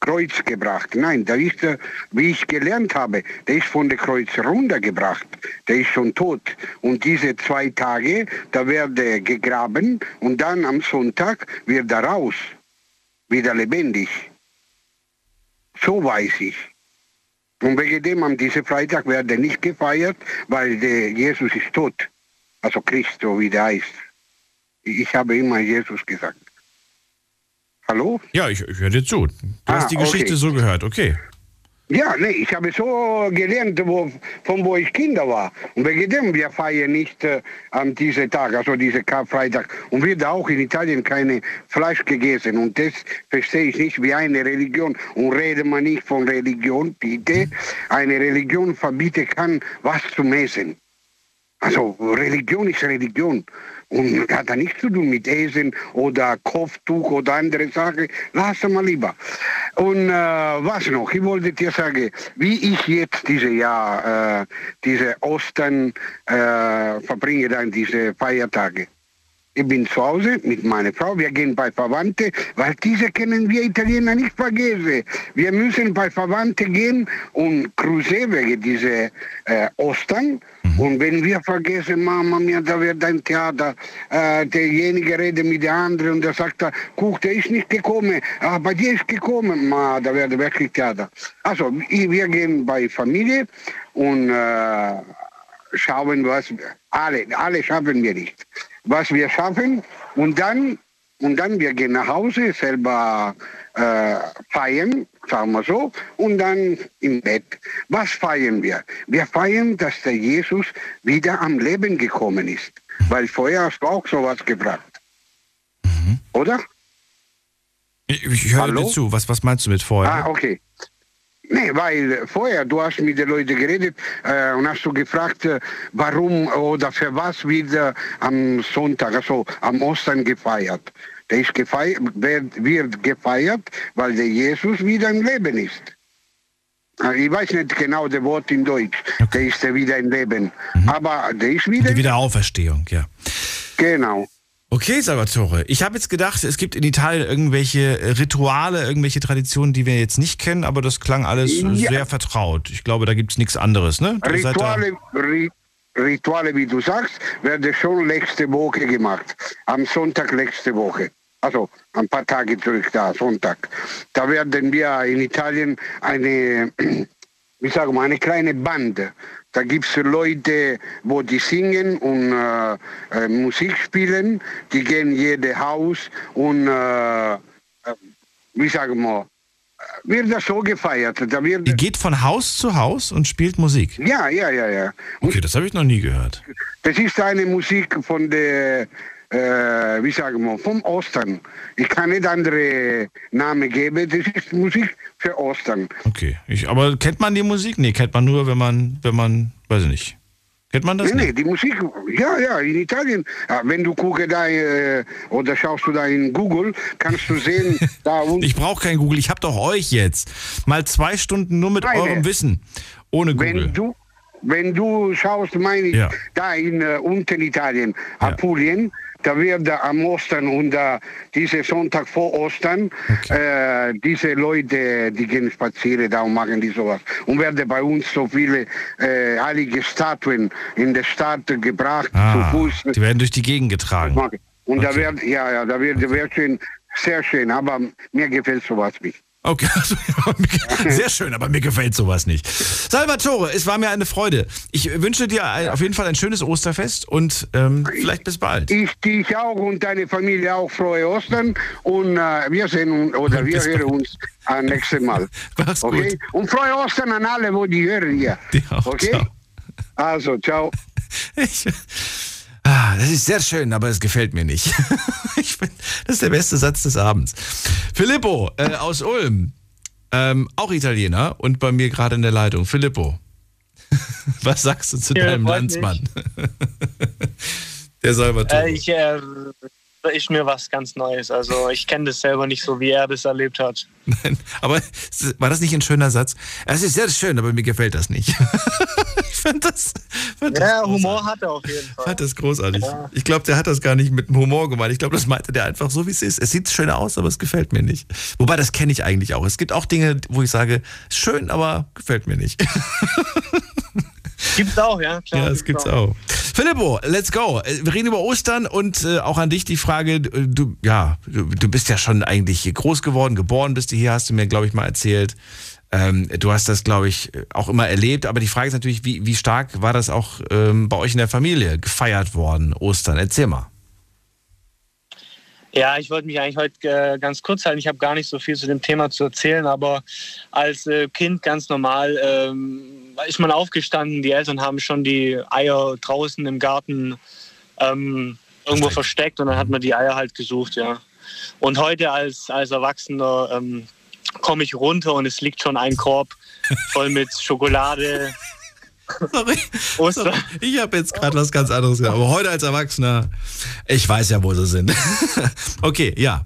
Kreuz gebracht. Nein, da ist er, wie ich gelernt habe, der ist von der Kreuz runtergebracht. Der ist schon tot. Und diese zwei Tage, da wird er gegraben und dann am Sonntag wird er raus. Wieder lebendig. So weiß ich. Und wegen dem am diesem Freitag wird er nicht gefeiert, weil der Jesus ist tot. Also Christo, wie der heißt. Ich habe immer Jesus gesagt. Hallo? Ja, ich, ich höre dir zu. Du Ah, hast die Geschichte okay. so gehört, okay. Ja, nee, ich habe so gelernt, wo, von wo ich Kinder war. Und wegen dem, wir feiern nicht äh, an diesem Tag, also diese Karfreitag. Und wird auch in Italien keine Fleisch gegessen. Und das verstehe ich nicht wie eine Religion. Und rede man nicht von Religion, bitte. Eine Religion verbieten kann, was zu essen. Also Religion ist Religion. Und hat da nichts zu tun mit Essen oder Kopftuch oder andere Sachen. Lass mal lieber. Und äh, was noch? Ich wollte dir sagen, wie ich jetzt diese Jahr, äh, diese Ostern äh, verbringe, dann diese Feiertage. Ich bin zu Hause mit meiner Frau, wir gehen bei Verwandten, weil diese können wir Italiener nicht vergessen. Wir müssen bei Verwandten gehen und cruise wegen dieser äh, Ostern. Und wenn wir vergessen, Mama mia, da wird ein Theater, äh, derjenige redet mit der anderen und der sagt, guck, der ist nicht gekommen, aber dir ist gekommen, ma, da wird wirklich Theater. Also, wir gehen bei Familie und äh, schauen, was alle, alle schaffen wir nicht was wir schaffen und dann, und dann wir gehen nach Hause, selber äh, feiern, sagen wir so, und dann im Bett. Was feiern wir? Wir feiern, dass der Jesus wieder am Leben gekommen ist. Weil vorher hast du auch sowas gefragt. Mhm. Oder? Ich, ich höre dir zu. Was, was meinst du mit vorher? Ah, okay. Nee, weil vorher, du hast mit den Leuten geredet äh, und hast du gefragt, äh, warum oder für was wird äh, am Sonntag, also am Ostern gefeiert. Der ist gefeiert, wird, wird gefeiert, weil der Jesus wieder im Leben ist. Äh, ich weiß nicht genau das Wort in Deutsch. Okay. Der ist wieder im Leben. Mhm. Aber der ist wieder. Die Wiederauferstehung, ja. Genau. Okay, Salvatore. Ich habe jetzt gedacht, es gibt in Italien irgendwelche Rituale, irgendwelche Traditionen, die wir jetzt nicht kennen, aber das klang alles ja. sehr vertraut. Ich glaube, da gibt es nichts anderes, ne? Rituale, Rituale, wie du sagst, werden schon letzte Woche gemacht. Am Sonntag letzte Woche. Also ein paar Tage zurück da, Sonntag. Da werden wir in Italien eine, [CLEARS THROAT] wie sagen wir, eine kleine Bande da gibt es Leute, wo die singen und äh, äh, Musik spielen. Die gehen jedes Haus und, äh, äh wie sagen wir, wird das so gefeiert. Da wird die geht von Haus zu Haus und spielt Musik? Ja, ja, ja, ja. Okay, das habe ich noch nie gehört. Das ist eine Musik von der äh, wie sagen wir, vom Ostern. Ich kann nicht andere Namen geben, das ist Musik für Ostern. Okay, ich, aber kennt man die Musik? Nee, kennt man nur, wenn man, wenn man, weiß ich nicht. Kennt man das? Nee, nee, die Musik, ja, ja, in Italien. Ja, wenn du guckst da äh, oder schaust du da in Google, kannst du sehen, [LAUGHS] da unten. Ich brauche kein Google, ich habe doch euch jetzt. Mal zwei Stunden nur mit Nein, eurem Wissen. Ohne Google. Wenn du, wenn du schaust, meine ich, ja. da in uh, unten Italien, Apulien, ja da wird am Ostern und diese Sonntag vor Ostern okay. äh, diese Leute, die gehen spazieren da und machen die sowas. Und werden bei uns so viele äh, heilige Statuen in der Stadt gebracht ah, zu Fuß. Die werden durch die Gegend getragen. Und okay. da wird, ja, ja, da wird, wird schön, sehr schön, aber mir gefällt sowas nicht. Okay, [LAUGHS] also, sehr schön, aber mir gefällt sowas nicht. Salvatore, es war mir eine Freude. Ich wünsche dir ein, auf jeden Fall ein schönes Osterfest und ähm, vielleicht bis bald. Ich dich auch und deine Familie auch frohe Ostern und äh, wir sehen oder wir hören uns äh, nächstes Mal. [LAUGHS] Mach's okay? gut. Und frohe Ostern an alle, wo die hören hier. Die auch, okay? Ciao. Also, ciao. [LAUGHS] Ich, das ist sehr schön, aber es gefällt mir nicht. [LAUGHS] ich find, das ist der beste Satz des Abends. Filippo äh, aus Ulm, ähm, auch Italiener und bei mir gerade in der Leitung. Filippo, [LAUGHS] was sagst du zu ja, deinem Landsmann? [LAUGHS] der Salvatore. Äh, ich, äh, ist mir was ganz Neues. Also ich kenne das selber nicht so, wie er das erlebt hat. Nein, aber war das nicht ein schöner Satz? Es ist sehr schön, aber mir gefällt das nicht. [LAUGHS] ich fand das. Fand ja, das Humor hat er auf jeden Fall. Fand das großartig. Ja. Ich glaube, der hat das gar nicht mit dem Humor gemeint. Ich glaube, das meinte der einfach so, wie es ist. Es sieht schön aus, aber es gefällt mir nicht. Wobei, das kenne ich eigentlich auch. Es gibt auch Dinge, wo ich sage, schön, aber gefällt mir nicht. [LAUGHS] Gibt's auch, ja, klar. Ja, es gibt's auch. auch. Filippo, let's go. Äh, wir reden über Ostern und äh, auch an dich die Frage, äh, du, ja, du, du, bist ja schon eigentlich hier groß geworden, geboren bist du hier, hast du mir, glaube ich, mal erzählt. Ähm, du hast das, glaube ich, auch immer erlebt, aber die Frage ist natürlich, wie, wie stark war das auch ähm, bei euch in der Familie gefeiert worden, Ostern? Erzähl mal. Ja, ich wollte mich eigentlich heute äh, ganz kurz halten. Ich habe gar nicht so viel zu dem Thema zu erzählen, aber als äh, Kind ganz normal ähm, ist man aufgestanden. Die Eltern haben schon die Eier draußen im Garten ähm, irgendwo versteckt und dann hat man die Eier halt gesucht, ja. Und heute als, als Erwachsener ähm, komme ich runter und es liegt schon ein Korb voll mit Schokolade, [LAUGHS] Sorry. Ostern. Ich habe jetzt gerade was ganz anderes gesagt. Aber heute als Erwachsener, ich weiß ja, wo sie sind. [LAUGHS] okay, ja.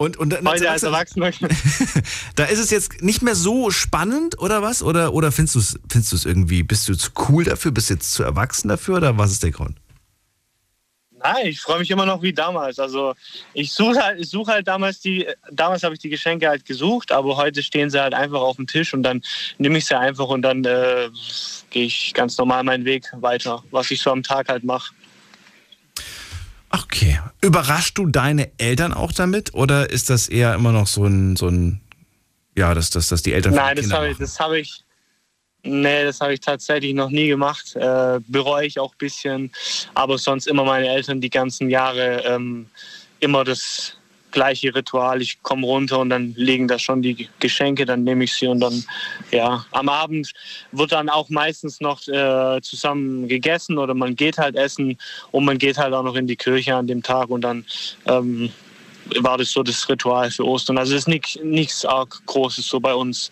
Und, und heute als Erwachsener. [LAUGHS] da ist es jetzt nicht mehr so spannend oder was? Oder, oder findest du es findest irgendwie, bist du zu cool dafür, bist du jetzt zu erwachsen dafür oder was ist der Grund? Nein, ich freue mich immer noch wie damals. Also ich suche halt, ich suche halt damals die, damals habe ich die Geschenke halt gesucht, aber heute stehen sie halt einfach auf dem Tisch und dann nehme ich sie einfach und dann äh, gehe ich ganz normal meinen Weg weiter, was ich so am Tag halt mache. Okay. Überraschst du deine Eltern auch damit oder ist das eher immer noch so ein, so ein ja, dass, dass, dass die Eltern. Nein, das habe ich, das habe ich, Nee, das habe ich tatsächlich noch nie gemacht. Äh, bereue ich auch ein bisschen. Aber sonst immer meine Eltern die ganzen Jahre ähm, immer das gleiche Ritual. Ich komme runter und dann legen da schon die Geschenke, dann nehme ich sie und dann, ja, am Abend wird dann auch meistens noch äh, zusammen gegessen oder man geht halt essen und man geht halt auch noch in die Kirche an dem Tag und dann ähm, war das so das Ritual für Ostern. Also es ist nichts, nichts arg Großes so bei uns.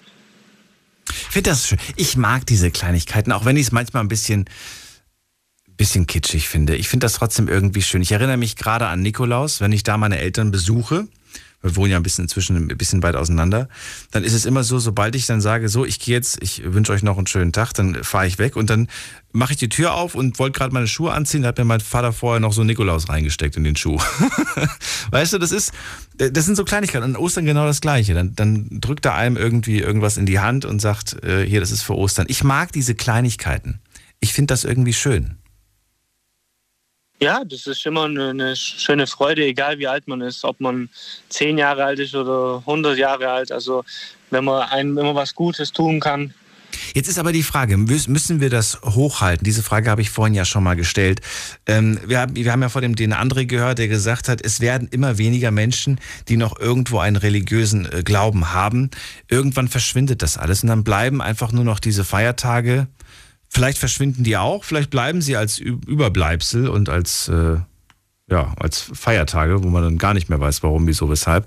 Ich finde das schön. Ich mag diese Kleinigkeiten, auch wenn ich es manchmal ein bisschen, bisschen kitschig finde. Ich finde das trotzdem irgendwie schön. Ich erinnere mich gerade an Nikolaus, wenn ich da meine Eltern besuche wir wohnen ja ein bisschen inzwischen ein bisschen weit auseinander, dann ist es immer so, sobald ich dann sage, so, ich gehe jetzt, ich wünsche euch noch einen schönen Tag, dann fahre ich weg und dann mache ich die Tür auf und wollte gerade meine Schuhe anziehen, da hat mir mein Vater vorher noch so Nikolaus reingesteckt in den Schuh. [LAUGHS] weißt du, das ist, das sind so Kleinigkeiten. An Ostern genau das Gleiche. Dann, dann drückt er einem irgendwie irgendwas in die Hand und sagt, äh, hier, das ist für Ostern. Ich mag diese Kleinigkeiten. Ich finde das irgendwie schön. Ja, das ist immer eine, schöne Freude, egal wie alt man ist, ob man zehn Jahre alt ist oder 100 Jahre alt. Also wenn man einem immer was Gutes tun kann. Jetzt ist aber die Frage, müssen wir das hochhalten? Diese Frage habe ich vorhin ja schon mal gestellt. Ähm, wir, haben, wir haben ja vor dem den André gehört, der gesagt hat, es werden immer weniger Menschen, die noch irgendwo einen religiösen äh, Glauben haben. Irgendwann verschwindet das alles und dann bleiben einfach nur noch diese Feiertage, Vielleicht verschwinden die auch, vielleicht bleiben sie als Überbleibsel und als, äh, ja, als Feiertage, wo man dann gar nicht mehr weiß, warum, wieso, weshalb.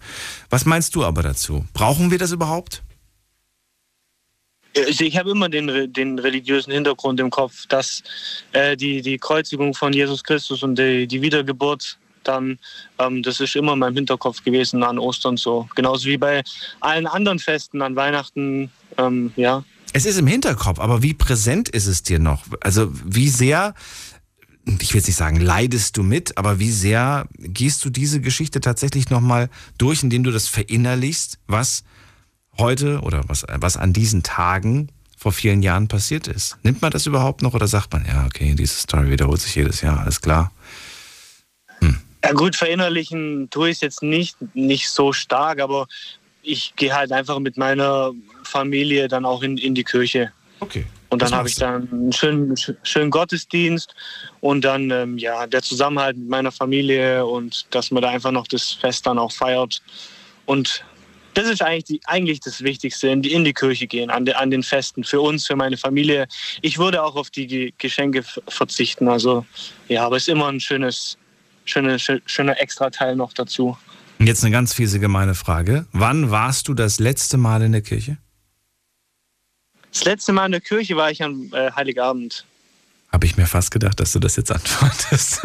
Was meinst du aber dazu? Brauchen wir das überhaupt? Also ich habe immer den, den religiösen Hintergrund im Kopf, dass äh, die, die Kreuzigung von Jesus Christus und die, die Wiedergeburt dann, ähm, das ist immer in meinem Hinterkopf gewesen an Ostern so. Genauso wie bei allen anderen Festen, an Weihnachten, ähm, ja. Es ist im Hinterkopf, aber wie präsent ist es dir noch? Also wie sehr, ich will jetzt nicht sagen, leidest du mit, aber wie sehr gehst du diese Geschichte tatsächlich nochmal durch, indem du das verinnerlichst, was heute oder was, was an diesen Tagen vor vielen Jahren passiert ist? Nimmt man das überhaupt noch oder sagt man, ja, okay, diese Story wiederholt sich jedes Jahr, alles klar? Hm. Ja gut, verinnerlichen tue ich es jetzt nicht, nicht so stark, aber ich gehe halt einfach mit meiner Familie dann auch in, in die Kirche. Okay. Und dann habe ich dann einen schönen, schönen Gottesdienst und dann ähm, ja der Zusammenhalt mit meiner Familie und dass man da einfach noch das Fest dann auch feiert. Und das ist eigentlich, die, eigentlich das Wichtigste, in die, in die Kirche gehen, an, de, an den Festen, für uns, für meine Familie. Ich würde auch auf die Geschenke verzichten. Also ja, aber es ist immer ein schönes, schöne, schöner Extrateil noch dazu. Jetzt eine ganz fiese gemeine Frage. Wann warst du das letzte Mal in der Kirche? Das letzte Mal in der Kirche war ich am äh, Heiligabend. Habe ich mir fast gedacht, dass du das jetzt [LAUGHS] antwortest.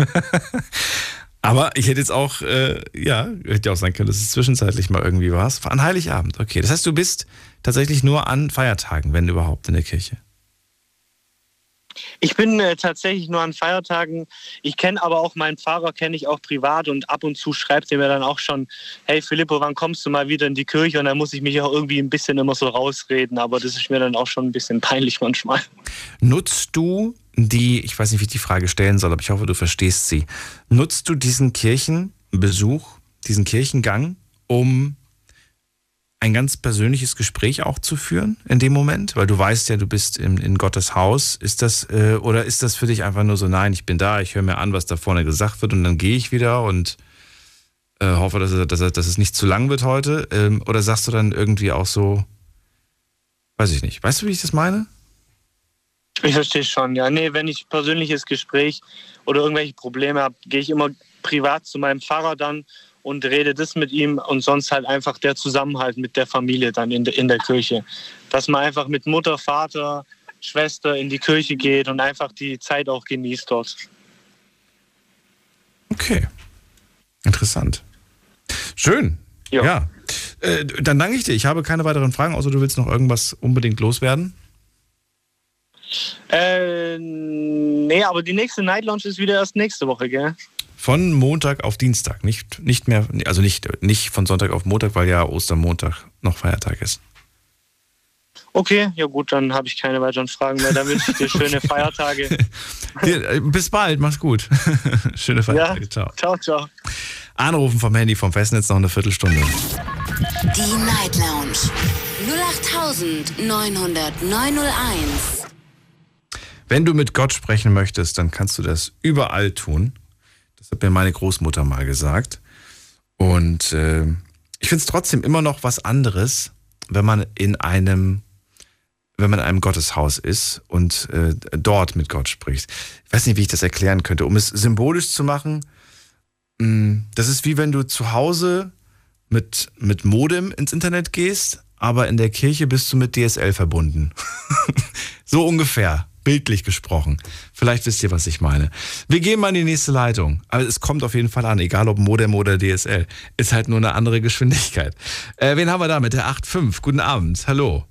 Aber ich hätte jetzt auch, äh, ja, hätte auch sein können, dass es zwischenzeitlich mal irgendwie war. An Heiligabend, okay. Das heißt, du bist tatsächlich nur an Feiertagen, wenn überhaupt, in der Kirche. Ich bin äh, tatsächlich nur an Feiertagen. Ich kenne aber auch meinen Pfarrer, kenne ich auch privat und ab und zu schreibt er mir dann auch schon, hey Filippo, wann kommst du mal wieder in die Kirche? Und dann muss ich mich auch irgendwie ein bisschen immer so rausreden, aber das ist mir dann auch schon ein bisschen peinlich manchmal. Nutzt du die, ich weiß nicht, wie ich die Frage stellen soll, aber ich hoffe, du verstehst sie. Nutzt du diesen Kirchenbesuch, diesen Kirchengang, um ein ganz persönliches Gespräch auch zu führen in dem Moment? Weil du weißt ja, du bist in, in Gottes Haus. Ist das, äh, oder ist das für dich einfach nur so, nein, ich bin da, ich höre mir an, was da vorne gesagt wird und dann gehe ich wieder und äh, hoffe, dass, dass, dass, es nicht zu lang wird heute? Ähm, oder sagst du dann irgendwie auch so, weiß ich nicht. Weißt du, wie ich das meine? Ich verstehe schon, ja. Nee, wenn ich persönliches Gespräch oder irgendwelche Probleme habe, gehe ich immer privat zu meinem Pfarrer dann und rede das mit ihm und sonst halt einfach der Zusammenhalt mit der Familie dann in, in der Kirche. Dass man einfach mit Mutter, Vater, Schwester in die Kirche geht und einfach die Zeit auch genießt dort. Okay. Interessant. Schön. Ja. ja. Äh, dann danke ich dir. Ich habe keine weiteren Fragen, außer du willst noch irgendwas unbedingt loswerden. Äh, nee, aber die nächste Night Lounge ist wieder erst nächste Woche, gell? Von Montag auf Dienstag, nicht, nicht mehr, also nicht, nicht von Sonntag auf Montag, weil ja Ostermontag noch Feiertag ist. Okay, ja gut, dann habe ich keine weiteren Fragen mehr. Dann wünsche ich dir [LAUGHS] schöne Feiertage. Äh, bis bald, mach's gut. [LAUGHS] schöne Feiertage, ja, ciao. Ciao, ciao. Anrufen vom Handy vom Festnetz noch eine Viertelstunde. Die Night Lounge 0890901. Wenn du mit Gott sprechen möchtest, dann kannst du das überall tun. Das hat mir meine Großmutter mal gesagt. Und äh, ich finde es trotzdem immer noch was anderes, wenn man in einem, wenn man in einem Gotteshaus ist und äh, dort mit Gott spricht. Ich weiß nicht, wie ich das erklären könnte. Um es symbolisch zu machen, mh, mm, das ist wie wenn du zu Hause mit, mit Modem ins Internet gehst, aber in der Kirche bist du mit DSL verbunden. [LAUGHS] so ungefähr bildlich gesprochen. Vielleicht wisst ihr, was ich meine. Wir gehen mal in die nächste Leitung. Aber es kommt auf jeden Fall an, egal ob Modem oder DSL. Ist halt nur eine andere Geschwindigkeit. Äh, wen haben wir da mit der 8.5? Guten Abend. Hallo.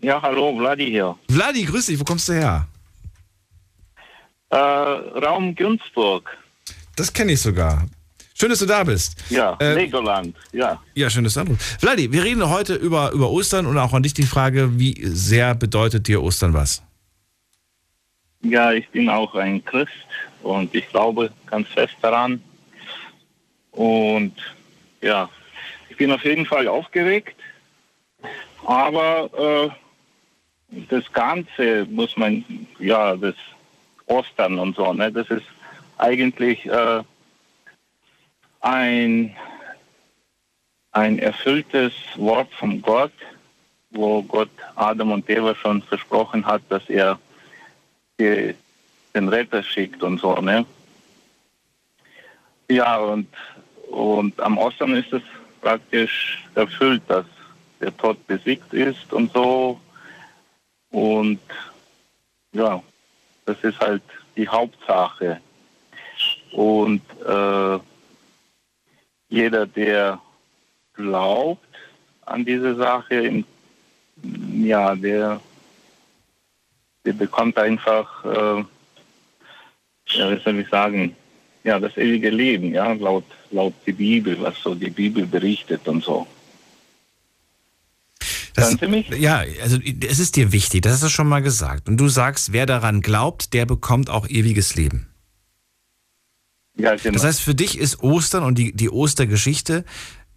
Ja, hallo, Vladi hier. Vladi, grüß dich. Wo kommst du her? Äh, Raum Günzburg. Das kenne ich sogar. Schön, dass du da bist. Ja, äh, Legoland, ja. Ja, schön, dass du anrufst. Vladi, wir reden heute über, über Ostern und auch an dich die Frage, wie sehr bedeutet dir Ostern was? Ja, ich bin auch ein Christ und ich glaube ganz fest daran. Und ja, ich bin auf jeden Fall aufgeregt, aber äh, das Ganze muss man, ja, das Ostern und so, ne, das ist eigentlich... Äh, ein, ein erfülltes Wort von Gott, wo Gott Adam und Eva schon versprochen hat, dass er die, den Retter schickt und so. Ne? Ja, und, und am Ostern ist es praktisch erfüllt, dass der Tod besiegt ist und so. Und ja, das ist halt die Hauptsache. Und äh, jeder, der glaubt an diese Sache, ja, der, der bekommt einfach, äh, ja, wie soll ich sagen, ja, das ewige Leben, ja, laut, laut die Bibel, was so die Bibel berichtet und so. Das, ja, also es ist dir wichtig, das hast du schon mal gesagt. Und du sagst, wer daran glaubt, der bekommt auch ewiges Leben. Ja, genau. Das heißt, für dich ist Ostern und die, die Ostergeschichte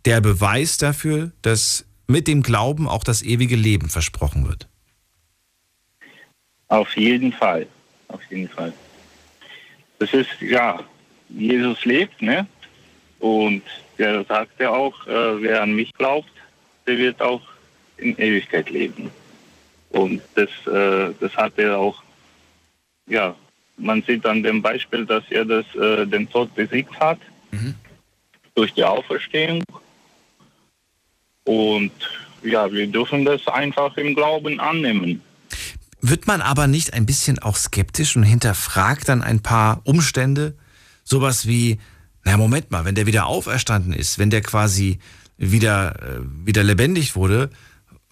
der Beweis dafür, dass mit dem Glauben auch das ewige Leben versprochen wird. Auf jeden Fall. Auf jeden Fall. Das ist, ja, Jesus lebt, ne? Und der sagt ja auch, äh, wer an mich glaubt, der wird auch in Ewigkeit leben. Und das, äh, das hat er auch, ja, man sieht an dem Beispiel, dass er das, äh, den Tod besiegt hat mhm. durch die Auferstehung. Und ja, wir dürfen das einfach im Glauben annehmen. Wird man aber nicht ein bisschen auch skeptisch und hinterfragt dann ein paar Umstände? Sowas wie, na Moment mal, wenn der wieder auferstanden ist, wenn der quasi wieder, äh, wieder lebendig wurde,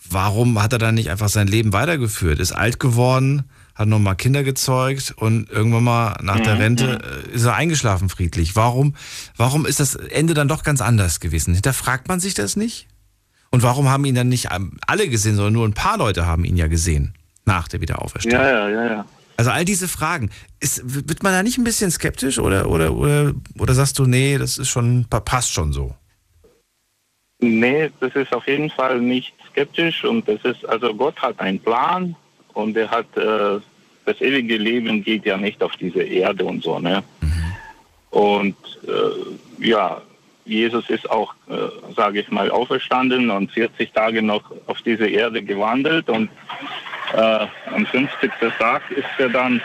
warum hat er dann nicht einfach sein Leben weitergeführt? Ist alt geworden, hat nochmal Kinder gezeugt und irgendwann mal nach der mhm, Rente mhm. äh, ist er eingeschlafen friedlich. Warum, warum ist das Ende dann doch ganz anders gewesen? Hinterfragt man sich das nicht? Und warum haben ihn dann nicht alle gesehen, sondern nur ein paar Leute haben ihn ja gesehen nach der Wiederauferstehung? Ja, ja, ja, ja. Also all diese Fragen, ist, wird man da nicht ein bisschen skeptisch oder, oder, oder, oder sagst du, nee, das ist schon, passt schon so? Nee, das ist auf jeden Fall nicht skeptisch und das ist, also Gott hat einen Plan und er hat äh, das ewige Leben geht ja nicht auf diese Erde und so, ne? Und äh, ja, Jesus ist auch, äh, sage ich mal, auferstanden und 40 Tage noch auf diese Erde gewandelt und äh, am 50. Tag ist er dann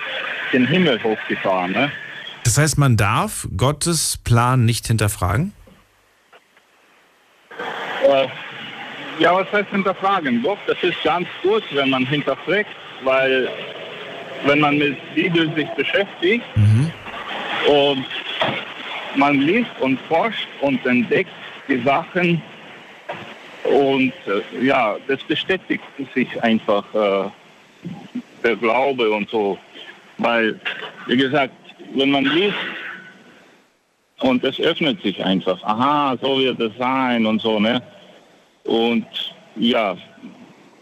den Himmel hochgefahren. Ne? Das heißt, man darf Gottes Plan nicht hinterfragen? Äh, ja, was heißt hinterfragen? Doch, das ist ganz gut, wenn man hinterfragt, weil wenn man mit Bibel sich beschäftigt Mhm. und man liest und forscht und entdeckt die Sachen und äh, ja, das bestätigt sich einfach äh, der Glaube und so. Weil, wie gesagt, wenn man liest und es öffnet sich einfach, aha, so wird es sein und so, ne? Und ja,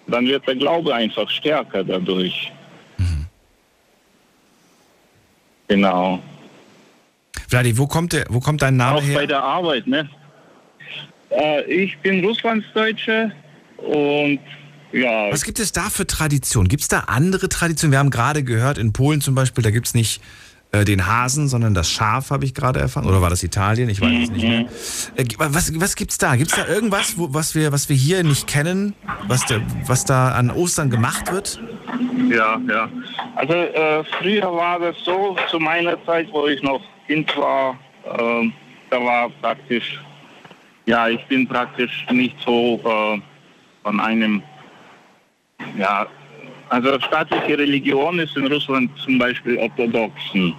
dann wird der Glaube einfach stärker dadurch. Genau. Vladi, wo kommt, der, wo kommt dein Name Auch her? bei der Arbeit, ne? Äh, ich bin Russlandsdeutsche und ja. Was gibt es da für Traditionen? Gibt es da andere Traditionen? Wir haben gerade gehört, in Polen zum Beispiel, da gibt es nicht äh, den Hasen, sondern das Schaf, habe ich gerade erfahren. Oder war das Italien? Ich weiß es nicht mehr. Äh, was gibt es da? Gibt es da irgendwas, wo, was, wir, was wir hier nicht kennen, was da, was da an Ostern gemacht wird? Ja, ja. Also äh, früher war das so, zu meiner Zeit, wo ich noch Kind war, ähm, da war praktisch, ja, ich bin praktisch nicht so äh, von einem, ja, also staatliche Religion ist in Russland zum Beispiel orthodoxen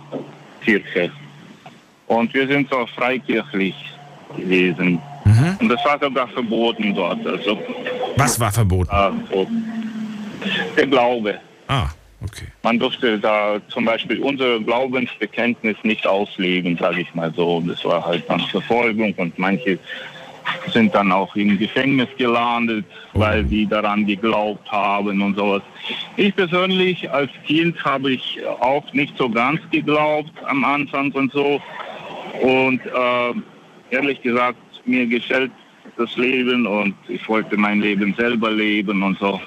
Kirche. Und wir sind so freikirchlich gewesen. Und das war sogar verboten dort. Also, Was war verboten? so. Der Glaube. Ah, okay. Man durfte da zum Beispiel unser Glaubensbekenntnis nicht auslegen, sage ich mal so. Das war halt dann Verfolgung und manche sind dann auch im Gefängnis gelandet, weil die daran geglaubt haben und sowas. Ich persönlich als Kind habe ich auch nicht so ganz geglaubt am Anfang und so. Und äh, ehrlich gesagt, mir gefällt das Leben und ich wollte mein Leben selber leben und so.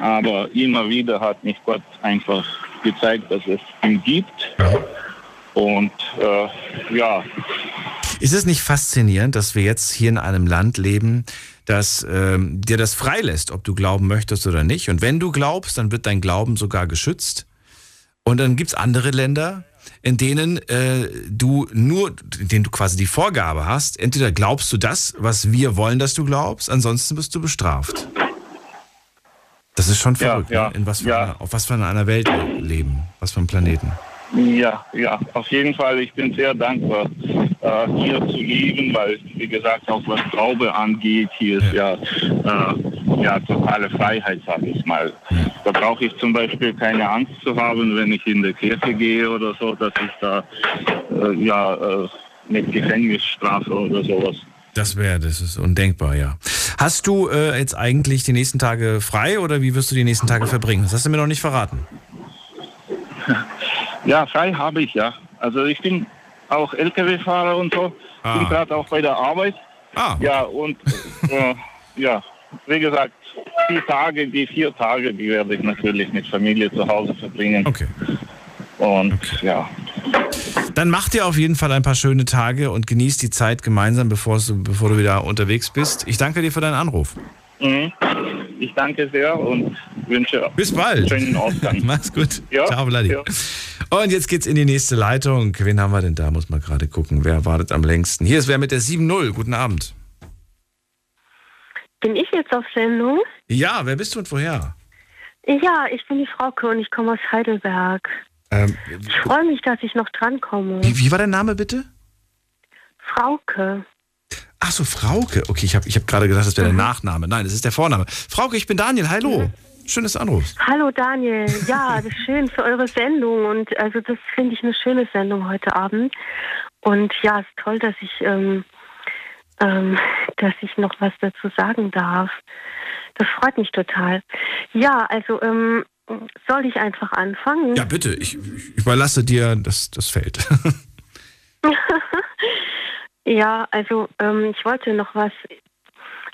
Aber immer wieder hat mich Gott einfach gezeigt, dass es ihn gibt. Und äh, ja, Ist es nicht faszinierend, dass wir jetzt hier in einem Land leben, das ähm, dir das freilässt, ob du glauben möchtest oder nicht? Und wenn du glaubst, dann wird dein Glauben sogar geschützt. Und dann gibt es andere Länder, in denen äh, du nur, in denen du quasi die Vorgabe hast, entweder glaubst du das, was wir wollen, dass du glaubst, ansonsten bist du bestraft. Das ist schon verrückt, ja, ne? in was für einer, auf was für einer Welt leben, was für einem Planeten. Ja, ja, auf jeden Fall. Ich bin sehr dankbar, äh, hier zu leben, weil, wie gesagt, auch was Glaube angeht, hier ist ja, äh, ja totale Freiheit, sage ich mal. Da brauche ich zum Beispiel keine Angst zu haben, wenn ich in die Kirche gehe oder so, dass ich da äh, ja äh, mit Gefängnisstrafe oder sowas. Das wäre, das ist undenkbar, ja. Hast du äh, jetzt eigentlich die nächsten Tage frei oder wie wirst du die nächsten Tage verbringen? Das hast du mir noch nicht verraten. [LAUGHS] Ja, frei habe ich ja. Also ich bin auch LKW-Fahrer und so. Ah. Bin gerade auch bei der Arbeit. Ah. Ja, und äh, ja, wie gesagt, die Tage, die vier Tage, die werde ich natürlich mit Familie zu Hause verbringen. Okay. Und ja. Dann mach dir auf jeden Fall ein paar schöne Tage und genieß die Zeit gemeinsam, bevor du, bevor du wieder unterwegs bist. Ich danke dir für deinen Anruf. Mhm. Ich danke sehr und wünsche Bis bald. schönen Ausgang. [LAUGHS] Mach's gut. Ja, Ciao, Vladi. ja. Und jetzt geht's in die nächste Leitung. Wen haben wir denn da? Muss man gerade gucken. Wer wartet am längsten? Hier ist wer mit der 7-0. Guten Abend. Bin ich jetzt auf Sendung? Ja, wer bist du und woher? Ja, ich bin die Frauke und ich komme aus Heidelberg. Ähm, Ich freue mich, dass ich noch drankomme. wie, wie war dein Name bitte? Frauke. Ach so, Frauke. Okay, ich habe ich hab gerade gedacht, das wäre der Nachname. Nein, das ist der Vorname. Frauke, ich bin Daniel. Hallo. Schönes Anruf. Hallo Daniel. Ja, das [LAUGHS] ist schön für eure Sendung und also das finde ich eine schöne Sendung heute Abend. Und ja, es ist toll, dass ich, ähm, ähm, dass ich noch was dazu sagen darf. Das freut mich total. Ja, also ähm, soll ich einfach anfangen? Ja, bitte. Ich, ich überlasse dir das, das Feld. [LAUGHS] Ja, also ähm, ich wollte noch was.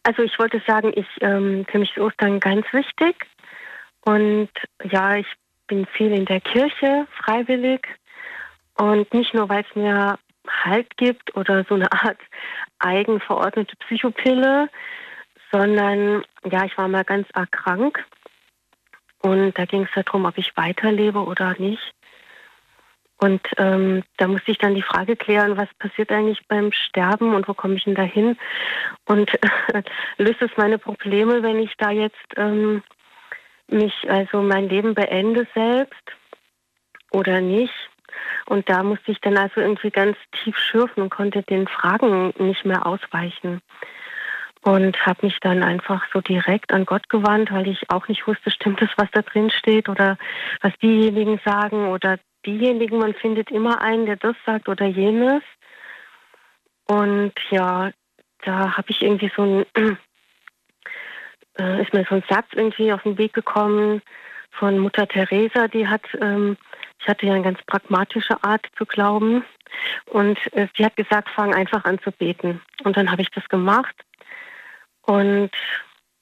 Also ich wollte sagen, ich ähm, für mich ist Ostern ganz wichtig und ja, ich bin viel in der Kirche freiwillig und nicht nur, weil es mir Halt gibt oder so eine Art [LAUGHS] eigenverordnete Psychopille, sondern ja, ich war mal ganz arg krank und da ging es darum, ob ich weiterlebe oder nicht. Und ähm, da musste ich dann die Frage klären, was passiert eigentlich beim Sterben und wo komme ich denn da hin? Und äh, [LAUGHS] löst es meine Probleme, wenn ich da jetzt ähm, mich, also mein Leben beende selbst oder nicht? Und da musste ich dann also irgendwie ganz tief schürfen und konnte den Fragen nicht mehr ausweichen. Und habe mich dann einfach so direkt an Gott gewandt, weil ich auch nicht wusste, stimmt das, was da drin steht oder was diejenigen sagen oder diejenigen, man findet immer einen, der das sagt oder jenes. Und ja, da habe ich irgendwie so ein, äh, ist mir so ein Satz irgendwie auf den Weg gekommen von Mutter Teresa, die hat, ähm, ich hatte ja eine ganz pragmatische Art zu glauben. Und äh, sie hat gesagt, fang einfach an zu beten. Und dann habe ich das gemacht und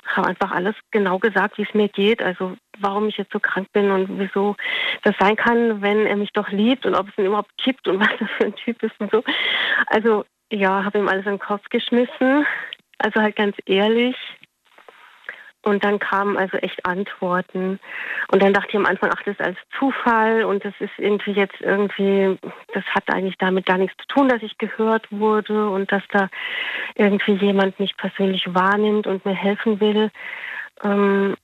habe einfach alles genau gesagt, wie es mir geht, also warum ich jetzt so krank bin und wieso das sein kann, wenn er mich doch liebt und ob es ihn überhaupt gibt und [LAUGHS] was das für ein Typ ist und so. Also ja, habe ihm alles in den Kopf geschmissen, also halt ganz ehrlich und dann kamen also echt Antworten. Und dann dachte ich am Anfang, ach, das ist als Zufall und das ist irgendwie jetzt irgendwie, das hat eigentlich damit gar nichts zu tun, dass ich gehört wurde und dass da irgendwie jemand mich persönlich wahrnimmt und mir helfen will. Ähm,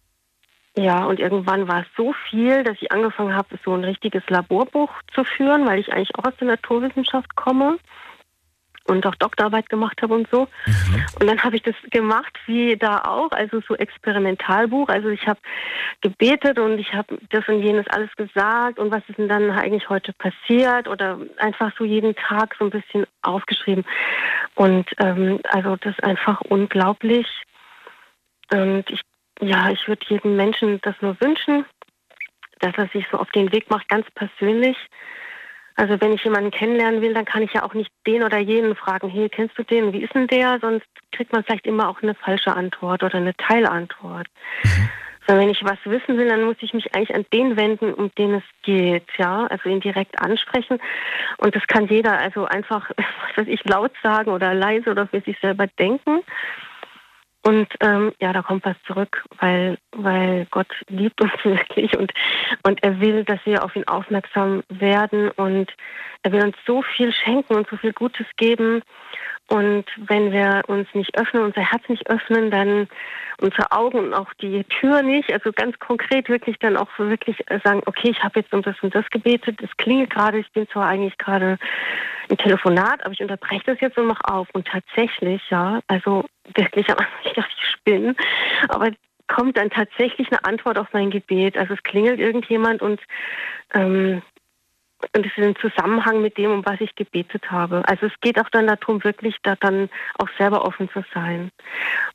ja, und irgendwann war es so viel, dass ich angefangen habe, so ein richtiges Laborbuch zu führen, weil ich eigentlich auch aus der Naturwissenschaft komme und auch Doktorarbeit gemacht habe und so. Mhm. Und dann habe ich das gemacht, wie da auch, also so Experimentalbuch. Also ich habe gebetet und ich habe das und jenes alles gesagt und was ist denn dann eigentlich heute passiert oder einfach so jeden Tag so ein bisschen aufgeschrieben. Und ähm, also das ist einfach unglaublich. Und ich, ja, ich würde jedem Menschen das nur wünschen, dass er sich so auf den Weg macht, ganz persönlich also wenn ich jemanden kennenlernen will, dann kann ich ja auch nicht den oder jenen fragen, hey, kennst du den? Wie ist denn der? Sonst kriegt man vielleicht immer auch eine falsche Antwort oder eine Teilantwort. Mhm. Sondern wenn ich was wissen will, dann muss ich mich eigentlich an den wenden, um den es geht, ja, also ihn direkt ansprechen. Und das kann jeder also einfach, [LAUGHS] was weiß ich, laut sagen oder leise oder für sich selber denken. Und ähm, ja, da kommt was zurück, weil, weil Gott liebt uns [LAUGHS] wirklich und, und er will, dass wir auf ihn aufmerksam werden und er will uns so viel schenken und so viel Gutes geben. Und wenn wir uns nicht öffnen, unser Herz nicht öffnen, dann unsere Augen und auch die Tür nicht, also ganz konkret wirklich dann auch wirklich sagen, okay, ich habe jetzt um das und das gebetet, es klingelt gerade, ich bin zwar eigentlich gerade im Telefonat, aber ich unterbreche das jetzt und mache auf. Und tatsächlich, ja, also wirklich [LAUGHS] ich dachte, ich spinne, aber kommt dann tatsächlich eine Antwort auf mein Gebet. Also es klingelt irgendjemand und ähm, und es ist im Zusammenhang mit dem, um was ich gebetet habe. Also es geht auch dann darum, wirklich da dann auch selber offen zu sein.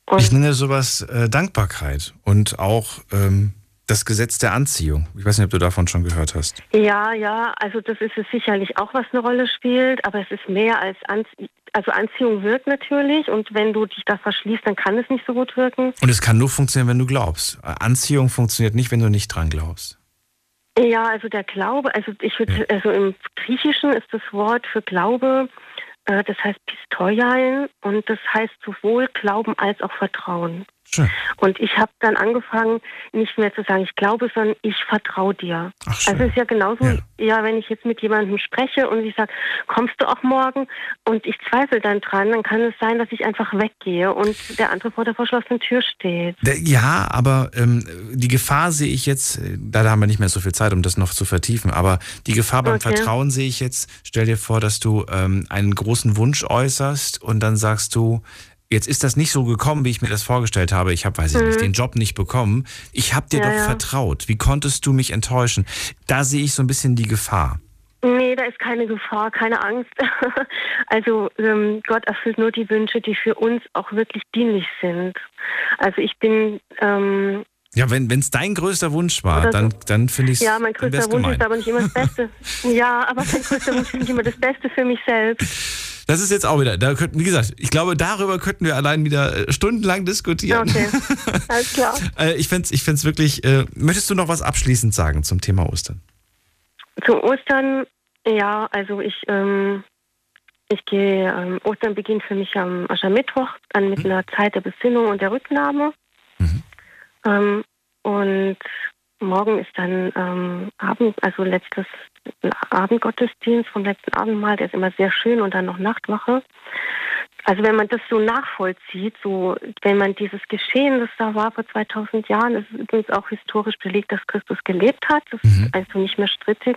Und ich nenne sowas äh, Dankbarkeit und auch ähm, das Gesetz der Anziehung. Ich weiß nicht, ob du davon schon gehört hast. Ja, ja, also das ist es sicherlich auch, was eine Rolle spielt, aber es ist mehr als Anziehung. Also Anziehung wirkt natürlich und wenn du dich da verschließt, dann kann es nicht so gut wirken. Und es kann nur funktionieren, wenn du glaubst. Anziehung funktioniert nicht, wenn du nicht dran glaubst. Ja, also der Glaube, also ich würde, also im Griechischen ist das Wort für Glaube, äh, das heißt Pistoiain und das heißt sowohl Glauben als auch Vertrauen. Schön. Und ich habe dann angefangen, nicht mehr zu sagen, ich glaube, sondern ich vertraue dir. Ach, schön. Also es ist ja genauso, ja. ja. wenn ich jetzt mit jemandem spreche und ich sage, kommst du auch morgen? Und ich zweifle dann dran, dann kann es sein, dass ich einfach weggehe und der andere vor der verschlossenen Tür steht. Ja, aber ähm, die Gefahr sehe ich jetzt, äh, da haben wir nicht mehr so viel Zeit, um das noch zu vertiefen, aber die Gefahr beim okay. Vertrauen sehe ich jetzt, stell dir vor, dass du ähm, einen großen Wunsch äußerst und dann sagst du, Jetzt ist das nicht so gekommen, wie ich mir das vorgestellt habe. Ich habe, weiß ich mhm. nicht, den Job nicht bekommen. Ich habe dir ja, doch ja. vertraut. Wie konntest du mich enttäuschen? Da sehe ich so ein bisschen die Gefahr. Nee, da ist keine Gefahr, keine Angst. [LAUGHS] also ähm, Gott erfüllt nur die Wünsche, die für uns auch wirklich dienlich sind. Also ich bin ähm, ja, wenn es dein größter Wunsch war, dann, dann finde ich es. Ja, mein größter Wunsch gemein. ist aber nicht immer das Beste. [LAUGHS] ja, aber mein größter Wunsch ist nicht immer das Beste für mich selbst. Das ist jetzt auch wieder, da könnten, wie gesagt, ich glaube, darüber könnten wir allein wieder äh, stundenlang diskutieren. Okay, [LAUGHS] alles klar. Äh, ich fände es ich find's wirklich, äh, möchtest du noch was abschließend sagen zum Thema Ostern? Zu Ostern, ja, also ich, ähm, ich gehe, ähm, Ostern beginnt für mich am Aschermittwoch, dann mit mhm. einer Zeit der Besinnung und der Rücknahme. Mhm. Ähm, und morgen ist dann ähm, Abend, also letztes Abendgottesdienst vom letzten Abendmahl, der ist immer sehr schön und dann noch Nachtwache. Also wenn man das so nachvollzieht, so wenn man dieses Geschehen, das da war vor 2000 Jahren, das ist übrigens auch historisch belegt, dass Christus gelebt hat, das mhm. ist also nicht mehr strittig.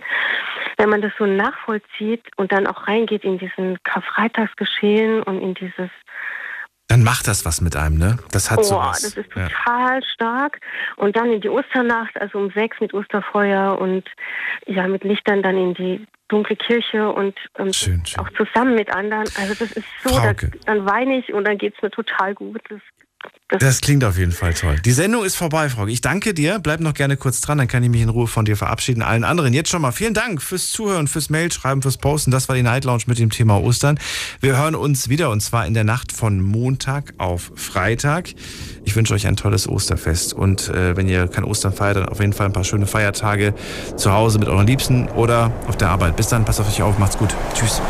Wenn man das so nachvollzieht und dann auch reingeht in diesen Karfreitagsgeschehen und in dieses dann macht das was mit einem, ne? Das hat oh, sowas. Das ist total ja. stark. Und dann in die Osternacht, also um sechs mit Osterfeuer und ja, mit Lichtern dann in die dunkle Kirche und ähm, schön, schön. auch zusammen mit anderen. Also das ist so, dass, dann weine ich und dann geht es mir total gut. Das das, das, klingt auf jeden Fall toll. Die Sendung ist vorbei, Frau. Ich danke dir. Bleib noch gerne kurz dran, dann kann ich mich in Ruhe von dir verabschieden. Allen anderen jetzt schon mal vielen Dank fürs Zuhören, fürs Mailschreiben, fürs Posten. Das war die Night Lounge mit dem Thema Ostern. Wir hören uns wieder und zwar in der Nacht von Montag auf Freitag. Ich wünsche euch ein tolles Osterfest und äh, wenn ihr kein Ostern feiert, dann auf jeden Fall ein paar schöne Feiertage zu Hause mit euren Liebsten oder auf der Arbeit. Bis dann, passt auf euch auf, macht's gut. Tschüss.